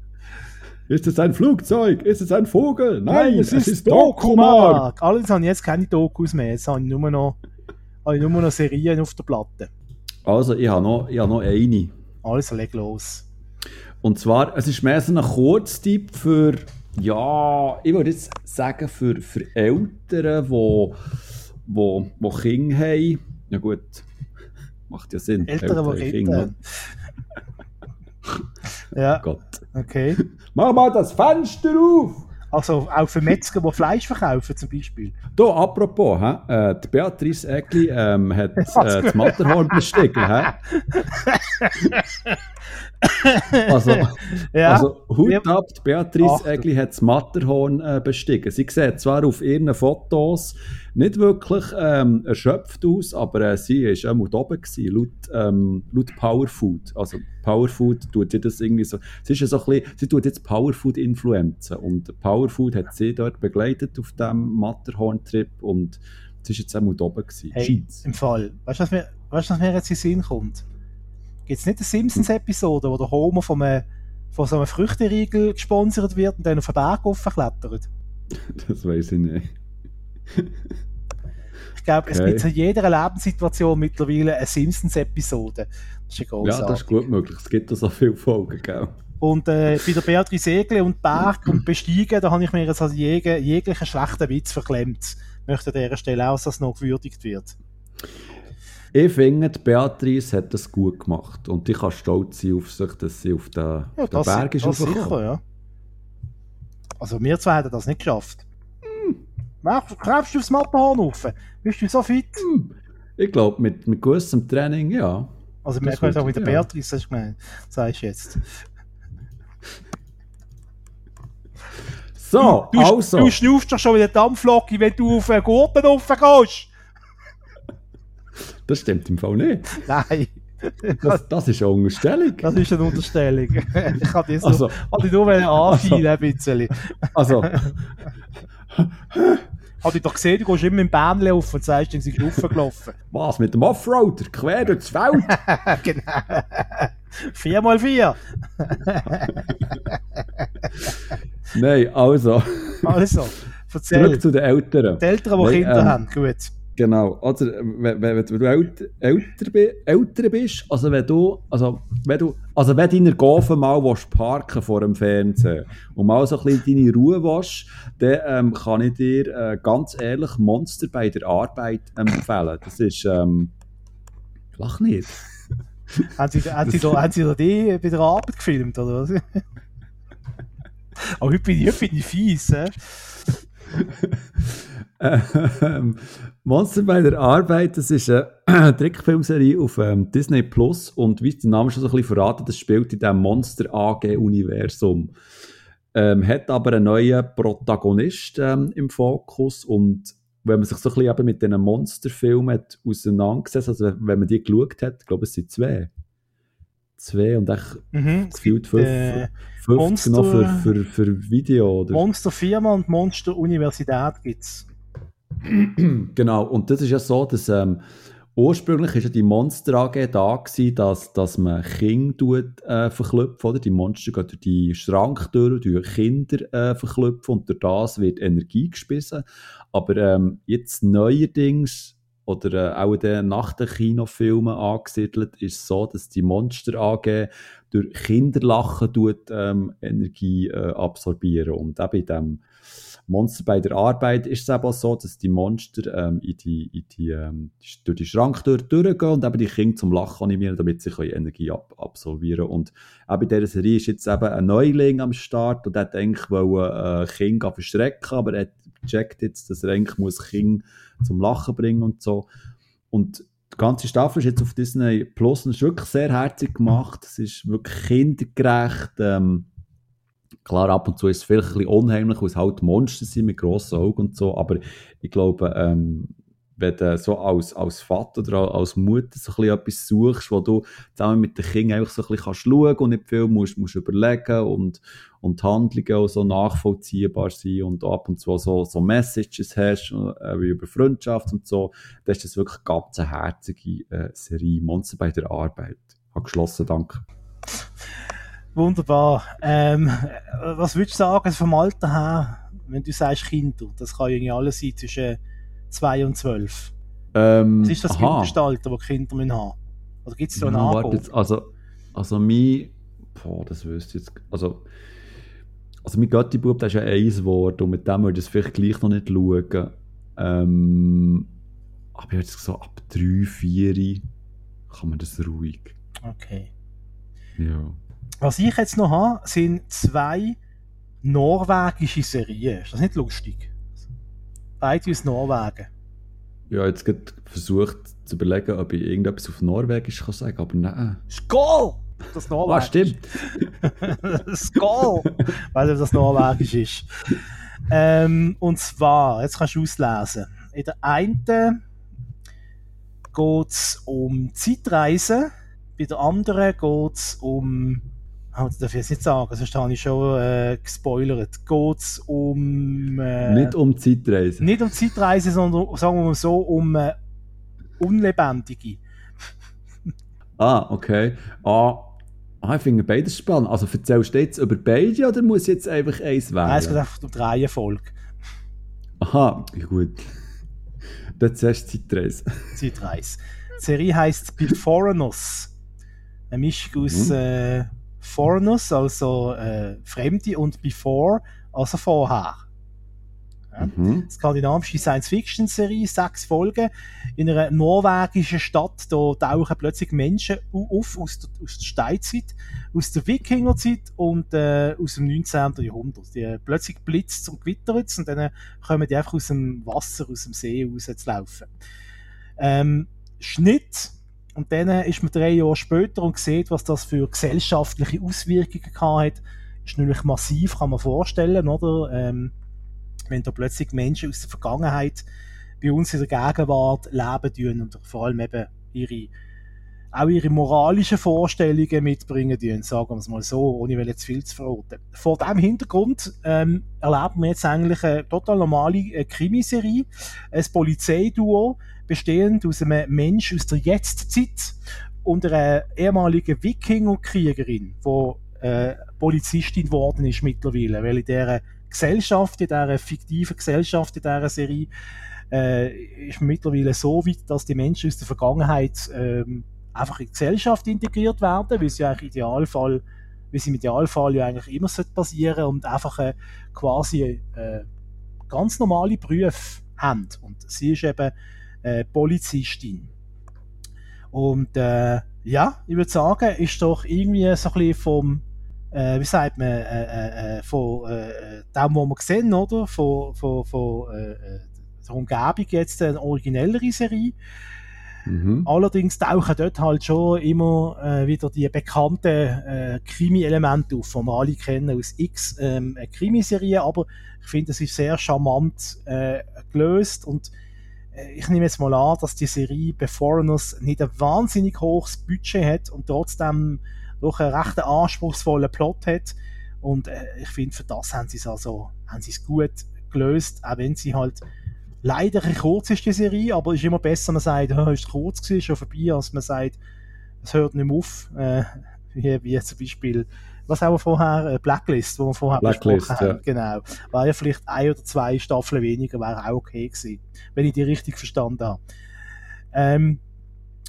Ist es ein Flugzeug? Ist es ein Vogel? Nein, Nein es, es, ist, Dokumark. Alles haben jetzt keine Dokus mehr. Jetzt habe ich nur noch, habe ich nur noch Serien auf der Platte. Also, ich habe noch, ich habe noch eine. Also, leg los. Und zwar, es ist mehr so ein Kurztipp für, ja, ich würde jetzt sagen, für, für Eltern, die wo, wo, wo Kinder haben. Ja gut, macht ja Sinn. Eltern, die Kinder haben. Ja, Gott. okay. Mach mal das Fenster auf! Also auch für Metzger, die Fleisch verkaufen zum Beispiel. Da, apropos, hä? Äh, die Beatrice Egli ähm, hat äh, das Matterhorn bestiegen. Also, Ja, also, Hut Ja. ab, Beatrice. Egli hat das Matterhorn äh, bestiegen. Sie sieht zwar auf ihren Fotos nicht wirklich ähm, erschöpft aus, aber äh, sie war auch mal da oben, gewesen, laut, ähm, laut Powerfood. Also Powerfood tut sie das irgendwie so, sie ist ja so ein bisschen, sie tut jetzt Powerfood influenzen und Powerfood hat sie dort begleitet auf diesem Matterhorn-Trip und sie ist jetzt auch mal da oben gewesen. Hey, im Fall. Weißt du, was mir, weißt, was mir jetzt in den Sinn kommt? Gibt es nicht eine Simpsons-Episode, wo der Homer von, einem, von so einem Früchteriegel gesponsert wird und dann auf den Berg hochklettert? Das weiß ich nicht. Ich glaube, es Okay. gibt in jeder Lebenssituation mittlerweile eine Simpsons-Episode. Das ist ja Ja, das ist gut möglich. Es gibt da so viele Folgen, gell? Und äh, bei der Beatrice Egli und Berg und Besteigen, da habe ich mir jetzt also jeg jeglichen schlechten Witz verklemmt. Ich möchte an dieser Stelle auch, dass das noch gewürdigt wird. Ich finde, Beatrice hat das gut gemacht. Und ich kann stolz sein auf sich, dass sie auf den, Ja, auf den das, Berg ist das sicher, ja. Also wir zwei hätten das nicht geschafft. Hm. Mach, klebst du aufs Matterhorn rauf? Bist du so fit? Ich glaube, mit, mit gewissem Training, ja. Also Das wir können auch würde- mit der ja. Beatrice, hast du gemeint, sagst du jetzt. So, du, also. du schnaufst doch schon wieder Dampflocke, wenn du auf einen Gurten rauf gehst. Das stimmt im Fall nicht. Nein, Das, das ist eine Unterstellung. das ist eine Unterstellung. ich kann so, Also, also, ich nur anfeilen ein bisschen. also, Habe ich doch gesehen, du gehst immer im Bähnchen auf und sagst, sind sie raufgelaufen. was mit dem Offroader? Quer durchs Feld? genau. Vier mal vier. Nein, also, Also, erzähl. zurück zu den Eltern. Die Eltern, die Nein, Kinder ähm, haben, gut. Genau, also wenn, wenn, wenn du älter, älter, bi- älter bist, also wenn du, also wenn du, also wenn deine Gofen mal willst parken vor dem Fernsehen und mal so ein bisschen deine Ruhe willst, dann ähm, kann ich dir äh, ganz ehrlich Monster bei der Arbeit empfehlen. Das ist, ähm, lach nicht. Haben sie, haben, sie da, haben sie da die bei der Arbeit gefilmt, oder was? Aber heute bin ich, heute bin ich fies? Ähm, Monster bei der Arbeit, das ist eine Trickfilmserie auf ähm, Disney Plus und wie der Name schon so ein bisschen verraten, das spielt in diesem Monster AG-Universum. Ähm, hat aber einen neuen Protagonist ähm, im Fokus und wenn man sich so ein bisschen eben mit diesen Monsterfilmen hat auseinandergesetzt, also wenn man die geschaut hat, ich glaube es sind zwei. Zwei und echt Mhm. Gefühlt fünf, äh, 50 noch für, Monster- für, für Video. Oder? Monster Firma und Monster Universität gibt es. Genau, und das ist ja so, dass ähm, ursprünglich ist ja die Monster AG da gewesen, dass, dass man Kinder tut, äh, verklüpfen, oder? Die Monster gehen durch die Schranktür, durch Kinder äh, verklüpfen und durch das wird Energie gespissen. Aber ähm, jetzt neuerdings, oder äh, auch den nach den Kinofilmen angesiedelt, ist so, dass die Monster AG durch Kinderlachen tut, ähm, Energie äh, absorbieren. Und eben in dem Monster bei der Arbeit ist es eben auch so, dass die Monster ähm, in die, in die, ähm, durch die Schranktür durchgehen und eben die Kinder zum Lachen animieren, damit sie können Energie ab absolvieren Und eben in dieser Serie ist jetzt eben ein Neuling am Start und der eigentlich wollen, äh, Kinder verstrecken, aber er hat gecheckt jetzt, dass er eigentlich muss Kinder zum Lachen bringen und so. Und die ganze Staffel ist jetzt auf Disney Plus und ist wirklich sehr herzig gemacht. Es ist wirklich kindergerecht. Ähm, Klar, ab und zu ist es vielleicht ein bisschen unheimlich, weil es halt Monster sind mit grossen Augen und so, aber ich glaube, ähm, wenn du so als, als Vater oder als Mutter so ein etwas suchst, wo du zusammen mit den Kindern einfach so ein bisschen kannst schauen und nicht viel musst, musst überlegen und, und Handlungen auch so nachvollziehbar sind und ab und zu so, so Messages hast, äh, wie über Freundschaft und so, dann ist das wirklich eine ganz herzige äh, Serie. Monster bei der Arbeit. Hat geschlossen, danke. Wunderbar. Ähm, was würdest du sagen vom Alter her, wenn du sagst Kinder? Das kann irgendwie alles sein zwischen 2 und 12. Ähm, Was ist das aha. Mindestalter, das Kinder müssen haben Oder gibt es Ja, Angebot? warte jetzt, also, also mein, boah, das wüsste ich jetzt, also, also mein Götti-Bub, der ist ja eins geworden und mit dem würde ich es vielleicht gleich noch nicht schauen. Ähm, aber ich würde so ab 3, 4 kann man das ruhig. Okay. Ja. Was ich jetzt noch habe, sind zwei norwegische Serien. Ist das nicht lustig? Beide aus Norwegen. Ja, jetzt gerade versucht zu überlegen, ob ich irgendetwas auf Norwegisch kann sagen, aber nein. Skål! Das Ah, Norwegisch. stimmt. Skål! Weil das Norwegisch ist. Ähm, und zwar, jetzt kannst du auslesen. In der einen geht es um Zeitreisen, bei der anderen geht es um. Oh, das darf ich jetzt nicht sagen, sonst habe ich schon äh, gespoilert. Geht es um. Äh, Nicht um Zeitreisen. nicht um Zeitreisen, sondern sagen wir mal so, um äh, Unlebendige. Ah, okay. Ah, ah ich finde beides spannend. Also erzählst du jetzt über beide oder muss jetzt einfach eins wählen? Nein, es geht einfach um die Reihenfolge. Aha, gut. Dann zuerst Zeitreise. Zeitreise. Die Serie heisst Beforeigners. Eine Mischung aus Mhm. äh, Foreigners, also äh, Fremde, und Before, also vorher. Ja. Mhm. Skandinavische Science-Fiction-Serie, sechs Folgen. In einer norwegischen Stadt, da tauchen plötzlich Menschen au- auf aus der, aus der Steinzeit, aus der Wikingerzeit und äh, aus dem 19. Jahrhundert. Die, äh, plötzlich blitzt und gewittert und dann kommen die einfach aus dem Wasser, aus dem See raus zu laufen. Ähm, Schnitt. Und dann ist man drei Jahre später und sieht, was das für gesellschaftliche Auswirkungen gehabt hat. Ist natürlich massiv, kann man vorstellen, oder? Ähm, wenn da plötzlich Menschen aus der Vergangenheit bei uns in der Gegenwart leben tun und vor allem eben ihre, auch ihre moralischen Vorstellungen mitbringen tun, sagen wir es mal so, ohne jetzt viel zu verraten. Vor diesem Hintergrund ähm, erleben wir jetzt eigentlich eine total normale äh, Krimiserie, ein Polizeiduo, bestehend aus einem Mensch aus der Jetztzeit und einer ehemaligen Wikingerkriegerin, die äh, Polizistin geworden ist mittlerweile, weil in dieser Gesellschaft, in dieser fiktiven Gesellschaft, in dieser Serie, äh, ist mittlerweile so weit, dass die Menschen aus der Vergangenheit ähm, einfach in die Gesellschaft integriert werden, wie es ja eigentlich Idealfall, wie es im Idealfall ja eigentlich immer sollte passieren und einfach äh, quasi äh, ganz normale Berufe haben. Und sie ist eben äh, Polizistin. Und äh, ja, ich würde sagen, ist doch irgendwie so ein bisschen vom, äh, wie sagt man, äh, äh, von äh, dem, was wir sehen, oder? Von, von, von der Umgebung jetzt eine originellere Serie. Mhm. Allerdings tauchen dort halt schon immer äh, wieder die bekannten äh, Krimi-Elemente auf, die wir alle kennen aus X ähm, äh, Krimiserien, aber ich finde, es ist sehr charmant äh, gelöst und ich nehme jetzt mal an, dass die Serie Beforeigners nicht ein wahnsinnig hohes Budget hat und trotzdem doch einen recht anspruchsvollen Plot hat. Und äh, ich finde, für das haben sie es also haben sie es gut gelöst, auch wenn sie halt leider ein kurz ist die Serie, aber es ist immer besser, man sagt, oh, ist kurz gewesen, schon vorbei, als man sagt, es hört nicht mehr auf, äh, wie, wie zum Beispiel, was haben wir vorher, äh, Blacklist, wo wir vorher Blacklist, besprochen haben, ja. genau, war ja vielleicht ein oder zwei Staffeln weniger, wäre auch okay gewesen, wenn ich die richtig verstanden habe. Ähm,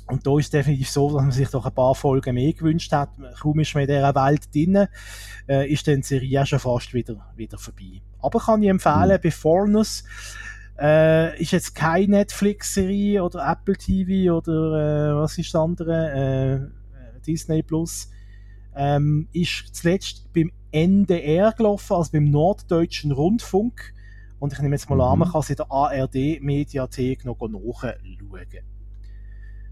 und da ist es definitiv so, dass man sich doch ein paar Folgen mehr gewünscht hat. Kaum ist man in dieser Welt drin, äh, ist dann die Serie auch schon fast wieder, wieder vorbei. Aber kann ich empfehlen, Mhm. Beforeigners, äh, ist jetzt keine Netflix-Serie oder Apple TV oder äh, was ist das andere? Äh, Disney Plus. Ähm, ist zuletzt beim NDR gelaufen, also beim Norddeutschen Rundfunk. Und ich nehme jetzt mal an, Mhm. man kann es in der ARD-Mediathek noch nachschauen.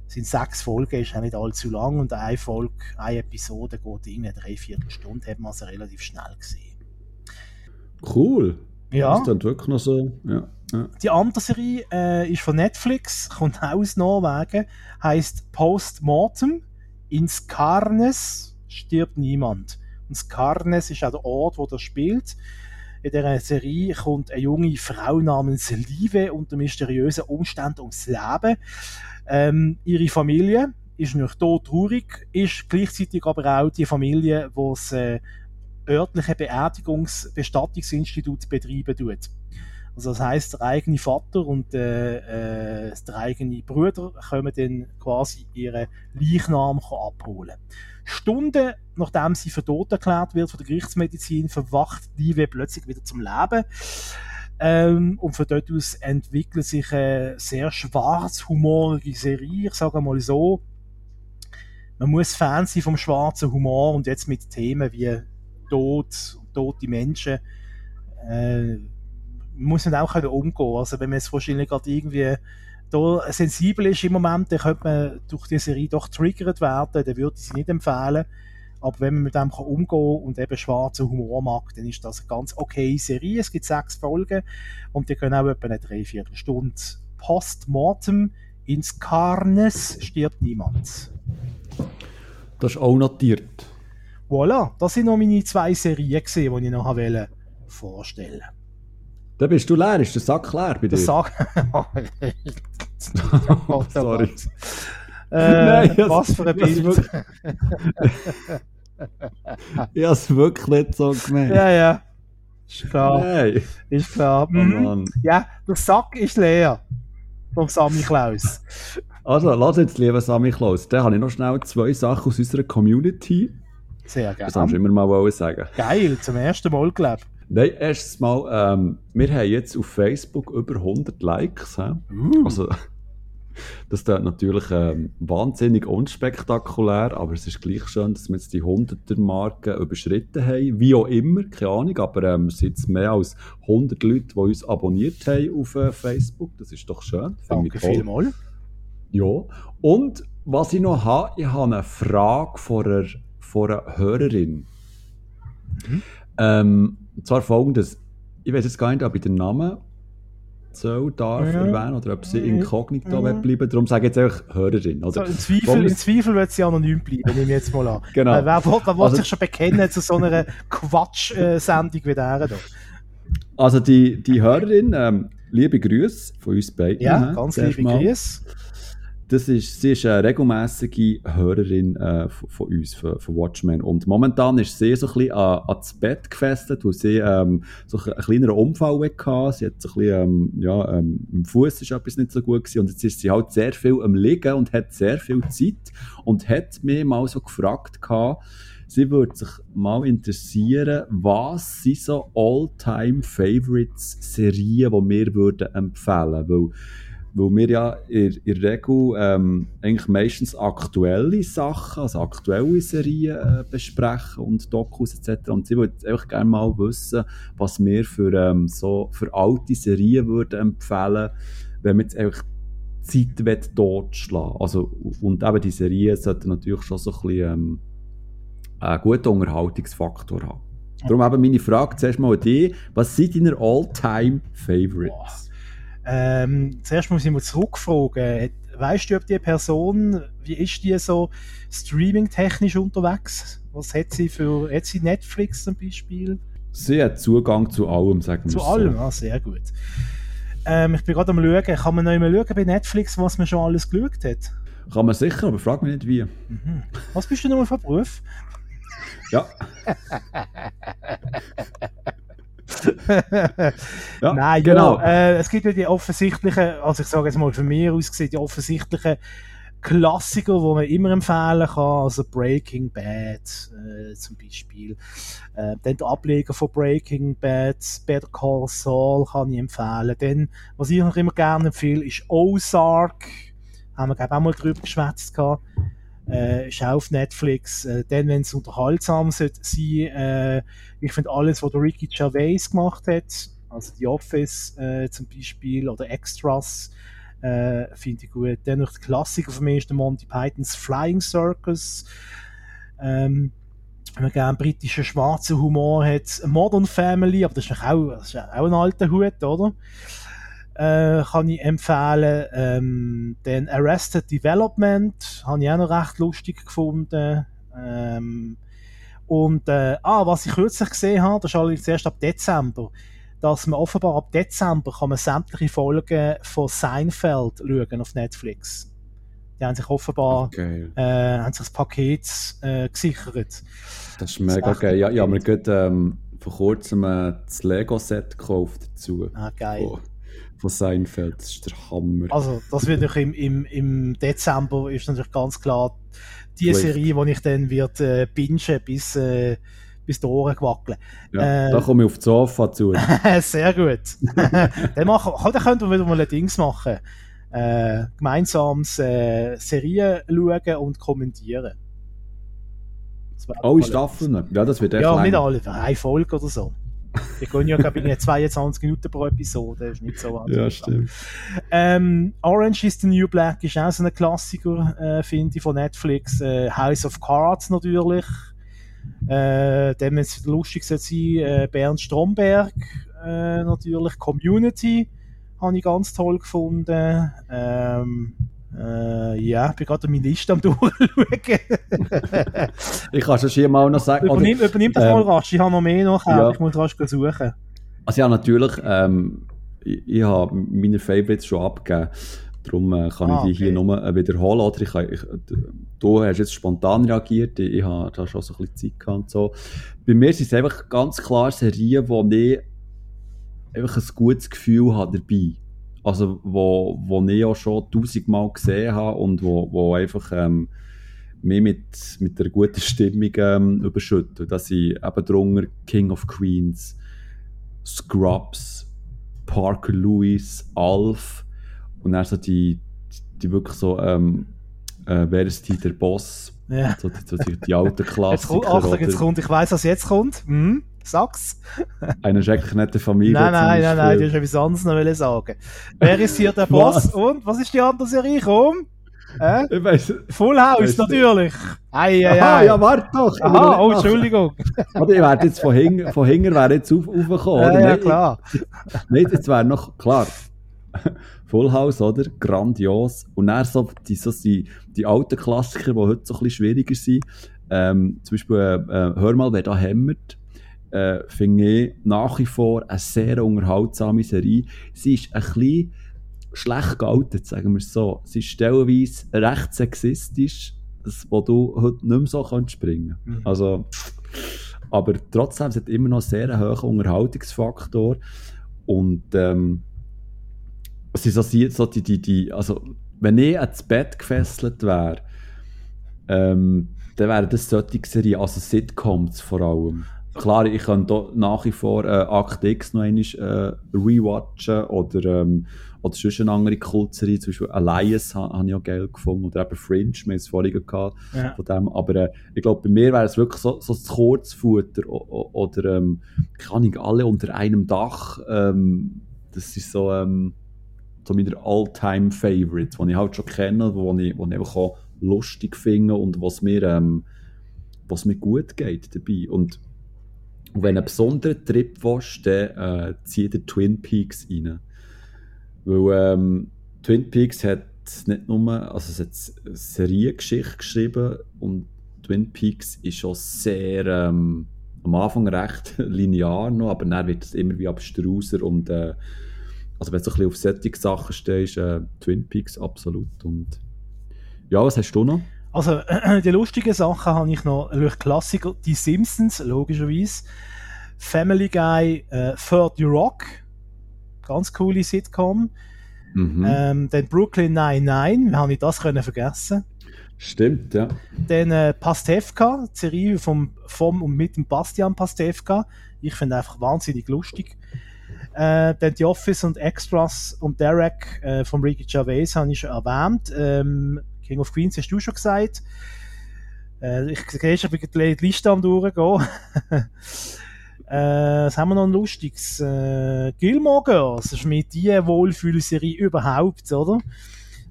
Es sind sechs Folgen, ist auch nicht allzu lang und eine Folge, eine Episode geht irgendwie drei, vier Stunden, hat man also relativ schnell gesehen. Cool. Ja. Das klingt wirklich noch so. Ja. ja. Die andere Serie äh, ist von Netflix, kommt auch aus Norwegen, heißt Postmortem. In Skarnes stirbt niemand. Und Skarnes ist auch der Ort, wo das spielt. In dieser Serie kommt eine junge Frau namens Live unter mysteriösen Umständen ums Leben. Ähm, ihre Familie ist noch tot traurig, ist gleichzeitig aber auch die Familie, die das äh, örtliche Beerdigungs-Bestattungsinstitut betreiben tut. Also das heißt, der eigene Vater und äh, äh, der eigene Bruder können dann quasi ihren Leichnam abholen. Stunden nachdem sie für tot erklärt wird von der Gerichtsmedizin, verwacht Liebe plötzlich wieder zum Leben. Ähm, und von dort aus entwickelt sich eine sehr schwarzhumorige Serie, ich sage mal so. Man muss Fan sein vom schwarzen Humor und jetzt mit Themen wie Tod, tote Menschen, äh, muss man auch können umgehen. Also wenn man jetzt wahrscheinlich gerade irgendwie da sensibel ist im Moment, dann könnte man durch die Serie doch triggert werden, dann würde ich sie nicht empfehlen. Aber wenn man mit dem kann umgehen und eben schwarzen Humor mag, dann ist das eine ganz okay Serie. Es gibt sechs Folgen und die können auch etwa eine Dreiviertelstunde. Postmortem ins Carnes stirbt niemand. Das ist auch notiert. Voilà, das sind noch meine zwei Serien, gewesen, die ich noch vorstellen wollte. Da bist du leer, ist der Sack leer bei dir? Der Sack. oh, sorry. Äh, Nein, was für ein Bild. ich habe es wirklich nicht so gemeint. Ja, ja. Ist klar. Nein. Ist klar. Oh, Mann. Ja, der Sack ist leer. Vom Sammy Klaus. Also, lass jetzt, lieber Sammy Klaus. Dann habe ich noch schnell zwei Sachen aus unserer Community. Sehr gerne. Das darfst du immer mal sagen. Geil, zum ersten Mal, glaube ich. Nein, erstes Mal, ähm, wir haben jetzt auf Facebook über 100 Likes. He? Uh. Also, das ist natürlich ähm, wahnsinnig unspektakulär, aber es ist gleich schön, dass wir jetzt die 100er-Marke überschritten haben. Wie auch immer, keine Ahnung, aber ähm, es sind jetzt mehr als 100 Leute, die uns abonniert haben auf äh, Facebook. Das ist doch schön. Danke vielmals. Ja. Und was ich noch habe, ich habe eine Frage von einer, von einer Hörerin. Mhm. Ähm, und zwar folgendes. Ich weiß jetzt gar nicht, ob ich den Namen soll, darf Ja. erwähnen oder ob sie inkognito will bleiben. Darum sage ich jetzt einfach Hörerin. Oder? im, Zweifel, Im Zweifel wird sie anonym bleiben, nehme ich jetzt mal an. Genau. Äh, wer will, wer will Also- sich schon bekennen zu so einer Quatsch-Sendung wie der hier? Also die, die Hörerin, ähm, liebe Grüße von uns beiden. Ja, ganz liebe. Grüße. Das ist, sie ist eine regelmäßige Hörerin äh, von, von uns, von, von Watchmen. Und momentan ist sie so ein bisschen an, an das Bett gefesselt, weil sie ähm, so einen kleineren Unfall hatte. Sie hat so ein bisschen, ähm, ja, ähm, im Fuß ist etwas nicht so gut gewesen. Und jetzt ist sie halt sehr viel am Liegen und hat sehr viel Zeit. Und hat mich mal so gefragt gehabt, sie würde sich mal interessieren, was sind so All-Time-Favorites-Serien, die wir würden empfehlen würden. Weil wir ja in, in der Regel ähm, eigentlich meistens aktuelle Sachen, also aktuelle Serien äh, besprechen und Dokus etc. Und sie würde einfach gerne mal wissen, was wir für, ähm, so, für alte Serien würden empfehlen, wenn wir jetzt einfach Zeit will totschlagen Also, und eben die Serien sollten natürlich schon so ein bisschen ähm, einen guten Unterhaltungsfaktor haben. Darum eben meine Frage zuerst mal an dich. Was sind deine All-Time-Favorites? Ähm, zuerst muss ich mal zurückfragen. Weißt du, ob die Person, wie ist die so streaming-technisch unterwegs? Was hat sie für, hat sie Netflix zum Beispiel? Sie hat Zugang zu allem, sagen wir Zu so. allem, ah, sehr gut. Ähm, ich bin gerade am schauen, kann man noch mal schauen bei Netflix, was man schon alles geschaut hat? Kann man sicher, aber frag mich nicht wie. Mhm. Was bist du nochmal für Beruf? Ja, ja Nein, genau. ja, äh, es gibt ja die offensichtlichen, also ich sage jetzt mal von mir aus gesehen, die offensichtlichen Klassiker, die man immer empfehlen kann, also Breaking Bad äh, zum Beispiel. Äh, dann der Ableger von Breaking Bad, Better Call Saul kann ich empfehlen. Dann, was ich noch immer gerne empfehle, ist Ozark. Haben wir, glaube ich, auch mal drüber geschwätzt gehabt. Äh, ist auf Netflix. Äh, dann, wenn es unterhaltsam sein, äh, ich finde alles, was Ricky Gervais gemacht hat, also The Office äh, zum Beispiel oder Extras, äh, finde ich gut. Dann noch der Klassiker von mir ist der Monty Pythons Flying Circus. Ähm, wenn man gerne britischen schwarzen Humor hat, Modern Family, aber das ist auch, das ist auch ein alter Hut, oder? Äh, kann ich empfehlen. Ähm, dann Arrested Development, habe ich auch noch recht lustig gefunden. Ähm, und äh, ah, was ich kürzlich gesehen habe, das ist allerdings erst ab Dezember, dass man offenbar ab Dezember kann man sämtliche Folgen von Seinfeld schauen auf Netflix. Die haben sich offenbar Geil. äh, haben sich das Paket äh, gesichert. Das ist mega echt geil. Ja, ja, wir gerade ähm, vor kurzem äh, das Lego-Set gekauft dazu. Ah, geil. Von, von Seinfeld. Das ist der Hammer. Also, das wird natürlich im, im, im Dezember ist natürlich ganz klar die Pflicht. Serie, die ich dann wird äh, bingen bis, äh, bis die Ohren wackeln. ja, äh, da komme ich auf das Sofa zu. Sehr gut. dann, machen, dann könnten wir wieder mal ein Dings machen. Äh, gemeinsames äh, Serien schauen und kommentieren. Alle Staffeln? Ja, das wird echt Ja, lang. nicht alle, eine Folge oder so. Wir gehen ja, glaube ich, 22 Minuten pro Episode, das ist nicht so wahnsinnig Ja, stimmt. Ähm, Orange is the New Black ist auch so ein Klassiker, äh, finde ich, von Netflix. Äh, House of Cards natürlich. Äh, dem es lustig sein, äh, Bernd Stromberg äh, natürlich. Community habe ich ganz toll gefunden. Ähm, äh, ja, ich bin gerade meine Liste am durchschauen. Ich kann schon hier mal noch sagen. oder- übernimm, übernimm das ähm, mal rasch, ich habe noch mehr nachher, ja. ich muss rasch suchen. Also ja, natürlich, ähm, ich, ich habe meine Favorites schon abgegeben. Darum äh, kann Ah, ich die hier okay. nur äh, wiederholen. Oder ich, kann- ich, du hast jetzt spontan reagiert, ich, ich habe da schon so ein bisschen Zeit gehabt so. Bei mir sind es einfach ganz klar Serien, wo ich einfach ein gutes Gefühl habe dabei. Also, wo, wo ich auch schon tausendmal gesehen habe und wo, wo einfach ähm, mich mit, mit einer guten Stimmung ähm, überschüttet. Das sind eben drunter King of Queens, Scrubs, Parker Lewis, Alf und dann so die, die wirklich so, ähm, äh, wer ist die, der Boss? Ja. So, die, so die, die alten Jetzt Klassiker. kommt, Achtung, jetzt kommt, ich weiss, was jetzt kommt. Hm? Sag's. Eine schrecklich nette Familie. Nein, nein, nein, nein, du hast etwas anderes noch sagen. Wer ist hier der Boss? Was? Und was ist die andere Serie? Komm! Äh? Ich weiss, Full House, du- natürlich! Ei, ei, Aha, ei. ja, warte doch. Aha, oh, Entschuldigung. Oder ich wäre jetzt von hinten, von hinten wäre jetzt auf, aufgekommen. Ja, oder? ja, klar. Nein, jetzt wäre noch, klar, Full House, oder? Grandios. Und dann so die, so die, die alten Klassiker, die heute so ein bisschen schwieriger sind. Ähm, zum Beispiel, äh, äh, Hör mal, wer da hämmert. Äh, finde ich nach wie vor eine sehr unterhaltsame Serie. Sie ist ein bisschen schlecht gealtert, sagen wir es so. Sie ist stellenweise recht sexistisch, das, wo du heute nicht mehr so kannst springen Mhm. Also, aber trotzdem, es hat immer noch sehr einen hohen Unterhaltungsfaktor. Und ähm, es ist so, sie- so die, die, die, also, wenn ich ans Bett gefesselt wäre, ähm, dann wären das solche Serien, also Sitcoms vor allem. Klar, ich kann da nach wie vor äh, Akt X noch einmal äh, rewatchen oder, ähm, oder sonst eine andere Kultserie, zum Beispiel Alliance ha- habe ich auch geil gefunden oder eben Fringe, wir haben es vorhin gehabt Ja. von dem, aber äh, ich glaube, bei mir wäre es wirklich so, so das Kurzfutter oder ähm, kann ich alle unter einem Dach, ähm, das ist so, ähm, so meine All-Time-Favorites, die ich halt schon kenne, wo ich, wo ich einfach auch lustig finde und was mir, ähm, was mir gut geht dabei. Und und wenn du einen besonderen Trip willst, dann äh, zieh dir Twin Peaks rein. Weil ähm, Twin Peaks hat nicht nur, also es hat eine Seriengeschichte geschrieben und Twin Peaks ist schon sehr, ähm, am Anfang recht linear noch, aber dann wird es immer wie abstruser und äh, also wenn du ein bisschen auf solche Sachen stehst, äh, Twin Peaks absolut und ja, was hast du noch? Also, die lustigen Sachen habe ich noch, natürlich Klassiker, die Simpsons, logischerweise. Family Guy, äh, 30 Rock, ganz coole Sitcom. Mhm. Ähm, dann Brooklyn 99, wie habe ich das können vergessen? Stimmt, ja. Dann äh, Pastewka, die Serie vom, vom und mit dem Bastian Pastewka. Ich finde einfach wahnsinnig lustig. Äh, dann The Office und Extras und Derek äh, von Ricky Gervais habe ich schon erwähnt. Ähm, King of Queens hast du schon gesagt. Äh, ich sehe schon, ich die Liste am durchgehen. Äh, was haben wir noch ein lustiges? Äh, Gilmore Girls, das ist mir die Wohlfühlserie überhaupt, oder?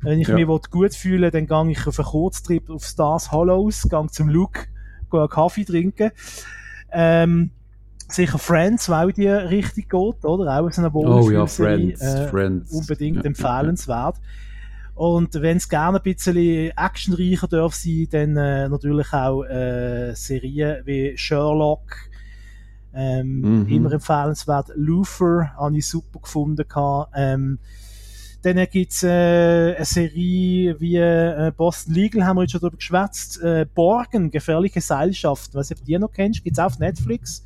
Wenn ich Ja. mich gut fühle, dann gehe ich auf einen Kurztrip auf Stars Hollows, gehe zum Luke, gehe einen Kaffee trinken. Ähm, sicher Friends, weil die richtig geht, oder? Auch so eine Oh ja, Wohlfühlserie. Friends, äh, Friends. unbedingt Ja, ja, empfehlenswert. Und wenn es gerne ein bisschen actionreicher darf sein, dann äh, natürlich auch äh, Serien wie Sherlock, ähm, Mhm. immer empfehlenswert. Luther habe ich super gefunden. Ähm, dann gibt's äh, eine Serie wie äh, Boston Legal, haben wir jetzt schon darüber geschwätzt. Äh, Borgen, gefährliche Seilschaft. Was du die noch kennst, gibt's auch auf Netflix.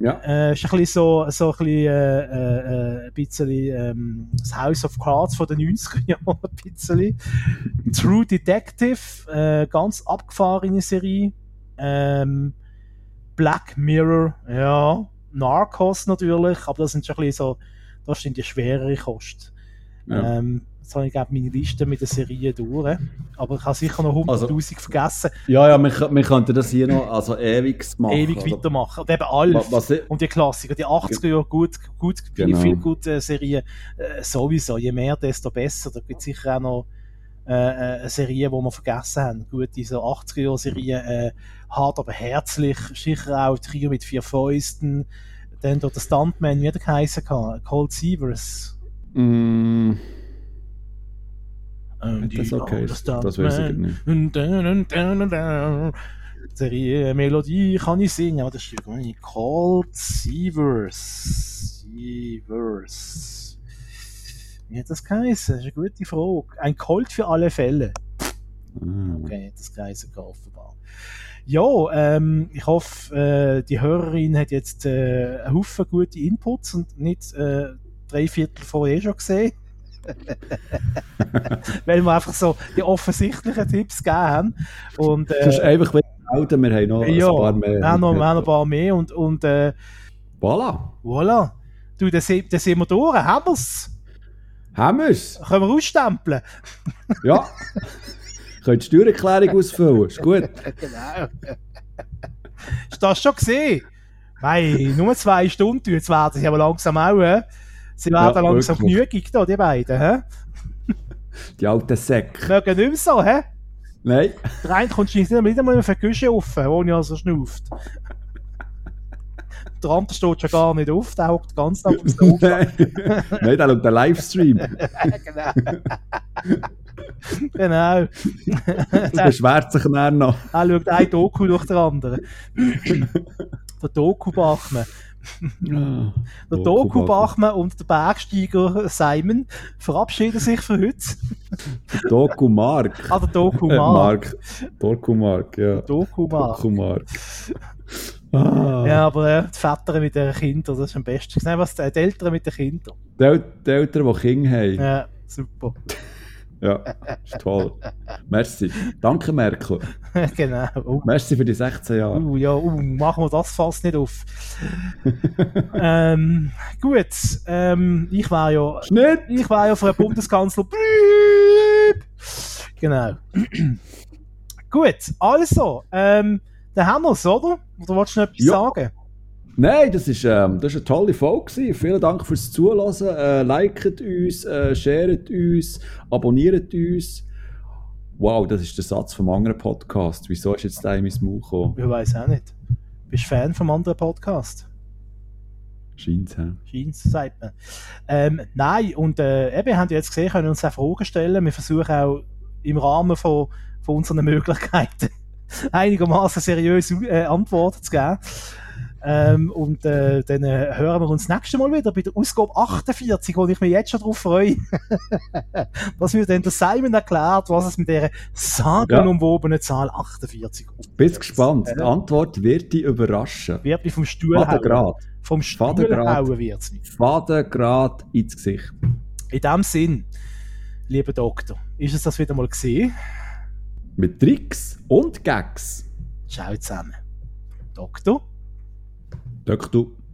Ja. Äh, ist ein bisschen so, so ein bisschen, äh, äh, ein bisschen ähm, das House of Cards von den 90er Jahren, ein bisschen. True Detective, äh, ganz abgefahrene Serie. Ähm, Black Mirror, ja. Narcos natürlich, aber das sind schon ein bisschen so, das sind die schwerere Kosten. Ja. Ähm, jetzt habe ich glaube meine Liste mit den Serien durch. Aber ich habe sicher noch 100'000 Also- vergessen, ja, ja, wir, wir könnten das hier noch also ewig machen. ewig oder? weitermachen. Und eben Alf. Wa- Was ich, Und die Klassiker, die 80er Jahre, gut, gut, Genau. viel, gute Serien, äh, sowieso. Je mehr, desto besser. Da gibt es sicher auch noch äh, äh, eine Serie, die wir vergessen haben. Gut, diese 80er Jahre Serien, äh, hart aber herzlich, sicher auch Trio mit vier Fäusten. Dann dort der Stuntman, wie hat er geheißen? Cold Seavers. mm, Ähm, das okay ist, das weiß ich nicht. Und. Serie, Melodie kann ich singen, aber das gar nicht. Cold Seavers. Seavers. Wie hat das geheißen? Das ist eine gute Frage. Ein Colt für alle Fälle. Ah. Okay, das geheißen offenbar. Ja, ähm, ich hoffe, äh, die Hörerin hat jetzt äh, einen Haufen gute Inputs und nicht äh, drei Viertel vorher schon gesehen. Weil wir einfach so die offensichtlichen Tipps gegeben haben. Und, Das ist äh, einfach melden, wir haben noch ja, ein paar mehr. wir haben noch, wir haben noch ein paar mehr und, und äh, Voilà, voilà. Du, dann sind, wir durch, haben wir's. haben wir es. Können wir ausstempeln? Ja. Könnt die Steuererklärung ausfüllen, ist gut. Genau. Hast du das schon gesehen? Nein, nur zwei Stunden, jetzt werden sie aber langsam auch, hä? Sie werden Ja, langsam genügig da, die beiden, hä? Die alten Säcke. Mögen nicht mehr so, hä? Nein. Der eine kommt nicht mehr in Küche rauf, wo ich also schnauft. Der andere steht schon gar nicht auf, der hockt ganz auf dem Sofa. Nein, Nein der schaut den Livestream. genau. genau. Der beschwert sich dann noch. Er schaut ein Doku durch den anderen. Der Doku Bachmann. Der Doku Bachmann. Und der Bergsteiger Simon verabschieden sich für heute. Doku Mark. Ah, der Doku Äh, Mark. Mark. Doku Mark, ja. Doku Mark. Doku Mark. Ah. Ja, aber äh, die Väter mit den Kindern, das ist am besten. Nein, was, äh, die Eltern mit den Kindern. Die, die Eltern, die Kinder haben. Ja. Ja, ist toll. Merci. Danke, Merkel. genau. Oh, Merci für die 16 Jahre. uh, ja, uh, machen wir das fast nicht auf. ähm, gut, ähm, ich war ja Schnitt! Ich war ja für einen Bundeskanzler. Genau. Gut, also, ähm, dann haben wir es, oder? Oder wolltest du noch etwas Ja. sagen? Nein, das ist, ähm, das ist eine tolle Folge. Vielen Dank fürs Zuhören. Äh, liket uns, äh, sharet uns, abonniert uns. Wow, das ist der Satz vom anderen Podcast. Wieso ist jetzt der in mein Mund gekommen? Ich weiß auch nicht. Bist du Fan vom anderen Podcast? Scheint hä? Scheint's, sagt man. Ähm, nein, und äh, eben, wir haben ja jetzt gesehen, können uns auch Fragen stellen. Wir versuchen auch im Rahmen von, von unseren Möglichkeiten einigermaßen seriöse äh, Antworten zu geben. Ähm, und äh, dann äh, hören wir uns das nächste Mal wieder bei der Ausgabe 48, wo ich mich jetzt schon darauf freue, dass mir dann der Simon erklärt, was es mit dieser sagenumwobenen Zahl 48 ist. Bist gespannt. Die Ja. Antwort wird dich überraschen. Wird mich vom Stuhl hauen. Vom Stuhl Fadengrad. hauen wird es mich. Fadengrad ins Gesicht. In dem Sinn, lieber Doktor, ist es das wieder mal gesehen? Mit Tricks und Gags. Ciao zusammen. Doktor? Dök du.